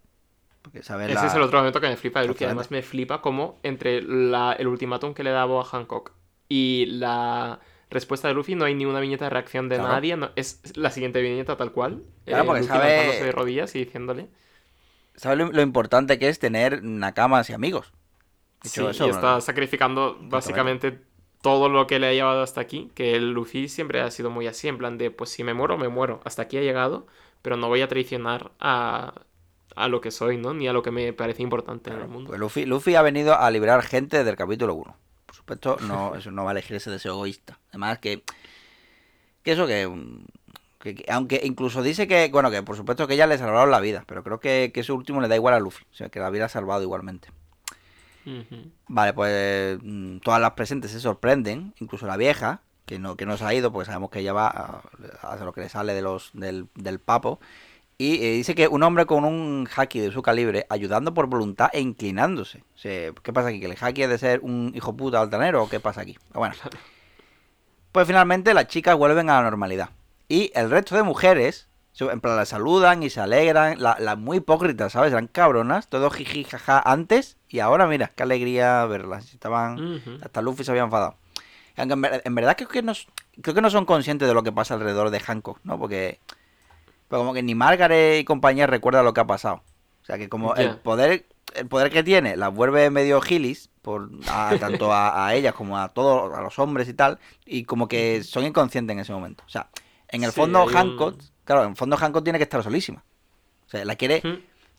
Porque Ese la- es el otro momento que me flipa de. Exactamente. Además, me flipa como entre la- el ultimátum que le da Boa Hancock y la respuesta de Luffy no hay ni una viñeta de reacción de Claro. nadie. no- es la siguiente viñeta tal cual. Claro, porque Luffy sabe- lanzándose de rodillas y diciéndole. ¿Sabes lo, lo importante que es tener nakamas y amigos? Sí, eso, y ¿no? está sacrificando básicamente todo lo que le ha llevado hasta aquí. Que el Luffy siempre ha sido muy así, en plan de, pues si me muero, me muero. Hasta aquí ha llegado, pero no voy a traicionar a, a lo que soy, ¿no? Ni a lo que me parece importante en el mundo. Pues Luffy, Luffy ha venido a liberar gente desde el capítulo 1. No, [LAUGHS] eso no va a elegir ese deseo egoísta. Además que, que eso que, mm, que- que- aunque incluso dice que, bueno, que por supuesto que ella le salvaron la vida, pero creo que, que eso último le da igual a Luffy. O sea, que la hubiera salvado igualmente. Vale, pues mm, todas las presentes se sorprenden, incluso la vieja, que no, que no se ha ido, porque sabemos que ella va a, a hacer lo que le sale de los, del, del papo. Y eh, dice que un hombre con un haki de su calibre, ayudando por voluntad e inclinándose. O sea, ¿Qué pasa aquí? ¿Que el haki es de ser un hijo puta altanero o qué pasa aquí? Bueno. Pues finalmente las chicas vuelven a la normalidad. Y el resto de mujeres, en plan, las saludan y se alegran. Las la muy hipócritas, ¿sabes? Eran cabronas, todo jiji jaja antes. Y ahora, mira, qué alegría verlas. Estaban. Ujú. Hasta Luffy se había enfadado. Aunque en, en verdad creo que, no, creo que no son conscientes de lo que pasa alrededor de Hancock, ¿no? Porque, pero como que ni Margaret y compañía recuerdan lo que ha pasado. O sea que como el poder el poder que tiene las vuelve medio gilis, por, a- tanto a, a ellas como a todos, a los hombres y tal, y como que son inconscientes en ese momento. O sea, en el Sí, fondo un- Hancock, claro, en el fondo Hancock tiene que estar solísima. O sea, la quiere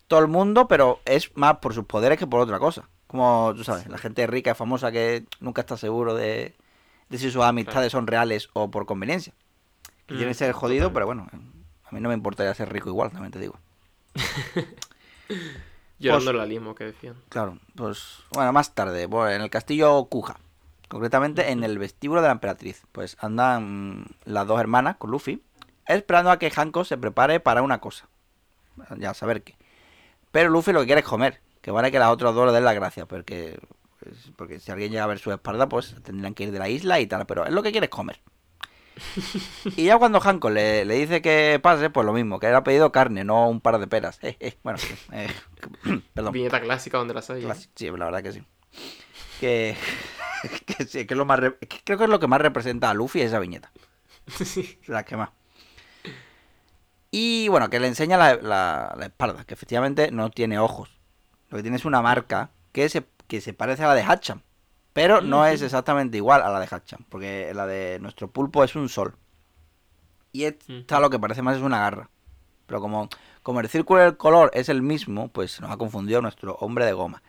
todo el mundo, pero es más por sus poderes que por otra cosa. Como, tú sabes, la gente rica y famosa que nunca está seguro de, de si sus amistades son reales o por conveniencia. Que tiene que Mm, ser jodido, pero bueno, a mí no me importaría ser rico igual, también te digo. [LAUGHS] Llorando la limo, que decían. Claro, pues bueno, más tarde, bueno, en el castillo Kuja, concretamente en el vestíbulo de la emperatriz, pues andan las dos hermanas con Luffy, esperando a que Hanko se prepare para una cosa. ya saber qué. Pero Luffy lo que quiere es comer, que vale que las otras dos le den las gracias, porque, pues, porque si alguien llega a ver su espalda, pues tendrían que ir de la isla y tal, pero es lo que quiere es comer. Y ya cuando Hanko le, le dice que pase, pues lo mismo, que era pedido carne, no un par de peras. [LAUGHS] Eh, eh, bueno, eh, [COUGHS] perdón. Viñeta clásica donde las hay. Sí, la verdad que sí. Que, [LAUGHS] que sí, que es lo más re- que creo que es lo que más representa a Luffy esa viñeta. [LAUGHS] Sí. La que más. Y bueno, que le enseña la, la- la espalda, que efectivamente no tiene ojos. Lo que tiene es una marca que se, que se parece a la de Hatcham. Pero no es exactamente igual a la de Hatcham, porque la de nuestro pulpo es un sol. Y esta lo que parece más es una garra. Pero como, como el círculo del color es el mismo, pues se nos ha confundido nuestro hombre de goma.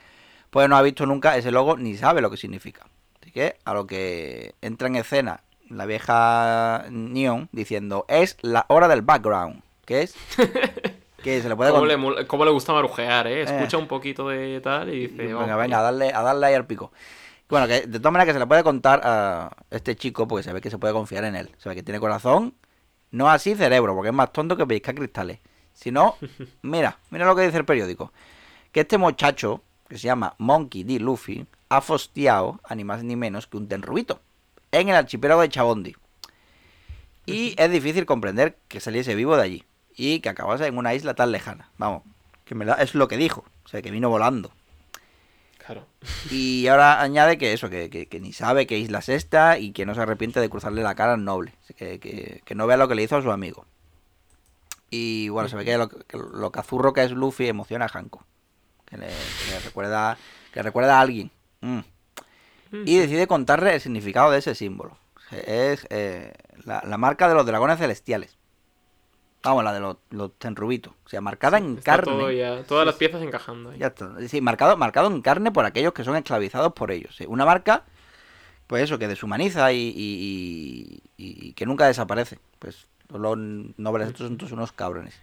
Pues no ha visto nunca ese logo ni sabe lo que significa. Así que a lo que entra en escena la vieja Neon diciendo es la hora del background. Que es [LAUGHS] que se le puede ¿Cómo le, cómo le gusta marujear, eh? Escucha Eh. un poquito de tal y dice... Venga, "Vamos, venga, a darle, a darle ahí al pico. Bueno, que de todas maneras que se le puede contar a este chico, porque se ve que se puede confiar en él. Se ve que tiene corazón, no así cerebro, porque es más tonto que pellizcar cristales. Si no, [LAUGHS] mira, mira lo que dice el periódico. Que este muchacho, que se llama Monkey D. Luffy, ha fosteado, a ni más ni menos que un tenrubito, en el archipiélago de Chabondi. Y es difícil comprender que saliese vivo de allí y que acabase en una isla tan lejana. Vamos, que me da- es lo que dijo, o sea, que vino volando. Claro. Y ahora añade que eso, que, que- que ni sabe qué isla es esta y que no se arrepiente de cruzarle la cara al noble. Que, que- que no vea lo que le hizo a su amigo. Y bueno, se ve que lo, que lo cazurro que es Luffy emociona a Hanko. Que le, recuerda, que le recuerda a alguien. Mm. Y decide contarle el significado de ese símbolo. Es eh, la, la marca de los dragones celestiales. Vamos, la de los, los tenrubitos. O sea, marcada en Está carne. todo ya, todas las piezas encajando ahí. Ya está. Sí, marcado, marcado en carne por aquellos que son esclavizados por ellos. sí. Una marca, pues eso, que deshumaniza y, y- y- y que nunca desaparece. Pues los nobles estos son todos unos cabrones.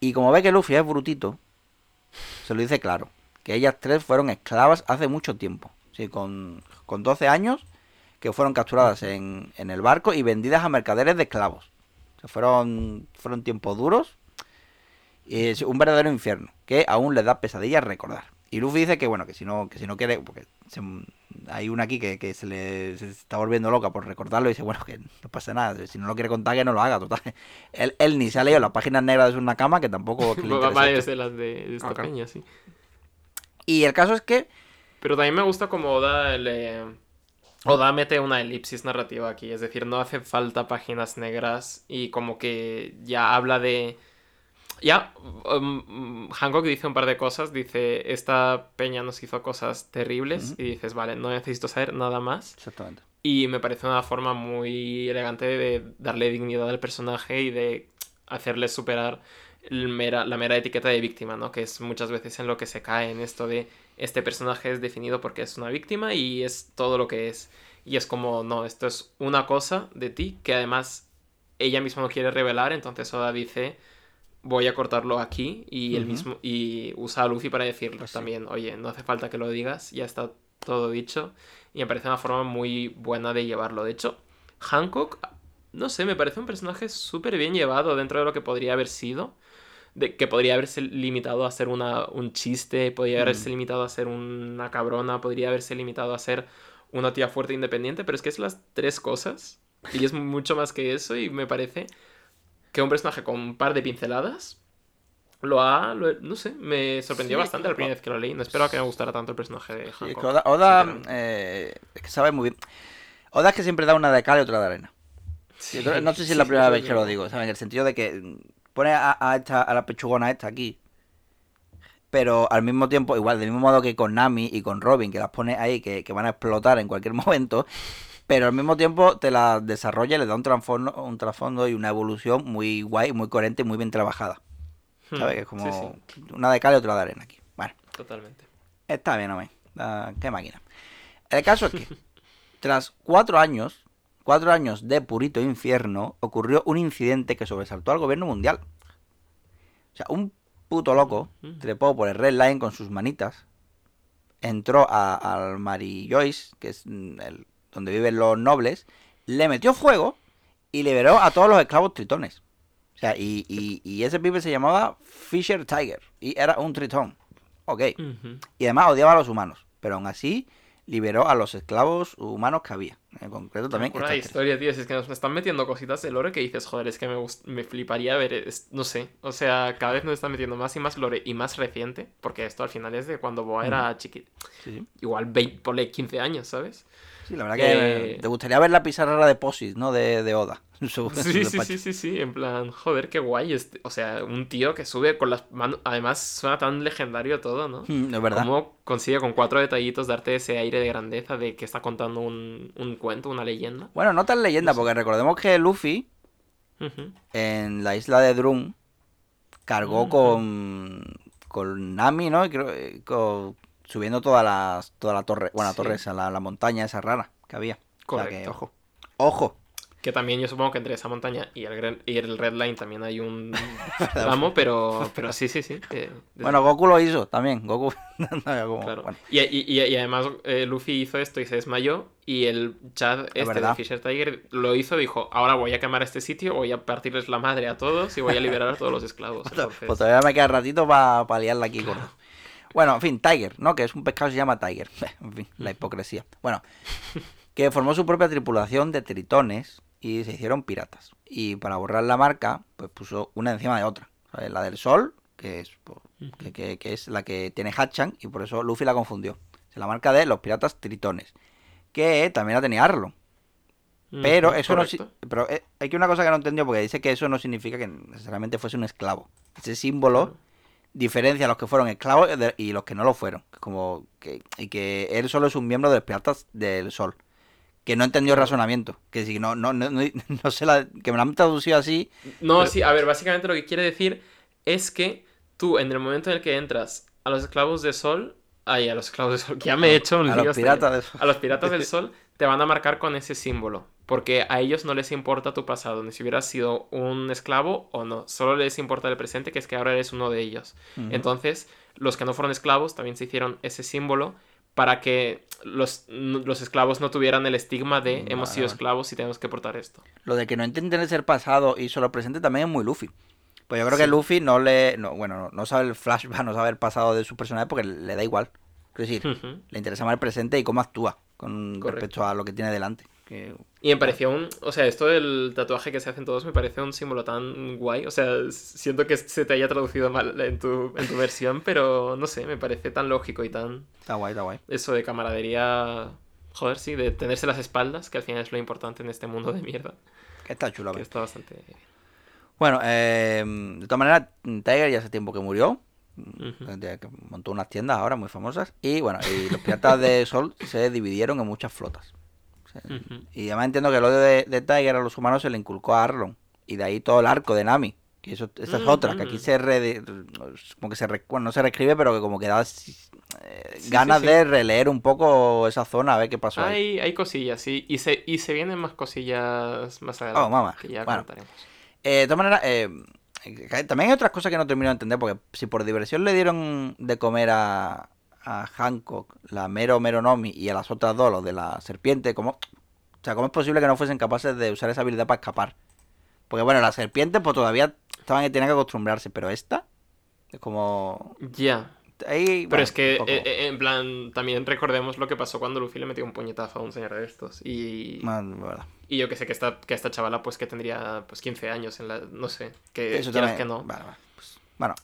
Y como ve que Luffy es brutito, se lo dice claro. Que ellas tres fueron esclavas hace mucho tiempo. Sí, con, con 12 años, que fueron capturadas en, en el barco y vendidas a mercaderes de esclavos. Fueron, fueron tiempos duros y es un verdadero infierno que aún le da pesadillas recordar. Y Luffy dice que bueno, que si no, que si no quiere, porque se- hay una aquí que, que se le se está volviendo loca por recordarlo y dice, bueno, que no pasa nada, si no lo quiere contar que no lo haga, total. [LAUGHS] Él, él ni se ha leído las páginas negras de una cama que tampoco [LAUGHS] que le Varias de las de, de esta Ah, peña, sí. Y el caso es que Pero también me gusta como Oda le... Oda mete una elipsis narrativa aquí, es decir, no hace falta páginas negras y como que ya habla de... Ya, um, Hancock dice un par de cosas, dice, esta peña nos hizo cosas terribles y dices, vale, no necesito saber nada más. Exactamente. Y me parece una forma muy elegante de darle dignidad al personaje y de hacerle superar mera- la mera etiqueta de víctima, ¿no? Que es muchas veces en lo que se cae en esto de este personaje es definido porque es una víctima y es todo lo que es. Y es como, no, esto es una cosa de ti que además ella misma no quiere revelar, entonces Oda dice, voy a cortarlo aquí y él mismo y usa a Luffy para decirlo Pues sí. también, oye, no hace falta que lo digas, ya está todo dicho y me parece una forma muy buena de llevarlo. De hecho, Hancock, no sé, me parece un personaje súper bien llevado dentro de lo que podría haber sido. De, que podría haberse limitado a ser una, un chiste, podría haberse Mm. limitado a ser una cabrona, podría haberse limitado a ser una tía fuerte e independiente, pero es que es las tres cosas. Y es mucho más que eso y me parece que un personaje con un par de pinceladas lo ha, lo- no sé, me sorprendió Sí, bastante la primera vez que lo leí. No esperaba que me gustara tanto el personaje de Sí, es Hancock. que Oda, eh, es que sabe muy bien. Oda es que siempre da una de cal y otra de arena. Sí, no sé si es la primera vez que lo digo, ¿sabes? En el sentido de que pone a, a esta, a la pechugona esta aquí, pero al mismo tiempo, igual, del mismo modo que con Nami y con Robin, que las pone ahí, que, que van a explotar en cualquier [LAUGHS] momento, pero al mismo tiempo te las desarrolla y le da un trasfondo, un trasfondo y una evolución muy guay, muy coherente y muy bien trabajada. ¿Sabes? Que es como Hmm, Sí, sí, una de cal y otra de arena aquí. Bueno. totalmente. Está bien, hombre. Ah, qué máquina. El caso es que, [LAUGHS] tras cuatro años, cuatro años de purito infierno, ocurrió un incidente que sobresaltó al gobierno mundial. O sea, un puto loco trepó por el Red Line con sus manitas, entró al Mary Joyce, que es mm, el, donde viven los nobles, le metió fuego y liberó a todos los esclavos tritones. O sea, y, y, y ese pibe se llamaba Fisher Tiger. Y era un tritón. Ok. Y además odiaba a los humanos. Pero aún así liberó a los esclavos humanos que había. En concreto también. Extranjeros. historia, tío. si Es que nos están metiendo cositas de lore que dices, joder, es que me, gust- me fliparía ver. es- no sé. O sea, cada vez nos están metiendo más y más lore y más reciente. Porque esto al final es de cuando Boa era chiquito. Sí, sí. Igual 20, ponle 15 años, ¿sabes? Sí, la verdad que Eh, te gustaría ver la pizarra de Posis, ¿no? De, de Oda. su- [LAUGHS] su Sí, sí, sí, sí, sí. En plan, joder, qué guay. Este, o sea, un tío que sube con las manos. Además, suena tan legendario todo, ¿no? Mm, Es verdad. ¿Cómo consigue con cuatro detallitos darte ese aire de grandeza de que está contando un, un cuento, una leyenda? Bueno, no tan leyenda, porque recordemos que Luffy en la isla de Drum cargó con, con Nami, ¿no? Y creo, eh, con- subiendo toda la, toda la torre, bueno, la Sí. torre esa, la, la montaña esa rara que había. O sea que, ojo. Ojo. Que también yo supongo que entre esa montaña y el, y el Red Line también hay un [LAUGHS] tramo, pero, pero sí, sí, sí. que- Bueno, Goku lo hizo también. Goku. [LAUGHS] no, como- claro. bueno. Y, y- y- además eh, Luffy hizo esto y se desmayó. Y el Chad este de. Fisher Tiger lo hizo, dijo, ahora voy a quemar este sitio, voy a partirles la madre a todos y voy a liberar a todos los esclavos. [LAUGHS] Entonces, Pues todavía me queda ratito para liarla aquí con. Bueno, en fin, Tiger, ¿no? Que es un pescado que se llama Tiger. [LAUGHS] En fin, la hipocresía. Bueno, que formó su propia tripulación de tritones y se hicieron piratas. Y para borrar la marca, pues puso una encima de otra. ¿sabes? La del sol, que es, pues, que, que- que es la que tiene Hatchan, y por eso Luffy la confundió. Es la marca de los piratas tritones. Que también la tenía Arlong. Pero ujú, eso no pero eh, hay que una cosa que no entendió porque dice que eso no significa que necesariamente fuese un esclavo. Ese símbolo Claro. Diferencia a los que fueron esclavos y los que no lo fueron. Como que, y que él solo es un miembro de los piratas del sol. Que no entendió el razonamiento. Que si no, no, no, no, [LAUGHS] no sé la, que me lo han traducido así. No, Pero- sí, a ver, básicamente lo que quiere decir es que tú, en el momento en el que entras a los esclavos de sol, ay, a los esclavos de sol, que ya me he hecho un A lío los piratas del sol. A los piratas del [LAUGHS] sol te van a marcar con ese símbolo, porque a ellos no les importa tu pasado, ni si hubieras sido un esclavo o no, solo les importa el presente, que es que ahora eres uno de ellos. Entonces, los que no fueron esclavos también se hicieron ese símbolo para que los, los esclavos no tuvieran el estigma de hemos Mm, Vale, sido esclavos y tenemos que portar esto. Lo de que no entienden ser pasado y solo presente también es muy Luffy. Pues yo creo Sí. que Luffy no le. No, bueno, no, sabe el flashback, no sabe el pasado de su personaje porque le da igual. Quiero decir, le interesa más el presente y cómo actúa con Correcto. respecto a lo que tiene delante. Que- Y me pareció un. O sea, esto del tatuaje que se hacen todos me parece un símbolo tan guay. O sea, siento que se te haya traducido mal en tu, en tu [LAUGHS] versión, pero no sé, me parece tan lógico y tan. Está guay, está guay. Eso de camaradería. Joder, sí, de tenerse las espaldas, que al final es lo importante en este mundo de mierda. Que está chulo. Que está bastante. Bueno, eh, de todas maneras, Tiger ya hace tiempo que murió. Que montó unas tiendas ahora muy famosas. Y bueno, y los piratas de [LAUGHS] Sol se dividieron en muchas flotas. Y además entiendo que el odio de, de Tiger a los humanos se le inculcó a Arlong. Y de ahí todo el arco de Nami. Y eso, esa es Mm, otra, que aquí se re- como que se re- bueno, no se reescribe, pero que como que da eh, Sí, ganas sí, sí. de releer un poco esa zona a ver qué pasó ahí. Hay, hay cosillas, sí. Y se, y se vienen más cosillas más adelante. Oh, mamá. Que ya Bueno. contaremos. Eh, de todas maneras, eh, también hay otras cosas que no termino de entender, porque si por diversión le dieron de comer a, a Hancock, la Mero Meronomi y a las otras dos, los de la serpiente, ¿cómo, o sea, ¿cómo es posible que no fuesen capaces de usar esa habilidad para escapar? Porque bueno, la serpiente pues todavía estaban que tenían que acostumbrarse, pero esta es como... Ya. Ahí, Pero bueno, es que, eh, eh, en plan, también recordemos lo que pasó cuando Luffy le metió un puñetazo a un señor de estos. Y, Bueno, y yo que sé que esta, que esta chavala, pues que tendría pues 15 años en la. No sé. Que Eso también- que no. Vale, vale, pues, bueno.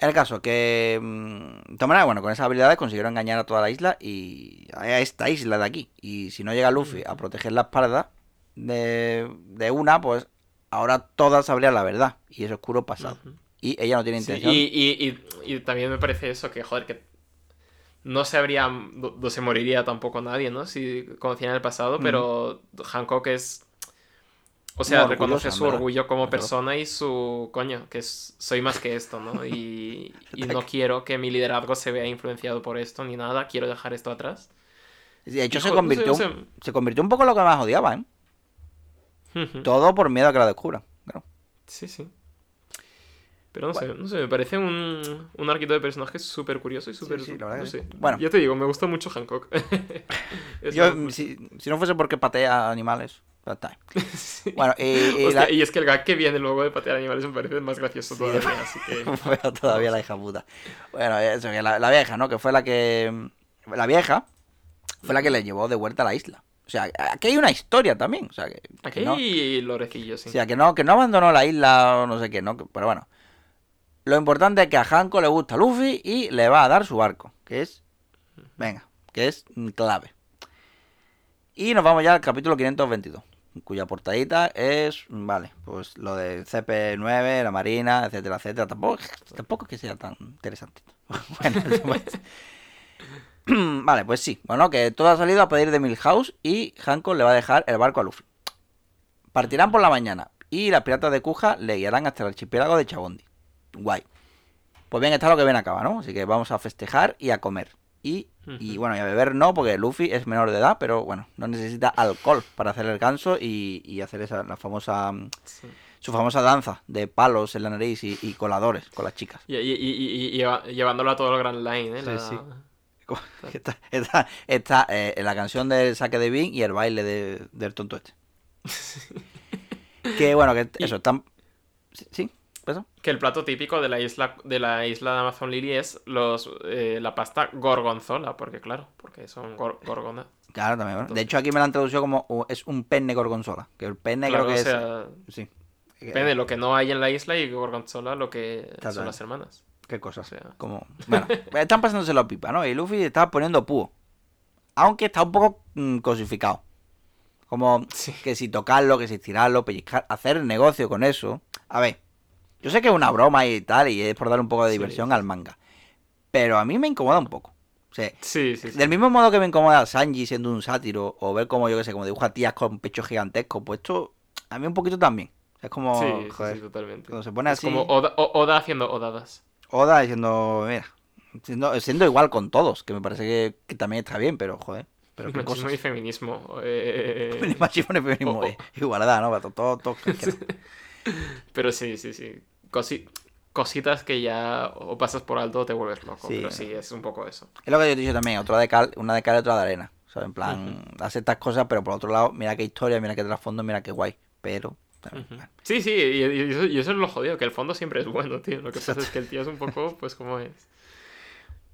El caso, que mm, de todas maneras, bueno, con esas habilidades consiguieron engañar a toda la isla y a esta isla de aquí. Y si no llega Luffy a proteger la espalda de, de una, pues ahora todas sabrían la verdad. Y es oscuro pasado. Y ella no tiene Sí, intención. y, y, y, y también me parece eso, que joder, que no se habría. No, se moriría tampoco nadie, ¿no? Si conocían el pasado, pero Hancock es. O sea, reconoce su ¿verdad? orgullo como persona y su. Coño, que es, soy más que esto, ¿no? Y, [LAUGHS] y no quiero que mi liderazgo se vea influenciado por esto ni nada, quiero dejar esto atrás. De hecho, se jo- no sé, convirtió, se convirtió un poco en lo que más odiaba, ¿eh? Todo por miedo a que la descubran. claro. Sí, sí. Pero no sé, no sé, me parece un, un arquito de personaje súper curioso y súper... sí, verdad no sé. sí. Bueno. Ya te digo, me gusta mucho Hancock. [LAUGHS] Yo, si, si no fuese porque patea animales. [LAUGHS] Sí. Bueno, y, y Hostia, la- y es que el gag que viene luego de patear animales me parece más gracioso Sí, todavía, [LAUGHS] así que... Todavía la hija puta. Bueno, eso, que la, la vieja, ¿no? Que fue la que. La vieja fue la que le llevó de vuelta a la isla. O sea, aquí hay una historia también. O sea, que, Aquí no, hay lorecillos, sí. o sea, que no, que no abandonó la isla o no sé qué, ¿no? Pero bueno. Lo importante es que a Hanko le gusta Luffy y le va a dar su barco. Que es. Venga, que es clave. Y nos vamos ya al capítulo 522. Cuya portadita es. Vale, pues lo de CP9, la Marina, etcétera, etcétera. Tampoco, tampoco es que sea tan interesante. [LAUGHS] bueno, pues- [CLEARS THROAT] Vale, pues sí. Bueno, que todo ha salido a pedir de Milhouse y Hancock le va a dejar el barco a Luffy. Partirán por la mañana y las piratas de Kuja le guiarán hasta el archipiélago de Chabondi. Guay. Pues bien, está lo que ven acaba, ¿no? Así que vamos a festejar y a comer. Y, y bueno, y a beber no, porque Luffy es menor de edad, pero bueno, no necesita alcohol para hacer el ganso y, y hacer esa la famosa mm, Sí. su famosa danza de palos en la nariz y, y coladores con las chicas. Y, llevándolo a todo el Grand Line, ¿eh? Sí, La- sí. Está, está, está, eh, en la canción del saque de Bing y el baile de- del tonto este. [LAUGHS] que bueno, que eso, están... Sí, ¿eso? Que el plato típico de la isla de la isla de Amazon Lily es los eh, la pasta gorgonzola, porque claro, porque son gor- gorgona. Claro, también. bueno. De hecho, aquí me la han traducido como es un penne gorgonzola. Que el penne Claro, creo que o sea, es. Sí. depende lo que no hay en la isla y gorgonzola lo que son las hermanas. Qué cosas. O sea. Como. Bueno, [LAUGHS] están pasándoselo pipa, ¿no? Y Luffy está poniendo púo. Aunque está un poco mm, cosificado. Como Sí. que si tocarlo, que si estirarlo, pellizcar, hacer negocio con eso. A ver, yo sé que es una broma y tal, y es por dar un poco de diversión sí, al manga. Pero a mí me incomoda un poco. O sea, Sí, sí, sí. del mismo modo que me incomoda Sanji siendo un sátiro, o ver como yo que sé, como dibuja tías con pecho gigantesco, pues esto a mí un poquito también. Es como, Sí, joder, sí, totalmente. cuando se pone Es así, como Oda, Oda haciendo odadas. Oda diciendo, mira, siendo, siendo igual con todos, que me parece que, que también está bien, pero joder, pero qué [LAUGHS] Machismo cosas. y [LAUGHS] feminismo. eh, Ni machismo ni feminismo, Oh, oh. eh, igualdad, ¿no? Para todo, todo, cualquiera. [LAUGHS] Pero sí, sí, sí. Cosi- cositas que ya o pasas por alto o te vuelves loco. Sí. Pero sí, es un poco eso. Es lo que yo te he dicho también, otra de cal, una de cal y otra de arena. O sea, en plan, hace estas cosas, pero por otro lado, mira qué historia, mira qué trasfondo, mira qué guay. Pero, bueno. Sí, sí, y, y eso, y eso es lo jodido, que el fondo siempre es bueno, tío. Lo que pasa es que el tío es un poco, pues, como es.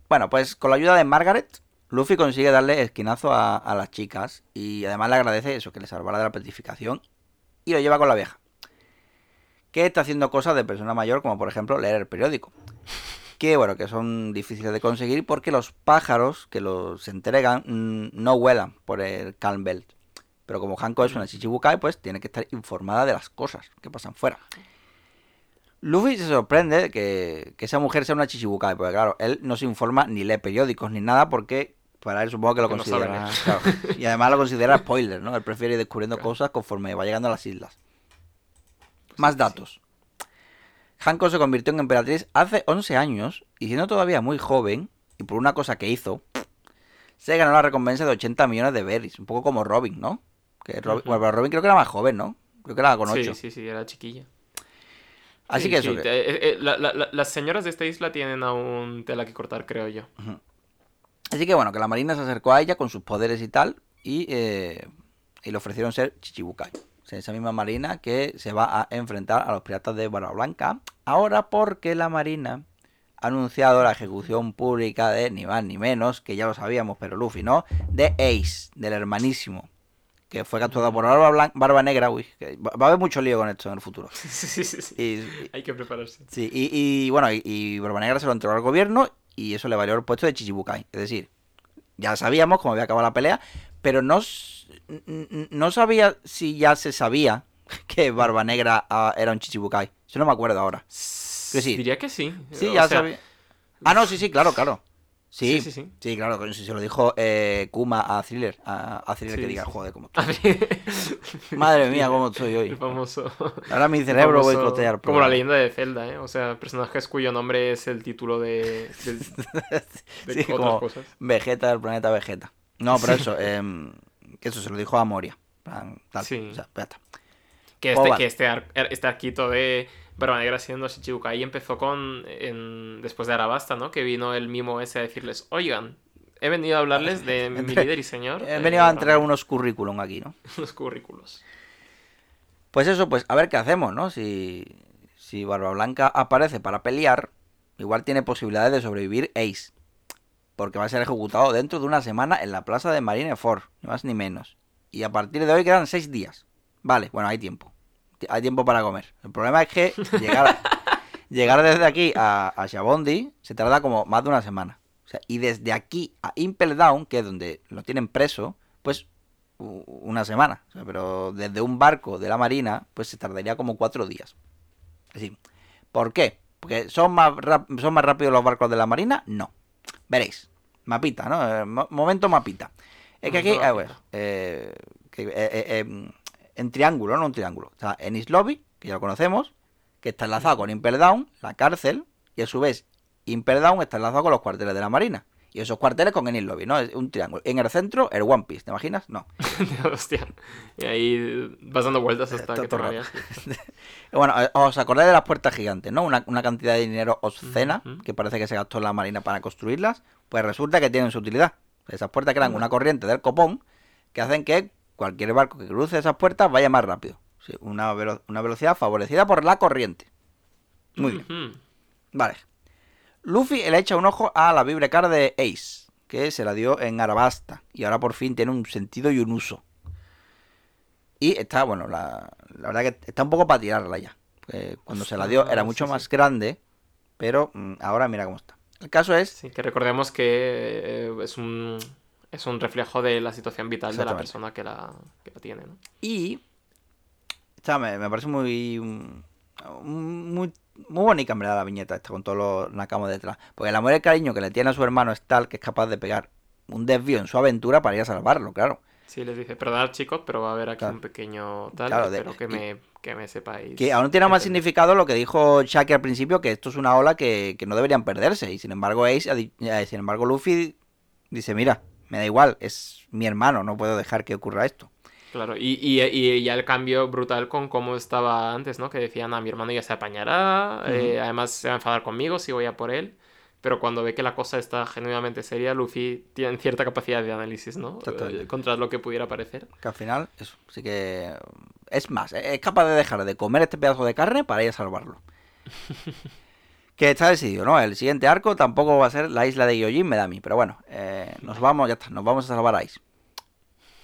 Bueno, pues con la ayuda de Margaret, Luffy consigue darle esquinazo a, a las chicas y además le agradece eso, que le salvara de la petrificación y lo lleva con la vieja. Que está haciendo cosas de persona mayor, como por ejemplo leer el periódico. Que bueno, que son difíciles de conseguir porque los pájaros que los entregan mm, no vuelan por el Calm Belt. Pero como Hanko es una chichibukai, pues tiene que estar informada de las cosas que pasan fuera. Luffy se sorprende de que, que esa mujer sea una chichibukai, porque claro, él no se informa ni lee periódicos ni nada porque para él supongo que lo Que considera... claro, y además lo considera [LAUGHS] spoiler, ¿no? Él prefiere ir descubriendo Claro. cosas conforme va llegando a las islas. Más datos. Hanko se convirtió en emperatriz hace 11 años y siendo todavía muy joven, y por una cosa que hizo, se ganó la recompensa de 80 millones de berries. Un poco como Robin, ¿no? Que Robin, bueno, Robin creo que era más joven, ¿no? Creo que era con 8. Sí, sí, sí, era chiquilla. Así Sí, que eso. sí, que- te- eh, eh, la- la- la- las señoras de esta isla tienen aún tela que cortar, creo yo. Así que bueno, que la marina se acercó a ella con sus poderes y tal, y, eh, y le ofrecieron ser Chichibukai. Esa misma marina que se va a enfrentar a los piratas de Barba Blanca. Ahora porque la marina ha anunciado la ejecución pública de ni más ni menos, que ya lo sabíamos, pero Luffy no, de Ace, del hermanísimo, que fue capturado por Barba, Negra. Uy, que va a haber mucho lío con esto en el futuro. [LAUGHS] Sí, sí, sí. Y, Hay que prepararse. Sí, y, y, bueno, y, y Barba Negra se lo entregó al gobierno y eso le valió el puesto de Chichibukai. Es decir, ya sabíamos cómo había acabado la pelea, pero no, no sabía si ya se sabía [LAUGHS] que Barba Negra ah, era un Chichibukai. Eso no me acuerdo ahora. Sí. Diría que sí. Sí, O ya sea, sabía. Ah, no, sí, sí, claro, claro. Sí, Sí, sí, sí, sí. claro, coño, si se lo dijo eh, Kuma a Thriller, a, a Thriller Sí, que diga, joder, como A [LAUGHS] Madre mía, cómo estoy hoy. El famoso. Ahora mi el cerebro famoso- boicotear. Como la leyenda de Zelda, ¿eh? O sea, personajes cuyo nombre es el título de, del- [LAUGHS] de Sí, otras como cosas. Vegeta del planeta Vegeta. No, pero eso, em, que eso se lo dijo a Moria. Tal, Sí. o sea, ya está. Que Oh, este, vale. que este, ar- este arquito de Barba Negra siendo Shichibukai empezó con. en- después de Arabasta, ¿no? Que vino el mimo ese a decirles: Oigan, He venido a hablarles de [LAUGHS] mi líder y señor. He eh, venido a entregar unos currículum aquí, ¿no? [LAUGHS] unos currículos. Pues eso, pues a ver qué hacemos, ¿no? Si, si Barba Blanca aparece para pelear, igual tiene posibilidades de sobrevivir Ace. Porque va a ser ejecutado dentro de una semana en la plaza de Marineford, ni más ni menos. Y a partir de hoy quedan seis días. Vale, bueno, hay tiempo. Ti- Hay tiempo para comer. El problema es que [LAUGHS] llegar, llegar desde aquí a, a Shabondi se tarda como más de una semana. O sea, y desde aquí a Impel Down, que es donde lo tienen preso, pues una semana. O sea, pero desde un barco de la marina, pues se tardaría como cuatro días. Así. ¿Por qué? Porque son más, son más rápidos los barcos de la marina. No. Veréis. Mapita, ¿no? Eh, mo- momento mapita. Es que aquí, eh, bueno, eh, eh, eh, en triángulo, no un triángulo. O sea, en Islobi, que ya lo conocemos, que está enlazado con Impel Down, la cárcel, y a su vez Impel Down está enlazado con los cuarteles de la marina. Y esos cuarteles con Ennis Lobby, ¿no? Es un triángulo. En el centro, el One Piece, ¿te imaginas? No. [LAUGHS] Hostia. Y ahí vas dando vueltas hasta que te. [LAUGHS] Bueno, os acordáis de las puertas gigantes, ¿no? Una, una cantidad de dinero obscena que parece que se gastó en la marina para construirlas. Pues resulta que tienen su utilidad. Esas puertas crean una corriente del copón que hacen que cualquier barco que cruce esas puertas vaya más rápido. Sí, una, velo- una velocidad favorecida por la corriente. Muy bien. Vale. Luffy le echa un ojo a la Vibrecar de Ace, que se la dio en Arabasta. Y ahora por fin tiene un sentido y un uso. Y está, bueno, la, la verdad que está un poco para tirarla ya. cuando se la dio era Ostras, mucho sí, más sí. grande, pero mm, ahora mira cómo está. El caso es... Sí, que recordemos que eh, es un, es un reflejo de la situación vital de la persona que la, que la tiene, ¿no? Y... esta me, me parece muy... mm, Muy, muy bonita en verdad la viñeta esta con todos los Nakama detrás. Porque el amor y el cariño que le tiene a su hermano es tal que es capaz de pegar un desvío en su aventura para ir a salvarlo, claro. Sí, les dice, perdonad chicos, pero va a haber aquí Claro. un pequeño tal, Claro, de- pero que me, que me sepáis. Que aún tiene más entender". significado lo que dijo Shaki al principio, que esto es una ola que, que no deberían perderse. Y sin embargo, Ace, sin embargo, Luffy dice, mira, me da igual, es mi hermano, no puedo dejar que ocurra esto. Claro, y, y, y ya el cambio brutal con cómo estaba antes, ¿no? Que decían, a mi hermano ya se apañará, eh, además se va a enfadar conmigo si voy a por él. Pero cuando ve que la cosa está genuinamente seria, Luffy tiene cierta capacidad de análisis, ¿no? Eh, contra lo que pudiera parecer. Que al final, eso, sí que... Es más, eh, es capaz de dejar de comer este pedazo de carne para ir a salvarlo. [LAUGHS] que está decidido, ¿no? El siguiente arco tampoco va a ser la isla de Gyojin, me da a mí. Pero bueno, eh, nos vamos, ya está, nos vamos a salvar a Ace.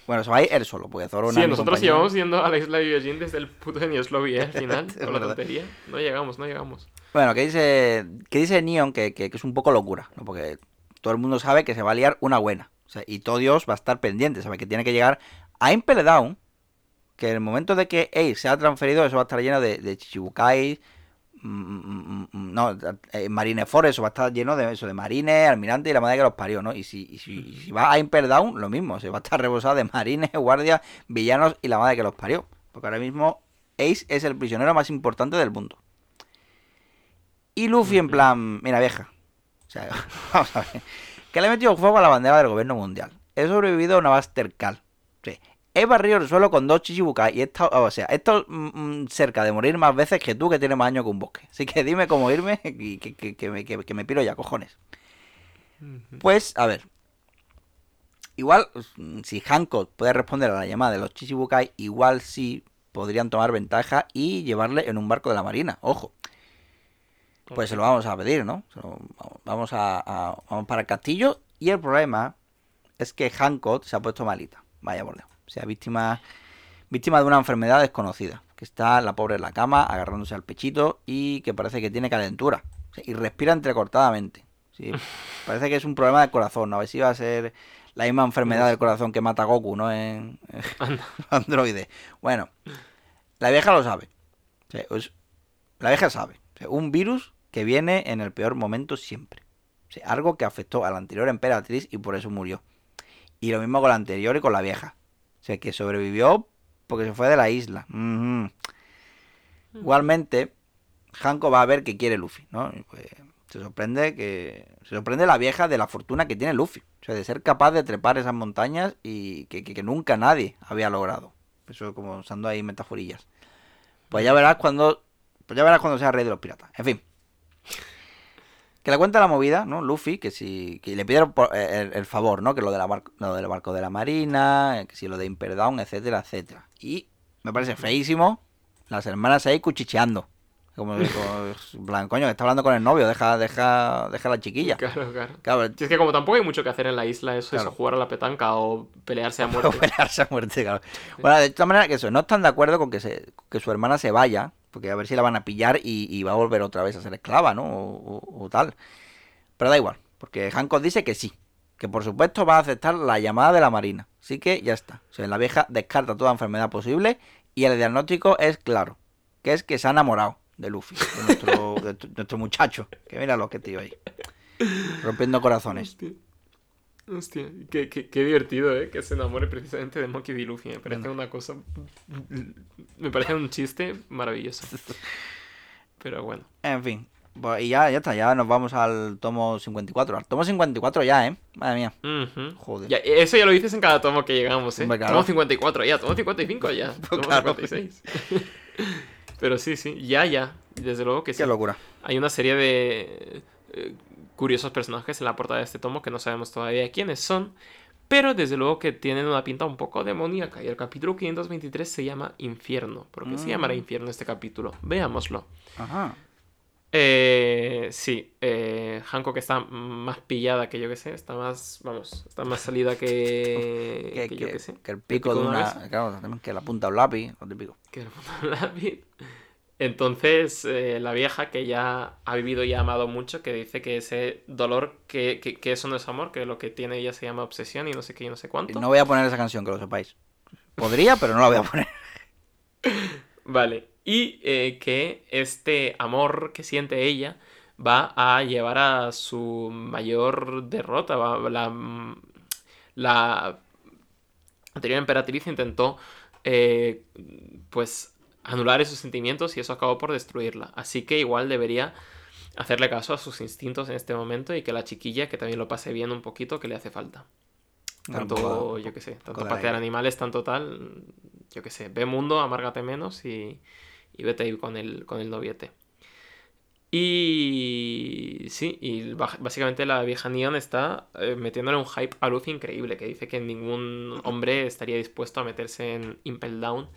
Bueno, se va a ir él solo, porque Zoro no Sí, nosotros llevamos yendo a la isla de Yojin desde el puto de Lobby, ¿eh? Al [LAUGHS] final, con la tontería. No llegamos, no llegamos. Bueno, que dice, que dice Neon que, que- que es un poco locura, ¿no? Porque todo el mundo sabe que se va a liar una buena. O sea, y todo Dios va a estar pendiente, sabe que tiene que llegar a Impel Down, que en el momento de que Ace se ha transferido, eso va a estar lleno de, de Chichibukai, no, eh, Marineford, eso va a estar lleno de eso, de marines, almirante y la madre que los parió, ¿no? Y si, y si, y si va a Impel Down, lo mismo, se va a estar rebosado de marines, [LAUGHS] guardias, villanos y la madre que los parió. Porque ahora mismo Ace es el prisionero más importante del mundo. Y Luffy en plan, mira vieja. O sea, [LAUGHS] vamos a ver. Que le he metido fuego a la bandera del gobierno mundial. He sobrevivido a una Buster Call. Sí. He barrido el suelo con dos chichibukai y he estado, o sea, he estado mm, mm, cerca de morir más veces que tú que tienes más años que un bosque. Así que dime cómo irme y que, que- que me, que- que me piro ya, cojones. Pues, a ver. Igual, mm, si Hancock puede responder a la llamada de los Chichibukai, igual sí podrían tomar ventaja y llevarle en un barco de la marina. Ojo. Pues se lo vamos a pedir, ¿no? Lo- vamos, a, a- vamos para el castillo. Y el problema es que Hancock se ha puesto malita. Vaya por Dios. O sea, víctima, víctima de una enfermedad desconocida. Que está la pobre en la cama, agarrándose al pechito y que parece que tiene calentura. O sea, y respira entrecortadamente. Sí, [LAUGHS] parece que es un problema del corazón. ¿no? A ver si va a ser la misma enfermedad del corazón que mata a Goku, ¿no? En, en [LAUGHS] Android. Bueno, la vieja lo sabe. O sea, es- la vieja sabe. O sea, un virus que viene en el peor momento siempre. O sea, algo que afectó a la anterior emperatriz y por eso murió. Y lo mismo con la anterior y con la vieja. O sea, que sobrevivió porque se fue de la isla. Igualmente, Hanko va a ver que quiere Luffy, ¿no? Pues, se sorprende que. Se sorprende la vieja de la fortuna que tiene Luffy. O sea, de ser capaz de trepar esas montañas y que, que- que nunca nadie había logrado. Eso como usando ahí metaforillas. Pues ya verás cuando. Pues ya verás cuando sea rey de los piratas. En fin. Que le cuenta la movida, ¿no? Luffy, que si que le el, por- el- el favor, ¿no? Que lo, de la bar- lo del barco de la marina, eh, que si lo de Impel Down, etcétera, etcétera. Y me parece feísimo las hermanas ahí cuchicheando. Como, como en plan, coño, que está hablando con el novio, deja, deja, deja a la chiquilla. Claro, claro. Claro, Es que como tampoco hay mucho que hacer en la isla, eso Claro. jugar a la petanca o pelearse a [LAUGHS] o muerte. pelearse a muerte, claro. Bueno, de todas maneras, que eso, no están de acuerdo con que, se, que su hermana se vaya, porque a ver si la van a pillar y, va a volver otra vez a ser esclava, ¿no? O, tal. Pero da igual, porque Hancock dice que sí, que por supuesto va a aceptar la llamada de la marina. Así que ya está. O sea, la vieja descarta toda enfermedad posible y el diagnóstico es claro, que es que se ha enamorado de Luffy, de nuestro muchacho. Que mira lo que tío ahí. Rompiendo corazones. Hostia. Hostia, qué, qué- qué divertido, ¿eh? Que se enamore precisamente de Monkey D. Luffy. Me parece una cosa... Me parece un chiste maravilloso. Pero bueno. En fin, pues, y ya, ya está, ya nos vamos al tomo 54. Al tomo 54 ya, ¿eh? Madre mía. Ujú. Joder. Ya, eso ya lo dices en cada tomo que llegamos, ¿eh? Claro. Tomo 54 ya, tomo 55 ya, [LAUGHS] tomo Claro. 56. Pero sí, sí, ya, ya. Desde luego que sí. Qué locura. Hay una serie de eh, curiosos personajes en la portada de este tomo que no sabemos todavía quiénes son, pero desde luego que tienen una pinta un poco demoníaca. Y el capítulo 523 se llama Infierno. ¿Por qué se Mm. llamará Infierno este capítulo? Veámoslo. Ajá. Eh, sí, eh, Hancock está más pillada que yo que sé, está más, vamos, está más salida que, [LAUGHS] Que, que yo que- que sé. que el pico de una. Claro, también que la punta de un lápiz, lo típico. que el fondo del lápiz. Entonces, eh, la vieja que ya ha vivido y ha amado mucho, que dice que ese dolor, que, que, que eso no es amor, que lo que tiene ella se llama obsesión y no sé qué y no sé cuánto. No voy a poner esa canción, que lo sepáis. Podría, pero no la voy a poner. [LAUGHS] Vale. Y eh, que este amor que siente ella va a llevar a su mayor derrota. va- la, la anterior emperatriz intentó eh, pues anular esos sentimientos y eso acabó por destruirla. Así que igual debería hacerle caso a sus instintos en este momento y que la chiquilla que también lo pase bien un poquito que le hace falta. Tanto, poco- yo qué sé, tanto patear animales, tanto tal, yo qué sé, ve mundo, amárgate menos y, y vete ahí con el, con el noviete. Y sí, y básicamente la vieja Neon está eh, metiéndole un hype a Luffy increíble, que dice que ningún hombre estaría dispuesto a meterse en Impel Down,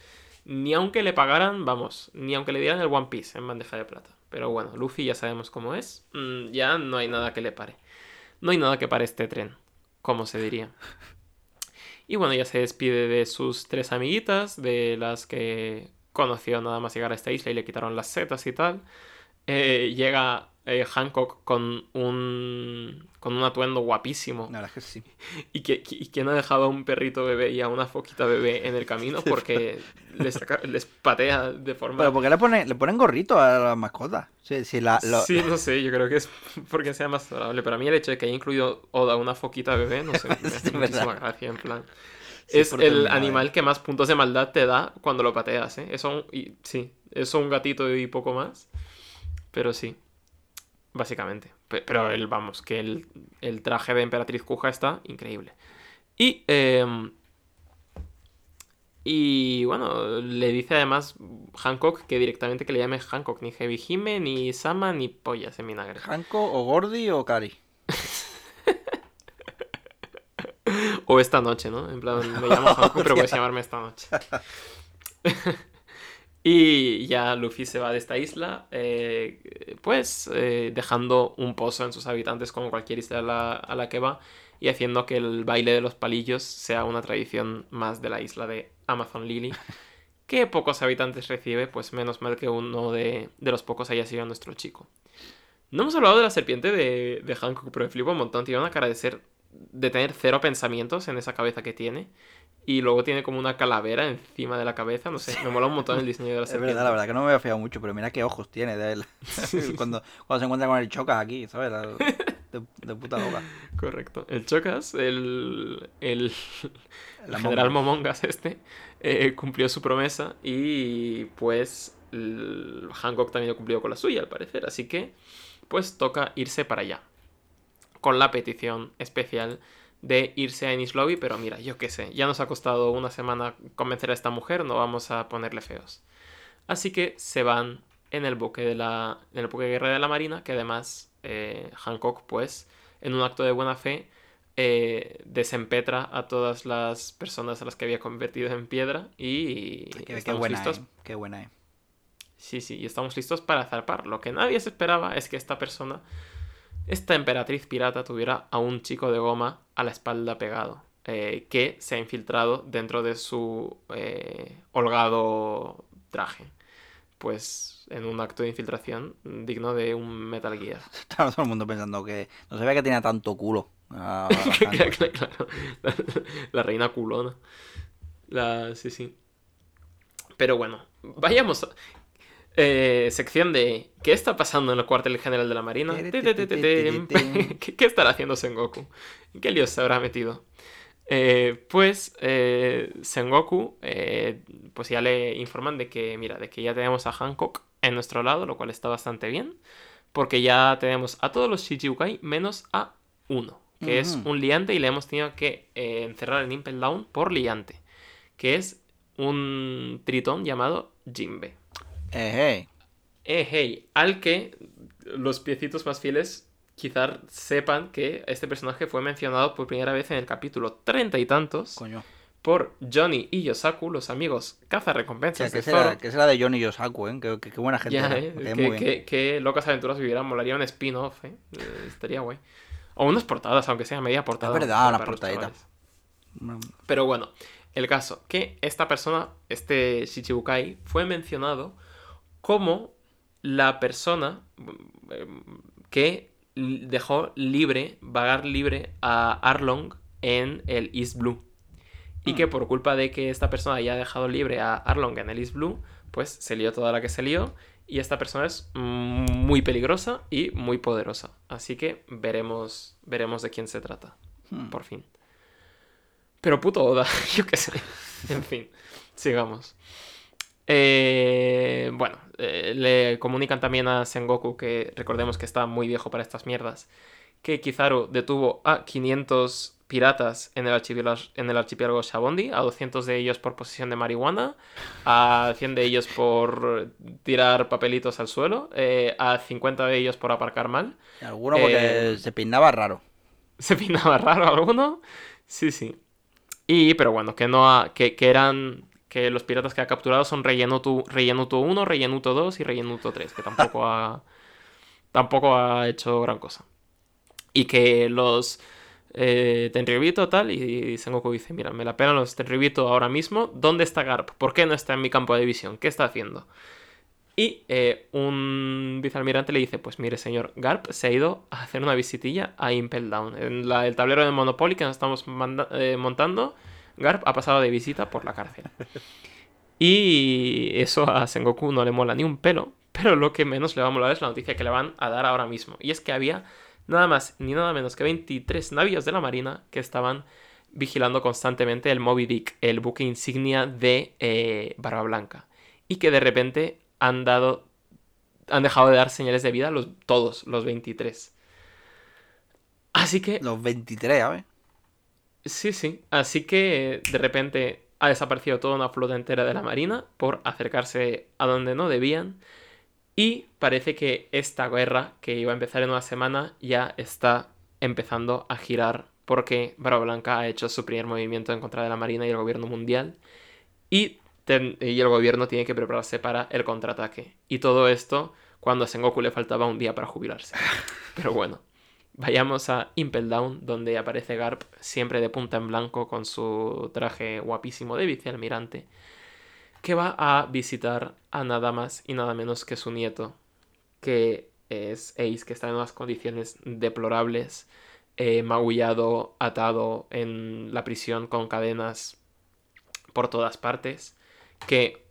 ni aunque le pagaran, vamos, ni aunque le dieran el One Piece en bandeja de plata. Pero bueno, Luffy ya sabemos cómo es, mm, ya no hay nada que le pare. No hay nada que pare este tren, como se diría. Y bueno, ya se despide de sus tres amiguitas, de las que conoció nada más llegar a esta isla y le quitaron las setas y tal. Eh, llega eh, Hancock con un, con un atuendo guapísimo La verdad es que sí. y que, y no ha dejado a un perrito bebé y a una foquita bebé en el camino [LAUGHS] porque les, saca- les patea de forma... Pero ¿por qué le ponen, le ponen gorrito a las mascotas? Si, si la, lo- Sí, no sé, yo creo que es porque sea más adorable. Pero a mí el hecho de que haya incluido Oda una foquita bebé, no sé, [LAUGHS] me hace Sí, muchísima gracia, en plan. Sí, es el animal que más puntos de maldad te da cuando lo pateas, ¿eh? Eso, y, sí, eso un gatito y poco más. Pero sí, básicamente. Pe- Pero el, vamos, que el, el traje de Emperatriz Kuja está increíble. Y, em, y bueno, le dice además Hancock que directamente que le llame Hancock, ni Heavy Hime, ni Sama, ni pollas en vinagre. ¿Hanco o Gordy o Cari? [LAUGHS] O esta noche, ¿no? En plan, me llamo Hancock, pero puedes [LAUGHS] llamarme esta noche. [LAUGHS] y ya Luffy se va de esta isla, eh, pues eh, dejando un pozo en sus habitantes como cualquier isla a la, a la que va y haciendo que el baile de los palillos sea una tradición más de la isla de Amazon Lily. [LAUGHS] Que pocos habitantes recibe, pues menos mal que uno de, de los pocos haya sido nuestro chico. No hemos hablado de la serpiente de, de Hancock, pero me flipo un montón. Tiene una cara de ser. de tener cero pensamientos en esa cabeza que tiene. Y luego tiene como una calavera encima de la cabeza. No sé, me mola un montón el diseño de la [LAUGHS] Es serpiente. verdad, la verdad que no me había fijado mucho, pero mira qué ojos tiene de él. [LAUGHS] [LAUGHS] cuando, cuando se encuentra con el choca aquí, ¿sabes? De, de puta loca. Correcto. El Chocas, el, el, el general. Momongas este, eh, cumplió su promesa y pues el Hancock también lo cumplió con la suya al parecer. Así que pues toca irse para allá. Con la petición especial de irse a Enish Lobby, pero mira, yo qué sé, ya nos ha costado una semana convencer a esta mujer, no vamos a ponerle feos. Así que se van en el buque de la en el buque de guerra de la marina que además eh, Hancock pues en un acto de buena fe eh, desempetra a todas las personas a las que había convertido en piedra y Qué, qué estamos buena, listos eh, qué buena, eh. Sí, sí, y estamos listos para zarpar. Lo que nadie se esperaba es que esta persona, esta emperatriz pirata, tuviera a un chico de goma a la espalda pegado, eh, que se ha infiltrado dentro de su eh, holgado traje. Pues en un acto de infiltración digno de un Metal Gear. [LAUGHS] Estaba todo el mundo pensando que no sabía que tenía tanto culo. Ah, [LAUGHS] claro, claro. La, [LAUGHS] la reina culona. La, sí, sí. Pero bueno, vayamos a... Eh, sección de ¿Qué está pasando en el cuartel general de la Marina? ¿Qué, qué estará haciendo Sengoku? ¿En qué lío se habrá metido? Eh, pues eh, Sengoku, eh, pues ya le informan de que, mira, de que ya tenemos a Hancock en nuestro lado, lo cual está bastante bien, porque ya tenemos a todos los Shichibukai menos a uno, que es un liante y le hemos tenido que encerrar en Impel Down por liante, que es un tritón llamado Jinbe. Eh, Eh, hey, al que los piecitos más fieles quizás sepan que este personaje fue mencionado por primera vez en el capítulo treinta y tantos coño. por Johnny y Yosaku, los amigos O sea, cazarrecompensas que será, que será de Johnny Yosaku, ¿eh? Que buena gente. Ya, eh, que, muy bien. que- que locas aventuras vivieran, molaría un spin-off, eh. Eh, Estaría guay. O unas portadas, aunque sea media portada. Es verdad, los portaditas. chavales. Pero bueno, el caso, que esta persona, este Shichibukai, fue mencionado como la persona eh, que dejó libre, vagar libre a Arlong en el East Blue. Y que por culpa de que esta persona haya dejado libre a Arlong en el East Blue, pues se lió toda la que se lió. Y esta persona es mm, muy peligrosa y muy poderosa. Así que veremos, veremos de quién se trata. Hmm. Por fin. Pero puto Oda, [LAUGHS] yo qué sé. En fin, sigamos. Eh, bueno, eh, le comunican también a Sengoku que recordemos que está muy viejo para estas mierdas. Que Kizaru detuvo a 500 piratas en el archipiélago, en el archipiélago Shabondi, a 200 de ellos por posesión de marihuana, a 100 de ellos por tirar papelitos al suelo, eh, a 50 de ellos por aparcar mal. Alguno porque Eh, se peinaba raro. ¿Se peinaba raro alguno? Sí, sí. Y, pero bueno, que no ha, que, que eran. Que los piratas que ha capturado son Rellenuto, Rellenuto 1, Rellenuto 2 y Rellenuto 3, que tampoco ha. tampoco ha hecho gran cosa. Y que los. Eh, tal, y Sengoku dice: Mira, me la pelan los Tenryubito ahora mismo. ¿Dónde está Garp? ¿Por qué no está en mi campo de visión? ¿Qué está haciendo? Y eh, un vicealmirante le dice, pues mire señor, Garp se ha ido a hacer una visitilla a Impel Down. En la- el tablero de Monopoly que nos estamos manda- eh, montando, Garp ha pasado de visita por la cárcel. Y eso a Sengoku no le mola ni un pelo, pero lo que menos le va a molar es la noticia que le van a dar ahora mismo. Y es que había nada más ni nada menos que 23 navíos de la Marina que estaban vigilando constantemente el Moby Dick, el buque insignia de eh, Barba Blanca. Y que de repente han dado. han dejado de dar señales de vida los, todos, los 23. Así que. Los 23, ¿sabes? Sí, sí. Así que de repente ha desaparecido toda una flota entera de la Marina por acercarse a donde no debían. Y parece que esta guerra, que iba a empezar en una semana, ya está empezando a girar porque Barba Blanca ha hecho su primer movimiento en contra de la Marina y el gobierno mundial. Y, ten- y el gobierno tiene que prepararse para el contraataque. Y todo esto cuando a Sengoku le faltaba un día para jubilarse. [LAUGHS] Pero bueno. Vayamos a Impel Down, donde aparece Garp siempre de punta en blanco con su traje guapísimo de vicealmirante, que va a visitar a nada más y nada menos que su nieto, que es Ace, que está en unas condiciones deplorables, eh, magullado, atado en la prisión con cadenas por todas partes, que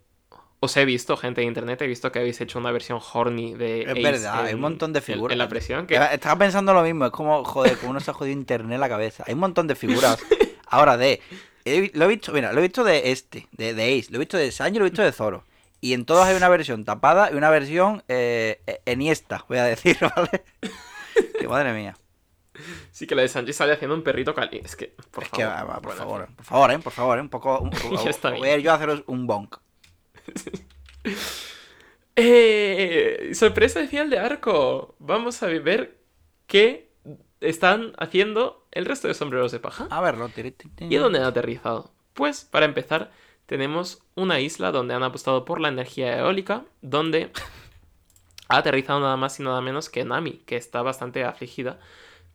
os he visto, gente de internet, he visto que habéis hecho una versión horny de Es Ace verdad, hay en- un montón de en- figuras. En, la prisión, que Estaba pensando lo mismo, es como, joder, como uno se ha jodido internet la cabeza. Hay un montón de figuras. [LAUGHS] Ahora de. he lo he visto, mira, lo he visto de este, de, de Ace, lo he visto de Sanji, lo he visto de Zoro. Y en todas hay una versión tapada y una versión eh, eh, eniesta, voy a decir, [LAUGHS] ¿vale? que madre mía. Sí, que la de Sanji sale haciendo un perrito cali. Es que, por es que, favor. va, va, por Bueno, favor, en por favor, eh, por favor, eh, un poco. Un, [LAUGHS] está voy a ir yo a haceros un bonk. [LAUGHS] ¡Eh! Sorpresa de final de arco. Vamos a ver qué están haciendo el resto de sombreros de paja. A verlo. ¿Y dónde han aterrizado? Pues, para empezar, tenemos una isla donde han apostado por la energía eólica, donde ha aterrizado nada más y nada menos que Nami, que está bastante afligida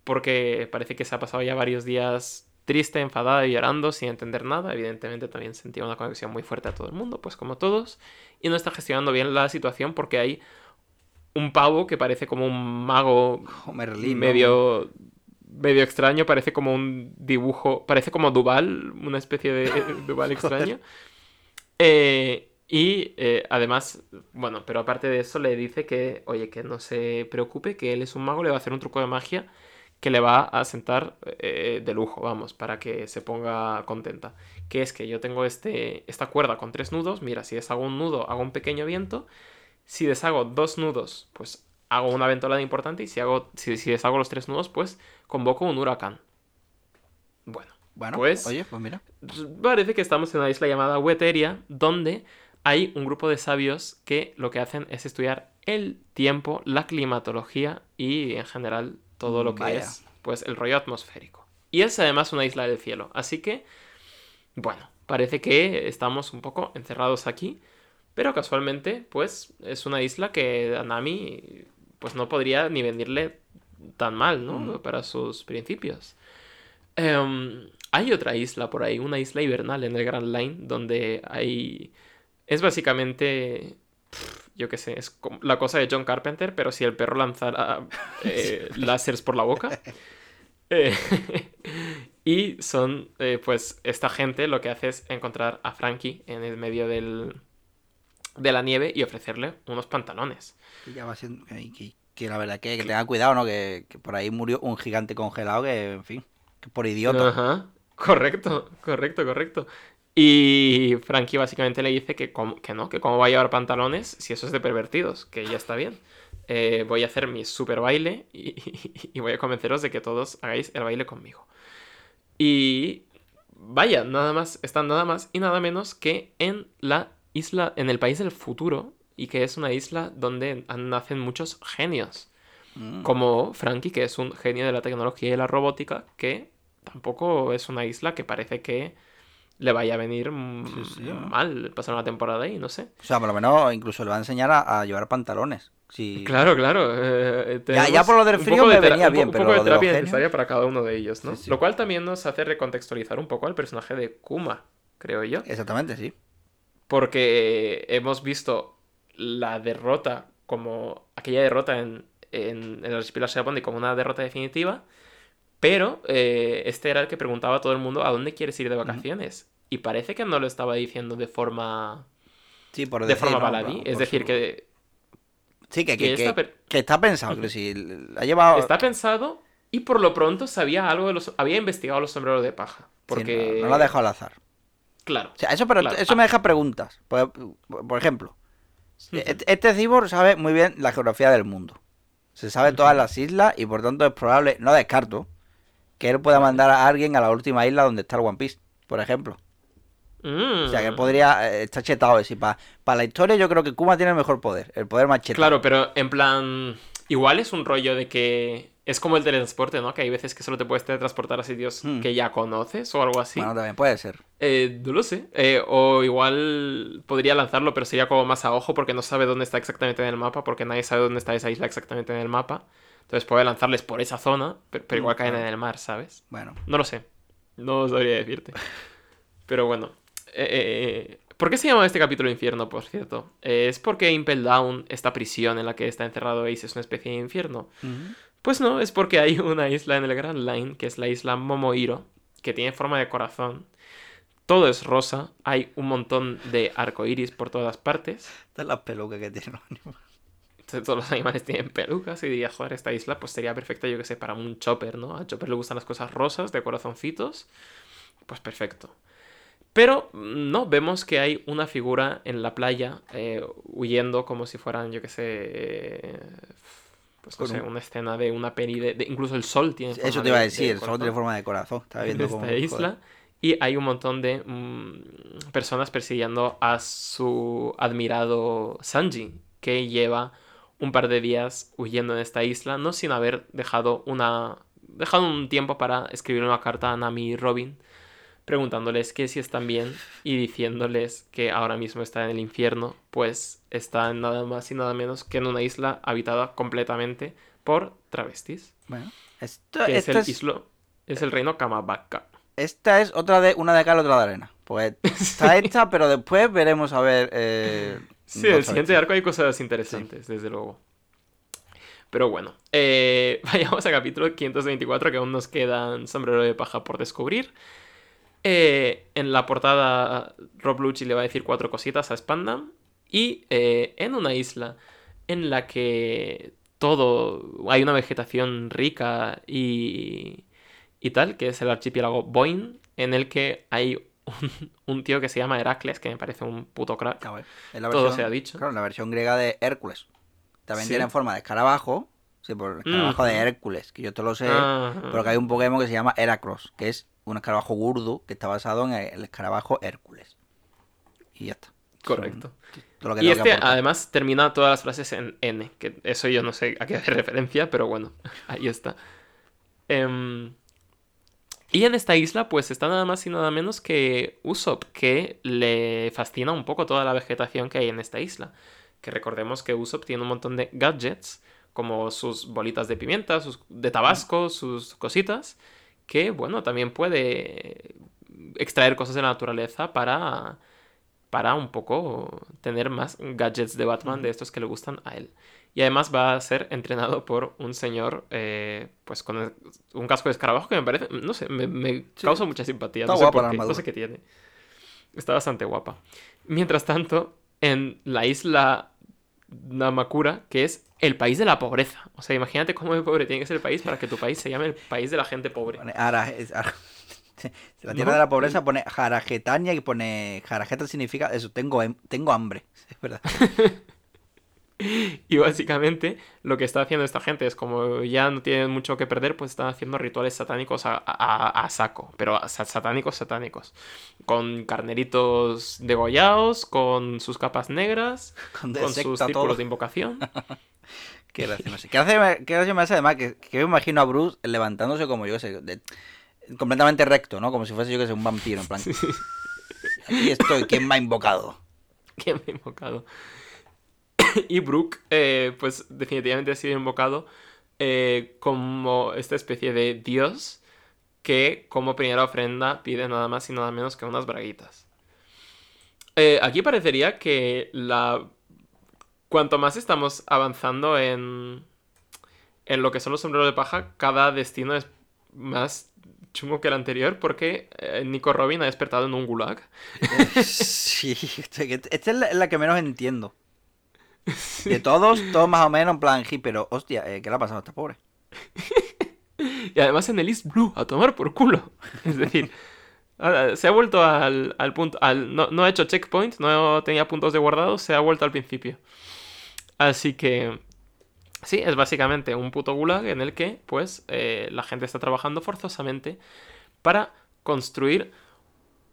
porque parece que se ha pasado ya varios días triste, enfadada y llorando sin entender nada. Evidentemente también sentía una conexión muy fuerte a todo el mundo, pues como todos. Y no está gestionando bien la situación porque hay un pavo que parece como un mago Merlín, ¿no? medio medio extraño, parece como un dibujo, parece como Duval, una especie de [LAUGHS] Duval extraño. Eh, y eh, además, bueno, pero aparte de eso le dice que, oye, que no se preocupe, que él es un mago, le va a hacer un truco de magia que le va a sentar eh, de lujo, vamos, para que se ponga contenta. Que es que yo tengo este, esta cuerda con tres nudos, mira, si deshago un nudo, hago un pequeño viento, si deshago dos nudos, pues hago una ventolada importante, y si, hago, si, si deshago los tres nudos, pues convoco un huracán. Bueno, Bueno, Pues- oye, pues mira. parece que estamos en una isla llamada Weteria, donde hay un grupo de sabios que lo que hacen es estudiar el tiempo, la climatología y en general todo lo que Vaya. es pues el rollo atmosférico. Y es además una isla del cielo, así que bueno, parece que estamos un poco encerrados aquí, pero casualmente pues es una isla que a Nami pues no podría ni venirle tan mal, ¿no? Ujú. Para sus principios. Em, hay otra isla por ahí, una isla hibernal en el Grand Line, donde hay... Es básicamente... Yo qué sé, es como la cosa de John Carpenter, pero si el perro lanzara [LAUGHS] eh, láseres por la boca. Eh, [LAUGHS] y son, eh, pues, esta gente lo que hace es encontrar a Frankie en el medio del, de la nieve y ofrecerle unos pantalones. Que ya va siendo. Que, que- que la verdad que, que tenga cuidado, ¿no? Que, que por ahí murió un gigante congelado que, en fin, que por idiota. Ajá, correcto, correcto, correcto. Y Frankie básicamente le dice que, que no, que cómo va a llevar pantalones si eso es de pervertidos, que ya está bien. Eh, voy a hacer mi super baile y, [LAUGHS] y voy a convenceros de que todos hagáis el baile conmigo. Y vaya, nada más, están nada más y nada menos que en la isla, en el país del futuro, y que es una isla donde nacen muchos genios Mm. como Frankie, que es un genio de la tecnología y la robótica, que tampoco es una isla que parece que le vaya a venir Sí, sí, ¿no? mal pasar una temporada ahí, no sé. O sea, por lo menos incluso le va a enseñar a, a llevar pantalones. Sí. [LAUGHS] Claro, claro. eh, Ya- tenemos ya por lo del un frío de me tera- venía un bien, un pero poco de lo de terapia necesaria para cada uno de ellos, ¿no? Sí. Lo cual también nos hace recontextualizar un poco al personaje de Kuma, creo yo. Exactamente, sí. Porque hemos visto la derrota como aquella derrota en, en, en el archipiélago Seabondi como una derrota definitiva, pero eh, este era el que preguntaba a todo el mundo a dónde quieres ir de vacaciones. Y parece que no lo estaba diciendo de forma, Sí, por de decir, forma ¿no? baladí. Es decir, que, Sí, que, que que, está que- está pensado, que si ha llevado... está pensado y por lo pronto sabía algo de los... Había investigado los sombreros de paja. sí, Porque... no, no lo ha dejado al azar. Claro. O sea, eso, pero Claro. eso me deja preguntas. Por, por ejemplo, este este cyborg sabe muy bien la geografía del mundo. Se sabe todas las islas y por tanto es probable, no descarto, que él pueda mandar a alguien a la última isla donde está el One Piece, por ejemplo. Mm. O sea, que él podría eh, estar chetado ese. Para la historia yo creo que Kuma tiene el mejor poder, el poder más chetado. Claro, pero en plan. Igual es un rollo de que. Es como el teletransporte, ¿no? Que hay veces que solo te puedes teletransportar a sitios Hmm. que ya conoces o algo así. Bueno, también puede ser. Eh, no lo sé. Eh, o igual podría lanzarlo, pero sería como más a ojo porque no sabe dónde está exactamente en el mapa, porque nadie sabe dónde está esa isla exactamente en el mapa. Entonces puede lanzarles por esa zona, pero, pero igual caen en el mar, ¿sabes? Bueno, No lo sé. No sabría decirte. Pero bueno. Eh, eh, ¿Por qué se llama este capítulo infierno, por cierto? Eh, ¿Es porque Impel Down, esta prisión en la que está encerrado Ace, es una especie de infierno? Pues no, es porque hay una isla en el Grand Line, que es la isla Momohiro, que tiene forma de corazón. Todo es rosa, hay un montón de arcoiris por todas partes. estas son las pelucas que tiene los animales. [LAUGHS] Todos los animales tienen pelucas y diría, joder, esta isla pues sería perfecta, yo que sé, para un chopper, ¿no? A chopper le gustan las cosas rosas, de corazoncitos. Pues perfecto. Pero mm, no, vemos que hay una figura en la playa eh, huyendo como si fueran, yo que sé, eh, pues no sé, un- una escena de una peri de, de- incluso el sol tiene forma Eso te iba a de- decir, de el sol tiene forma de corazón. Estaba viendo en esta isla. joder. Y hay un montón de mm, personas persiguiendo a su admirado Sanji. que lleva un par de días huyendo en esta isla, no sin haber dejado una dejado un tiempo para escribir una carta a Nami y Robin preguntándoles que si están bien y diciéndoles que ahora mismo está en el infierno, pues está nada más y nada menos que en una isla habitada completamente por travestis. Bueno, esto, que es el, es, islo- es el reino Kamabaka. esta es otra de una de cal, otra de arena. Pues [LAUGHS] está esta, pero después veremos a ver. Eh, Sí, los el siguiente arco hay cosas interesantes, desde luego. Pero bueno, eh, [LAUGHS] vayamos al capítulo 524 que aún nos quedan sombrero de paja por descubrir. Eh, en la portada Rob Lucci le va a decir cuatro cositas a Spandam. Y eh, en una isla en la que todo... hay una vegetación rica y, y tal, que es el archipiélago Boyne, en el que hay un, [LAUGHS] un tío que se llama Heracles, que me parece un puto crack. Ah, bueno, es la Todo versión- se ha dicho. Claro, la versión griega de Hércules. También Sí. tiene forma de escarabajo. Sí, por el escarabajo de. Hércules, que yo te lo sé. Ah. Porque hay un Pokémon que se llama Heracross, que es un escarabajo gurdo que está basado en el escarabajo Hércules. Y ya está. Correcto. Todo lo que Y que este además termina todas las frases en N, que eso yo no sé a qué hace [LAUGHS] referencia, pero bueno, ahí está. Em, y en esta isla pues está nada más y nada menos que Usopp, que le fascina un poco toda la vegetación que hay en esta isla. Que recordemos que Usopp tiene un montón de gadgets, como sus bolitas de pimienta, sus de tabasco, sus cositas, que bueno, también puede extraer cosas de la naturaleza para para un poco tener más gadgets de Batman de estos que le gustan a él. Y además va a ser entrenado por un señor, eh, pues con un casco de escarabajo que me parece, no sé, me, me Sí. causa mucha simpatía. Está no sé guapa por la qué, no armadura. sé qué tiene. Está bastante guapa. Mientras tanto, en la isla Namakura, que es el país de la pobreza. O sea, imagínate cómo de pobre tiene que ser el país para que tu país se llame el país de la gente pobre. Ara- es- Ara- [LAUGHS] La tierra No, de la pobreza pone Jarajetania y pone Jarajeta significa eso, tengo, tengo hambre. [LAUGHS] Es verdad. [LAUGHS] [LAUGHS] Y básicamente lo que está haciendo esta gente es como ya no tienen mucho que perder, pues están haciendo rituales satánicos a, a- a saco, pero a- satánicos, satánicos. Con carneritos degollados, con sus capas negras, [LAUGHS] Con, con sus círculos todo. de invocación. [LAUGHS] Qué gracia me hace. Qué gracia, qué gracia me hace además que, que me imagino a Bruce levantándose como yo sé, de- completamente recto, ¿no? Como si fuese yo que sé, un vampiro, en plan. Aquí estoy, ¿quién me ha invocado? que me he invocado. [LAUGHS] y Brooke, eh, pues definitivamente ha sido invocado eh, como esta especie de dios que como primera ofrenda pide nada más y nada menos que unas braguitas. Eh, aquí parecería que la... Cuanto más estamos avanzando en, en lo que son los sombreros de paja, cada destino es más chungo que el anterior porque Nico Robin ha despertado en un gulag. [LAUGHS] Sí, [LAUGHS] esta es la que menos entiendo. De todos, todos más o menos en plan hip, pero hostia, eh, ¿qué le ha pasado a esta pobre? [LAUGHS] Y además en el East Blue, a tomar por culo. [LAUGHS] Es decir, se ha vuelto al, al punto. Al, no, no ha hecho checkpoint, no tenía puntos de guardado, se ha vuelto al principio. Así que. Sí, es básicamente un puto gulag en el que, pues, eh, la gente está trabajando forzosamente para construir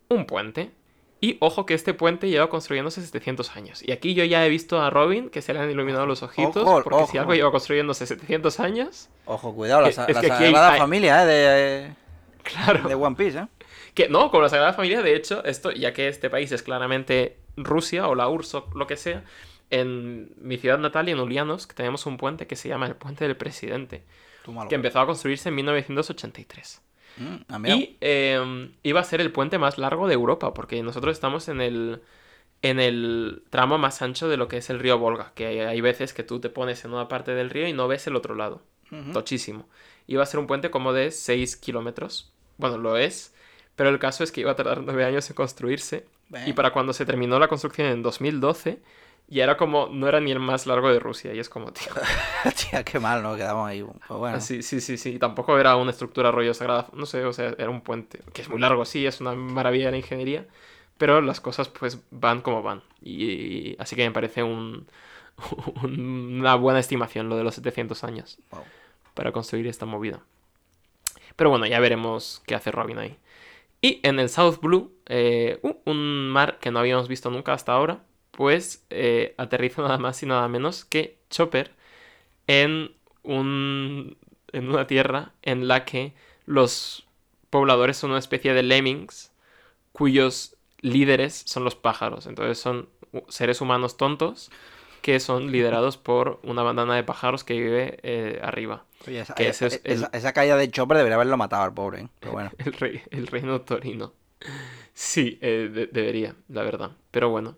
un puente. Y ojo que este puente lleva construyéndose 700 años. Y aquí yo ya he visto a Robin que se le han iluminado los ojitos. Ojo, porque si algo lleva construyéndose 700 años. Ojo, cuidado, la, Es- sa- es la que aquí hay- Sagrada Familia, eh, Claro. de, de One Piece, ¿eh? Que no, con la Sagrada Familia, de hecho, esto, ya que este país es claramente Rusia o la URSS o lo que sea, en mi ciudad natal y en Ulianovsk tenemos un puente que se llama el Puente del Presidente, que empezó a construirse en 1983. Mm, ah. Y eh, iba a ser el puente más largo de Europa, porque nosotros estamos en el, en el tramo más ancho de lo que es el río Volga, que hay, hay veces que tú te pones en una parte del río y no ves el otro lado. Tochísimo. Iba a ser un puente como de 6 kilómetros. Bueno, lo es. Pero el caso es que iba a tardar 9 años en construirse. Y para cuando se terminó la construcción en 2012, ya era como, no era ni el más largo de Rusia. Y es como, tío. [LAUGHS] Tía, qué mal, ¿no? Quedamos ahí. Pues bueno. Sí, sí, sí, sí. Tampoco era una estructura rollo sagrada. No sé, o sea, era un puente. Que es muy largo, sí, es una maravilla de la ingeniería. Pero las cosas, pues, van como van. Y, así que me parece un, [LAUGHS] una buena estimación lo de los 700 años Wow. para construir esta movida. Pero bueno, ya veremos qué hace Robin ahí. Y en el South Blue, eh, uh, un mar que no habíamos visto nunca hasta ahora, pues eh, aterriza [LAUGHS] nada más y nada menos que Chopper en, un, en una tierra en la que los pobladores son una especie de lemmings cuyos líderes son los pájaros. Entonces son seres humanos tontos que son liderados [LAUGHS] por una bandana de pájaros que vive eh, arriba. Oye, esa, Que eh, es el- esa- esa caída de Chopper debería haberlo matado al pobre, ¿eh? Pero bueno. [LAUGHS] El, rey, el reino torino. Sí, eh, de- debería, la verdad. Pero bueno.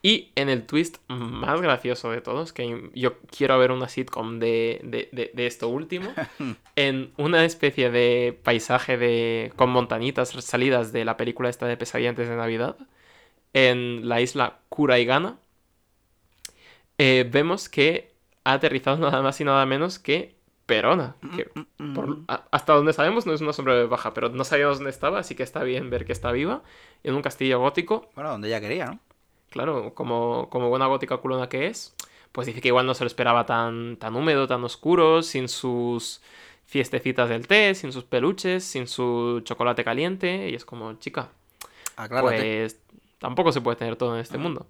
Y en el twist más gracioso de todos, que yo quiero ver una sitcom de, de- de- de esto último, [LAUGHS] en una especie de paisaje de, con montañitas salidas de la película esta de Pesadilla antes de Navidad, en la isla Kuraigana, eh, vemos que ha aterrizado [LAUGHS] nada más y nada menos que Perona, que por- a- hasta donde sabemos no es una sombra baja, pero no sabíamos dónde estaba, así que está bien ver que está viva. En un castillo gótico, Bueno, donde ella quería, ¿no? Claro, como, como buena gótica culona que es, pues dice que igual no se lo esperaba tan, tan húmedo, tan oscuro, sin sus fiestecitas del té, sin sus peluches, sin su chocolate caliente, y es como, chica, Aclárate. pues tampoco se puede tener todo en este mundo.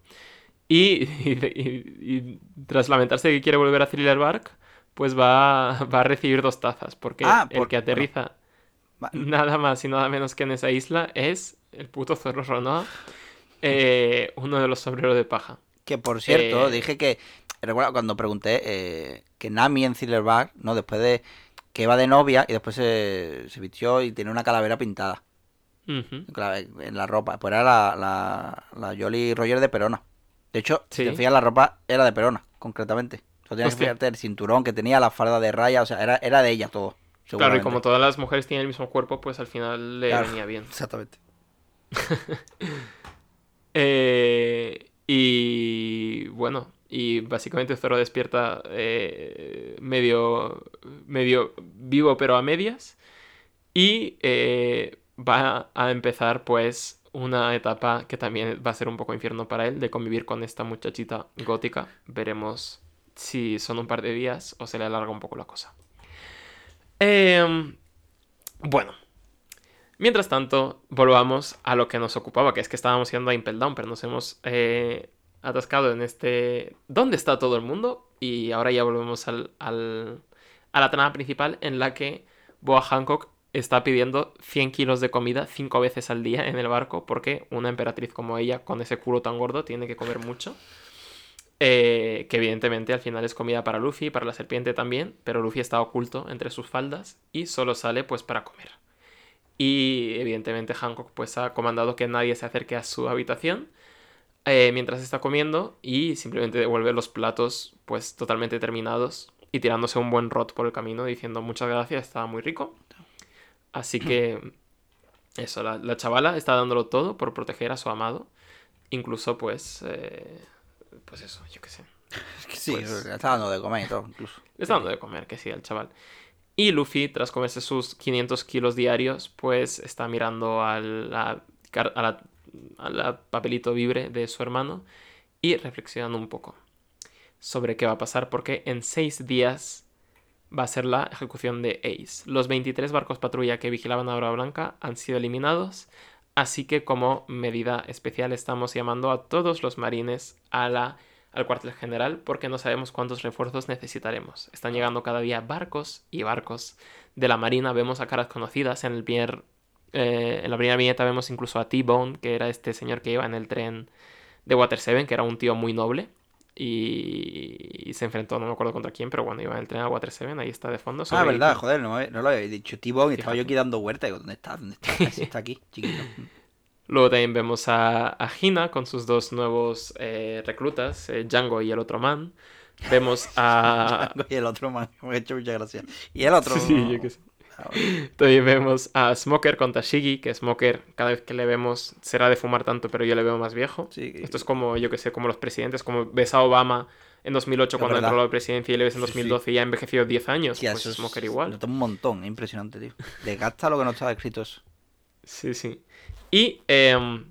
Y, [LAUGHS] y- y- y tras lamentarse que quiere volver a Thriller Bark, pues va, va a recibir dos tazas, porque Ah, el que aterriza nada más y nada menos que en esa isla es el puto Zorro Ronoa, eh, uno de los sombreros de paja. Que por cierto, Eh, dije que. Recuerda cuando pregunté eh, que Nami en Silverback, ¿no? Después de. que iba de novia y después se, se vistió y tenía una calavera pintada en la ropa. Pues era la, la, la Jolly Roger de Perona. De hecho, si Sí. te fijas, la ropa era de Perona, concretamente. O sea, tenías que fijarte el cinturón que tenía, la falda de raya, o sea, era, era de ella todo. Claro, y como todas las mujeres tienen el mismo cuerpo, pues al final le Claro. venía bien. Exactamente. [LAUGHS] Eh, y bueno, y básicamente Zoro despierta eh, medio, medio vivo pero a medias. Y eh, va a empezar pues una etapa que también va a ser un poco infierno para él, de convivir con esta muchachita gótica. Veremos si son un par de días o se le alarga un poco la cosa. Em, bueno, Mientras tanto, volvamos a lo que nos ocupaba, que es que estábamos yendo a Impel Down, pero nos hemos eh, atascado en este... ¿Dónde está todo el mundo? Y ahora ya volvemos al, a la trama principal en la que Boa Hancock está pidiendo 100 kilos de comida cinco veces al día en el barco porque una emperatriz como ella, con ese culo tan gordo, tiene que comer mucho. Eh, que evidentemente al final es comida para Luffy, para la serpiente también, pero Luffy está oculto entre sus faldas y solo sale pues para comer. Y evidentemente Hancock pues ha comandado que nadie se acerque a su habitación eh, mientras está comiendo y simplemente devuelve los platos pues totalmente terminados y tirándose un buen rot por el camino diciendo muchas gracias, estaba muy rico. Así que [CLEARS THROAT] eso, la, la chavala está dándolo todo por proteger a su amado. Incluso pues... eh, pues eso, yo qué sé. Es [LAUGHS] que sí, Pues- le está dando de comer y todo, incluso. Le está dando de comer, que sí, al chaval. Y Luffy, tras comerse sus 500 kilos diarios, pues está mirando a papelito vibre de su hermano y reflexionando un poco sobre qué va a pasar, porque en seis días va a ser la ejecución de Ace. Los 23 barcos patrulla que vigilaban a Hora Blanca han sido eliminados, así que como medida especial estamos llamando a todos los marines a la al cuartel general porque no sabemos cuántos refuerzos necesitaremos. Están llegando cada día barcos y barcos de la marina. Vemos a caras conocidas en el primer eh, en la primera viñeta vemos incluso a T-Bone, que era este señor que iba en el tren de Water 7, que era un tío muy noble. Y, y se enfrentó, no me acuerdo contra quién, pero bueno, iba en el tren a Water 7, ahí está de fondo. Ah, verdad, joder, no, lo había dicho. T-Bone, estaba yo aquí dando vuelta. Digo, ¿dónde está? ¿Dónde está? [LAUGHS] Está aquí, chiquito. Luego también vemos a, a Hina con sus dos nuevos eh, reclutas, eh, Django y el otro man. Vemos a, [LAUGHS] y el otro man, me hecho mucha gracia. Y el otro. Sí, yo qué sé. Ah. También vemos a Smoker con Tashigi, que Smoker cada vez que le vemos será de fumar tanto, pero yo le veo más viejo. Sí, Esto es como, yo que sé, como los presidentes, como ves a Obama en 2008 Es cuando verdad. entró a la presidencia y le ves en Sí, sí. 2012 y ya ha envejecido 10 años. Hostia, pues Smoker igual. Nota un montón, es impresionante, tío. Desgasta lo que no estaba escrito eso. Sí, sí. Y em,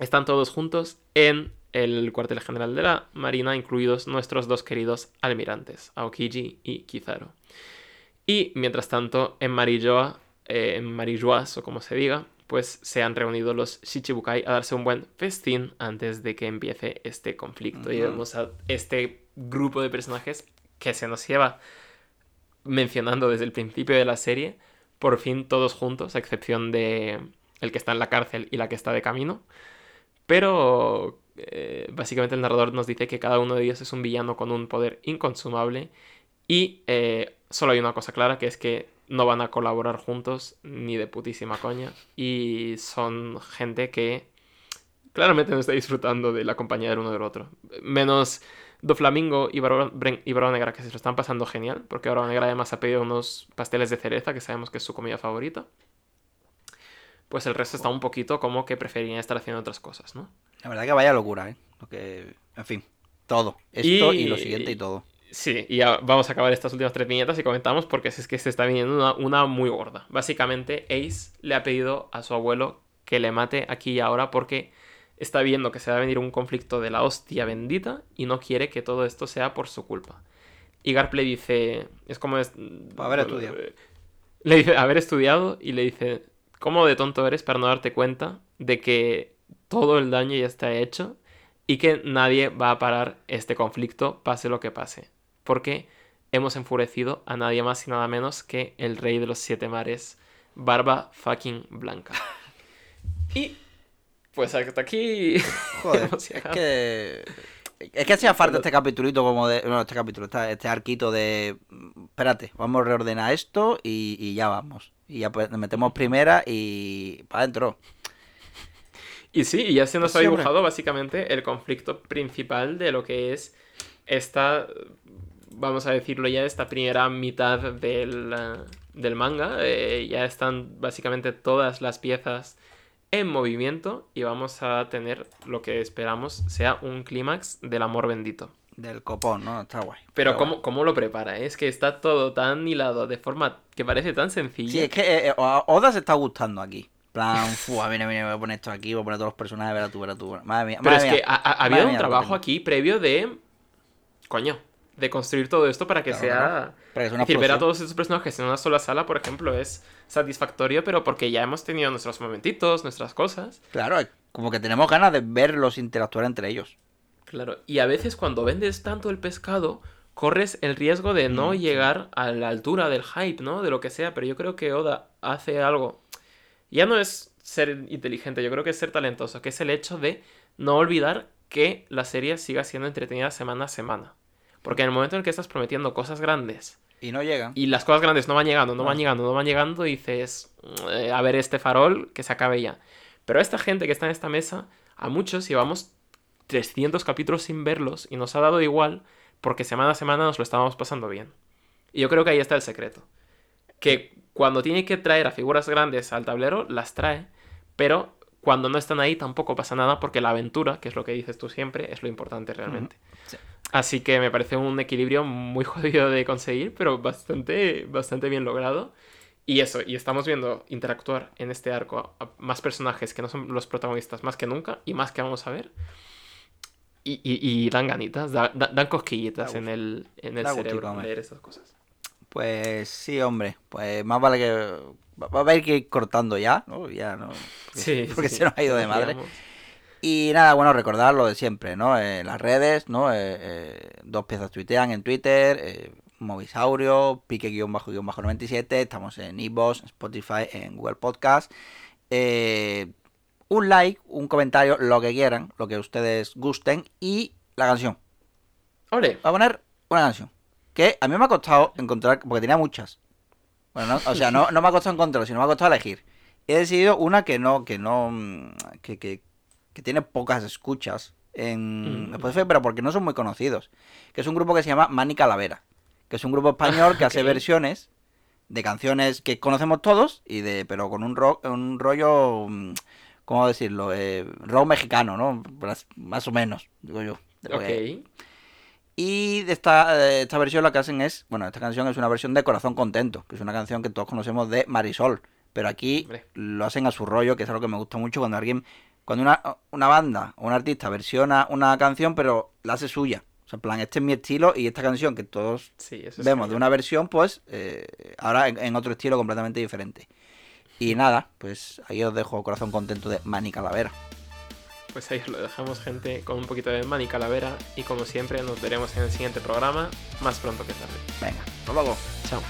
están todos juntos en el cuartel general de la Marina, incluidos nuestros dos queridos almirantes, Aokiji y Kizaru. Y mientras tanto, en Marilloa, eh, en Marilloas, o como se diga, pues se han reunido los Shichibukai a darse un buen festín antes de que empiece este conflicto. Y Ujú. vemos a este grupo de personajes que se nos lleva mencionando desde el principio de la serie, por fin todos juntos, a excepción de el que está en la cárcel y la que está de camino. Pero eh, básicamente el narrador nos dice que cada uno de ellos es un villano con un poder inconsumable y eh, solo hay una cosa clara, que es que no van a colaborar juntos ni de putísima coña y son gente que claramente no está disfrutando de la compañía del uno del otro. Menos Doflamingo y Barba, Bren- y Barba Negra que se lo están pasando genial, porque Barba Negra además ha pedido unos pasteles de cereza, que sabemos que es su comida favorita. Pues el resto está un poquito como que preferirían estar haciendo otras cosas, ¿no? La verdad que vaya locura, ¿eh? Lo que... En fin, todo. Esto y, lo siguiente y todo. Sí, y ya vamos a acabar estas últimas tres viñetas y comentamos porque es que se está viniendo una, una muy gorda. Básicamente, Ace le ha pedido a su abuelo que le mate aquí y ahora porque está viendo que se va a venir un conflicto de la hostia bendita y no quiere que todo esto sea por su culpa. Y Garp le dice, es como... Es, haber estudiado. Le dice, haber estudiado y le dice, ¿cómo de tonto eres para no darte cuenta de que todo el daño ya está hecho y que nadie va a parar este conflicto, pase lo que pase? Porque hemos enfurecido a nadie más y nada menos que el rey de los siete mares, Barba fucking Blanca. [LAUGHS] Y pues hasta aquí... Joder, [LAUGHS] es que... Es que hacía falta este capitulito como de... No, este capítulo, este, este arquito de... Espérate, vamos a reordenar esto y, y ya vamos. Y ya pues, metemos primera y... para adentro. Y sí, y ya se nos Pues ha dibujado básicamente el conflicto principal de lo que es esta, vamos a decirlo ya, esta primera mitad del, eh, del manga. Eh, ya están básicamente todas las piezas en movimiento y vamos a tener lo que esperamos sea un clímax del amor bendito. Del copón, ¿no? Está guay. Pero Está ¿cómo, cómo lo prepara? Es que está todo tan hilado de forma que parece tan sencilla. Sí, es que eh, eh, Oda se está gustando aquí. Plan, fu, mira, mira, voy a poner esto aquí, voy a poner todos los personajes, verá tú, verá tú. Madre mía, Pero madre es mía. que ha, habido un trabajo aquí previo de. Coño. De construir todo esto para que Claro, sea. claro. Para que sea una es decir, ver a todos estos personajes en una sola sala, por ejemplo, es satisfactorio, pero porque ya hemos tenido nuestros momentitos, nuestras cosas. Claro, como que tenemos ganas de verlos interactuar entre ellos. Claro. Y a veces cuando vendes tanto el pescado, corres el riesgo de no Mm, llegar a la altura del hype, ¿no? De lo que sea. Pero yo creo que Oda hace algo. Ya no es ser inteligente, yo creo que es ser talentoso, que es el hecho de no olvidar que la serie siga siendo entretenida semana a semana. Porque en el momento en el que estás prometiendo cosas grandes Y no llegan. y las cosas grandes no van llegando, no van No. llegando, no van llegando, dices, "Eh, a ver este farol, que se acabe ya. Pero a esta gente que está en esta mesa, a muchos llevamos 300 capítulos sin verlos y nos ha dado igual porque semana a semana nos lo estábamos pasando bien. Y yo creo que ahí está el secreto. Que cuando tiene que traer a figuras grandes al tablero, las trae, pero cuando no están ahí tampoco pasa nada porque la aventura, que es lo que dices tú siempre, es lo importante realmente. Sí. Así que me parece un equilibrio muy [LAUGHS] jodido de conseguir, pero bastante, bastante bien logrado. Y eso, y estamos viendo interactuar en este arco a más personajes que no son los protagonistas más que nunca y más que vamos a ver. Y, y- y dan ganitas, da- da- dan cosquillitas Da en el, en el cerebro leer esas cosas. Pues sí, hombre. Pues más vale que. Va a haber que ir cortando ya, ¿no? Ya, ¿no? Porque, Sí, [LAUGHS] porque sí, se nos ha ido de madre. Y nada, bueno, recordar lo de siempre, ¿no? En las redes, ¿no? Eh, eh, dos piezas tuitean en Twitter, eh, Movisaurio, pique-97, estamos en Evox, Spotify, en Google Podcast. Un like, un comentario, lo que quieran, lo que ustedes gusten y la canción. Ole, Voy a poner una canción que a mí me ha costado encontrar, porque tenía muchas. Bueno, no, o sea, no, no me ha costado encontrar, sino me ha costado elegir. He decidido una que no, que no, mm, que, que, que tiene pocas escuchas en Mm. Spotify, pero porque no son muy conocidos. Que es un grupo que se llama Mani Calavera, que es un grupo español que hace versiones de canciones que conocemos todos y de, pero con un rock, un rollo, mm, ¿cómo decirlo? Eh, rock mexicano, ¿no? Más- o menos, digo yo. ok. y de esta, esta versión lo que hacen es, bueno, esta canción es una versión de Corazón Contento, que es una canción que todos conocemos de Marisol, pero aquí Hombre. lo hacen a su rollo, que es algo que me gusta mucho cuando alguien, cuando una, una banda o un artista versiona una canción, pero la hace suya. O sea, en plan, este es mi estilo y esta canción que todos Sí, vemos de una versión, pues eh, ahora en, en otro estilo completamente diferente. Y nada, pues ahí os dejo corazón contento de Mani Calavera. Pues ahí os lo dejamos, gente, con un poquito de Mani Calavera. Y como siempre, nos veremos en el siguiente programa, más pronto que tarde. Venga, hasta luego. Chao.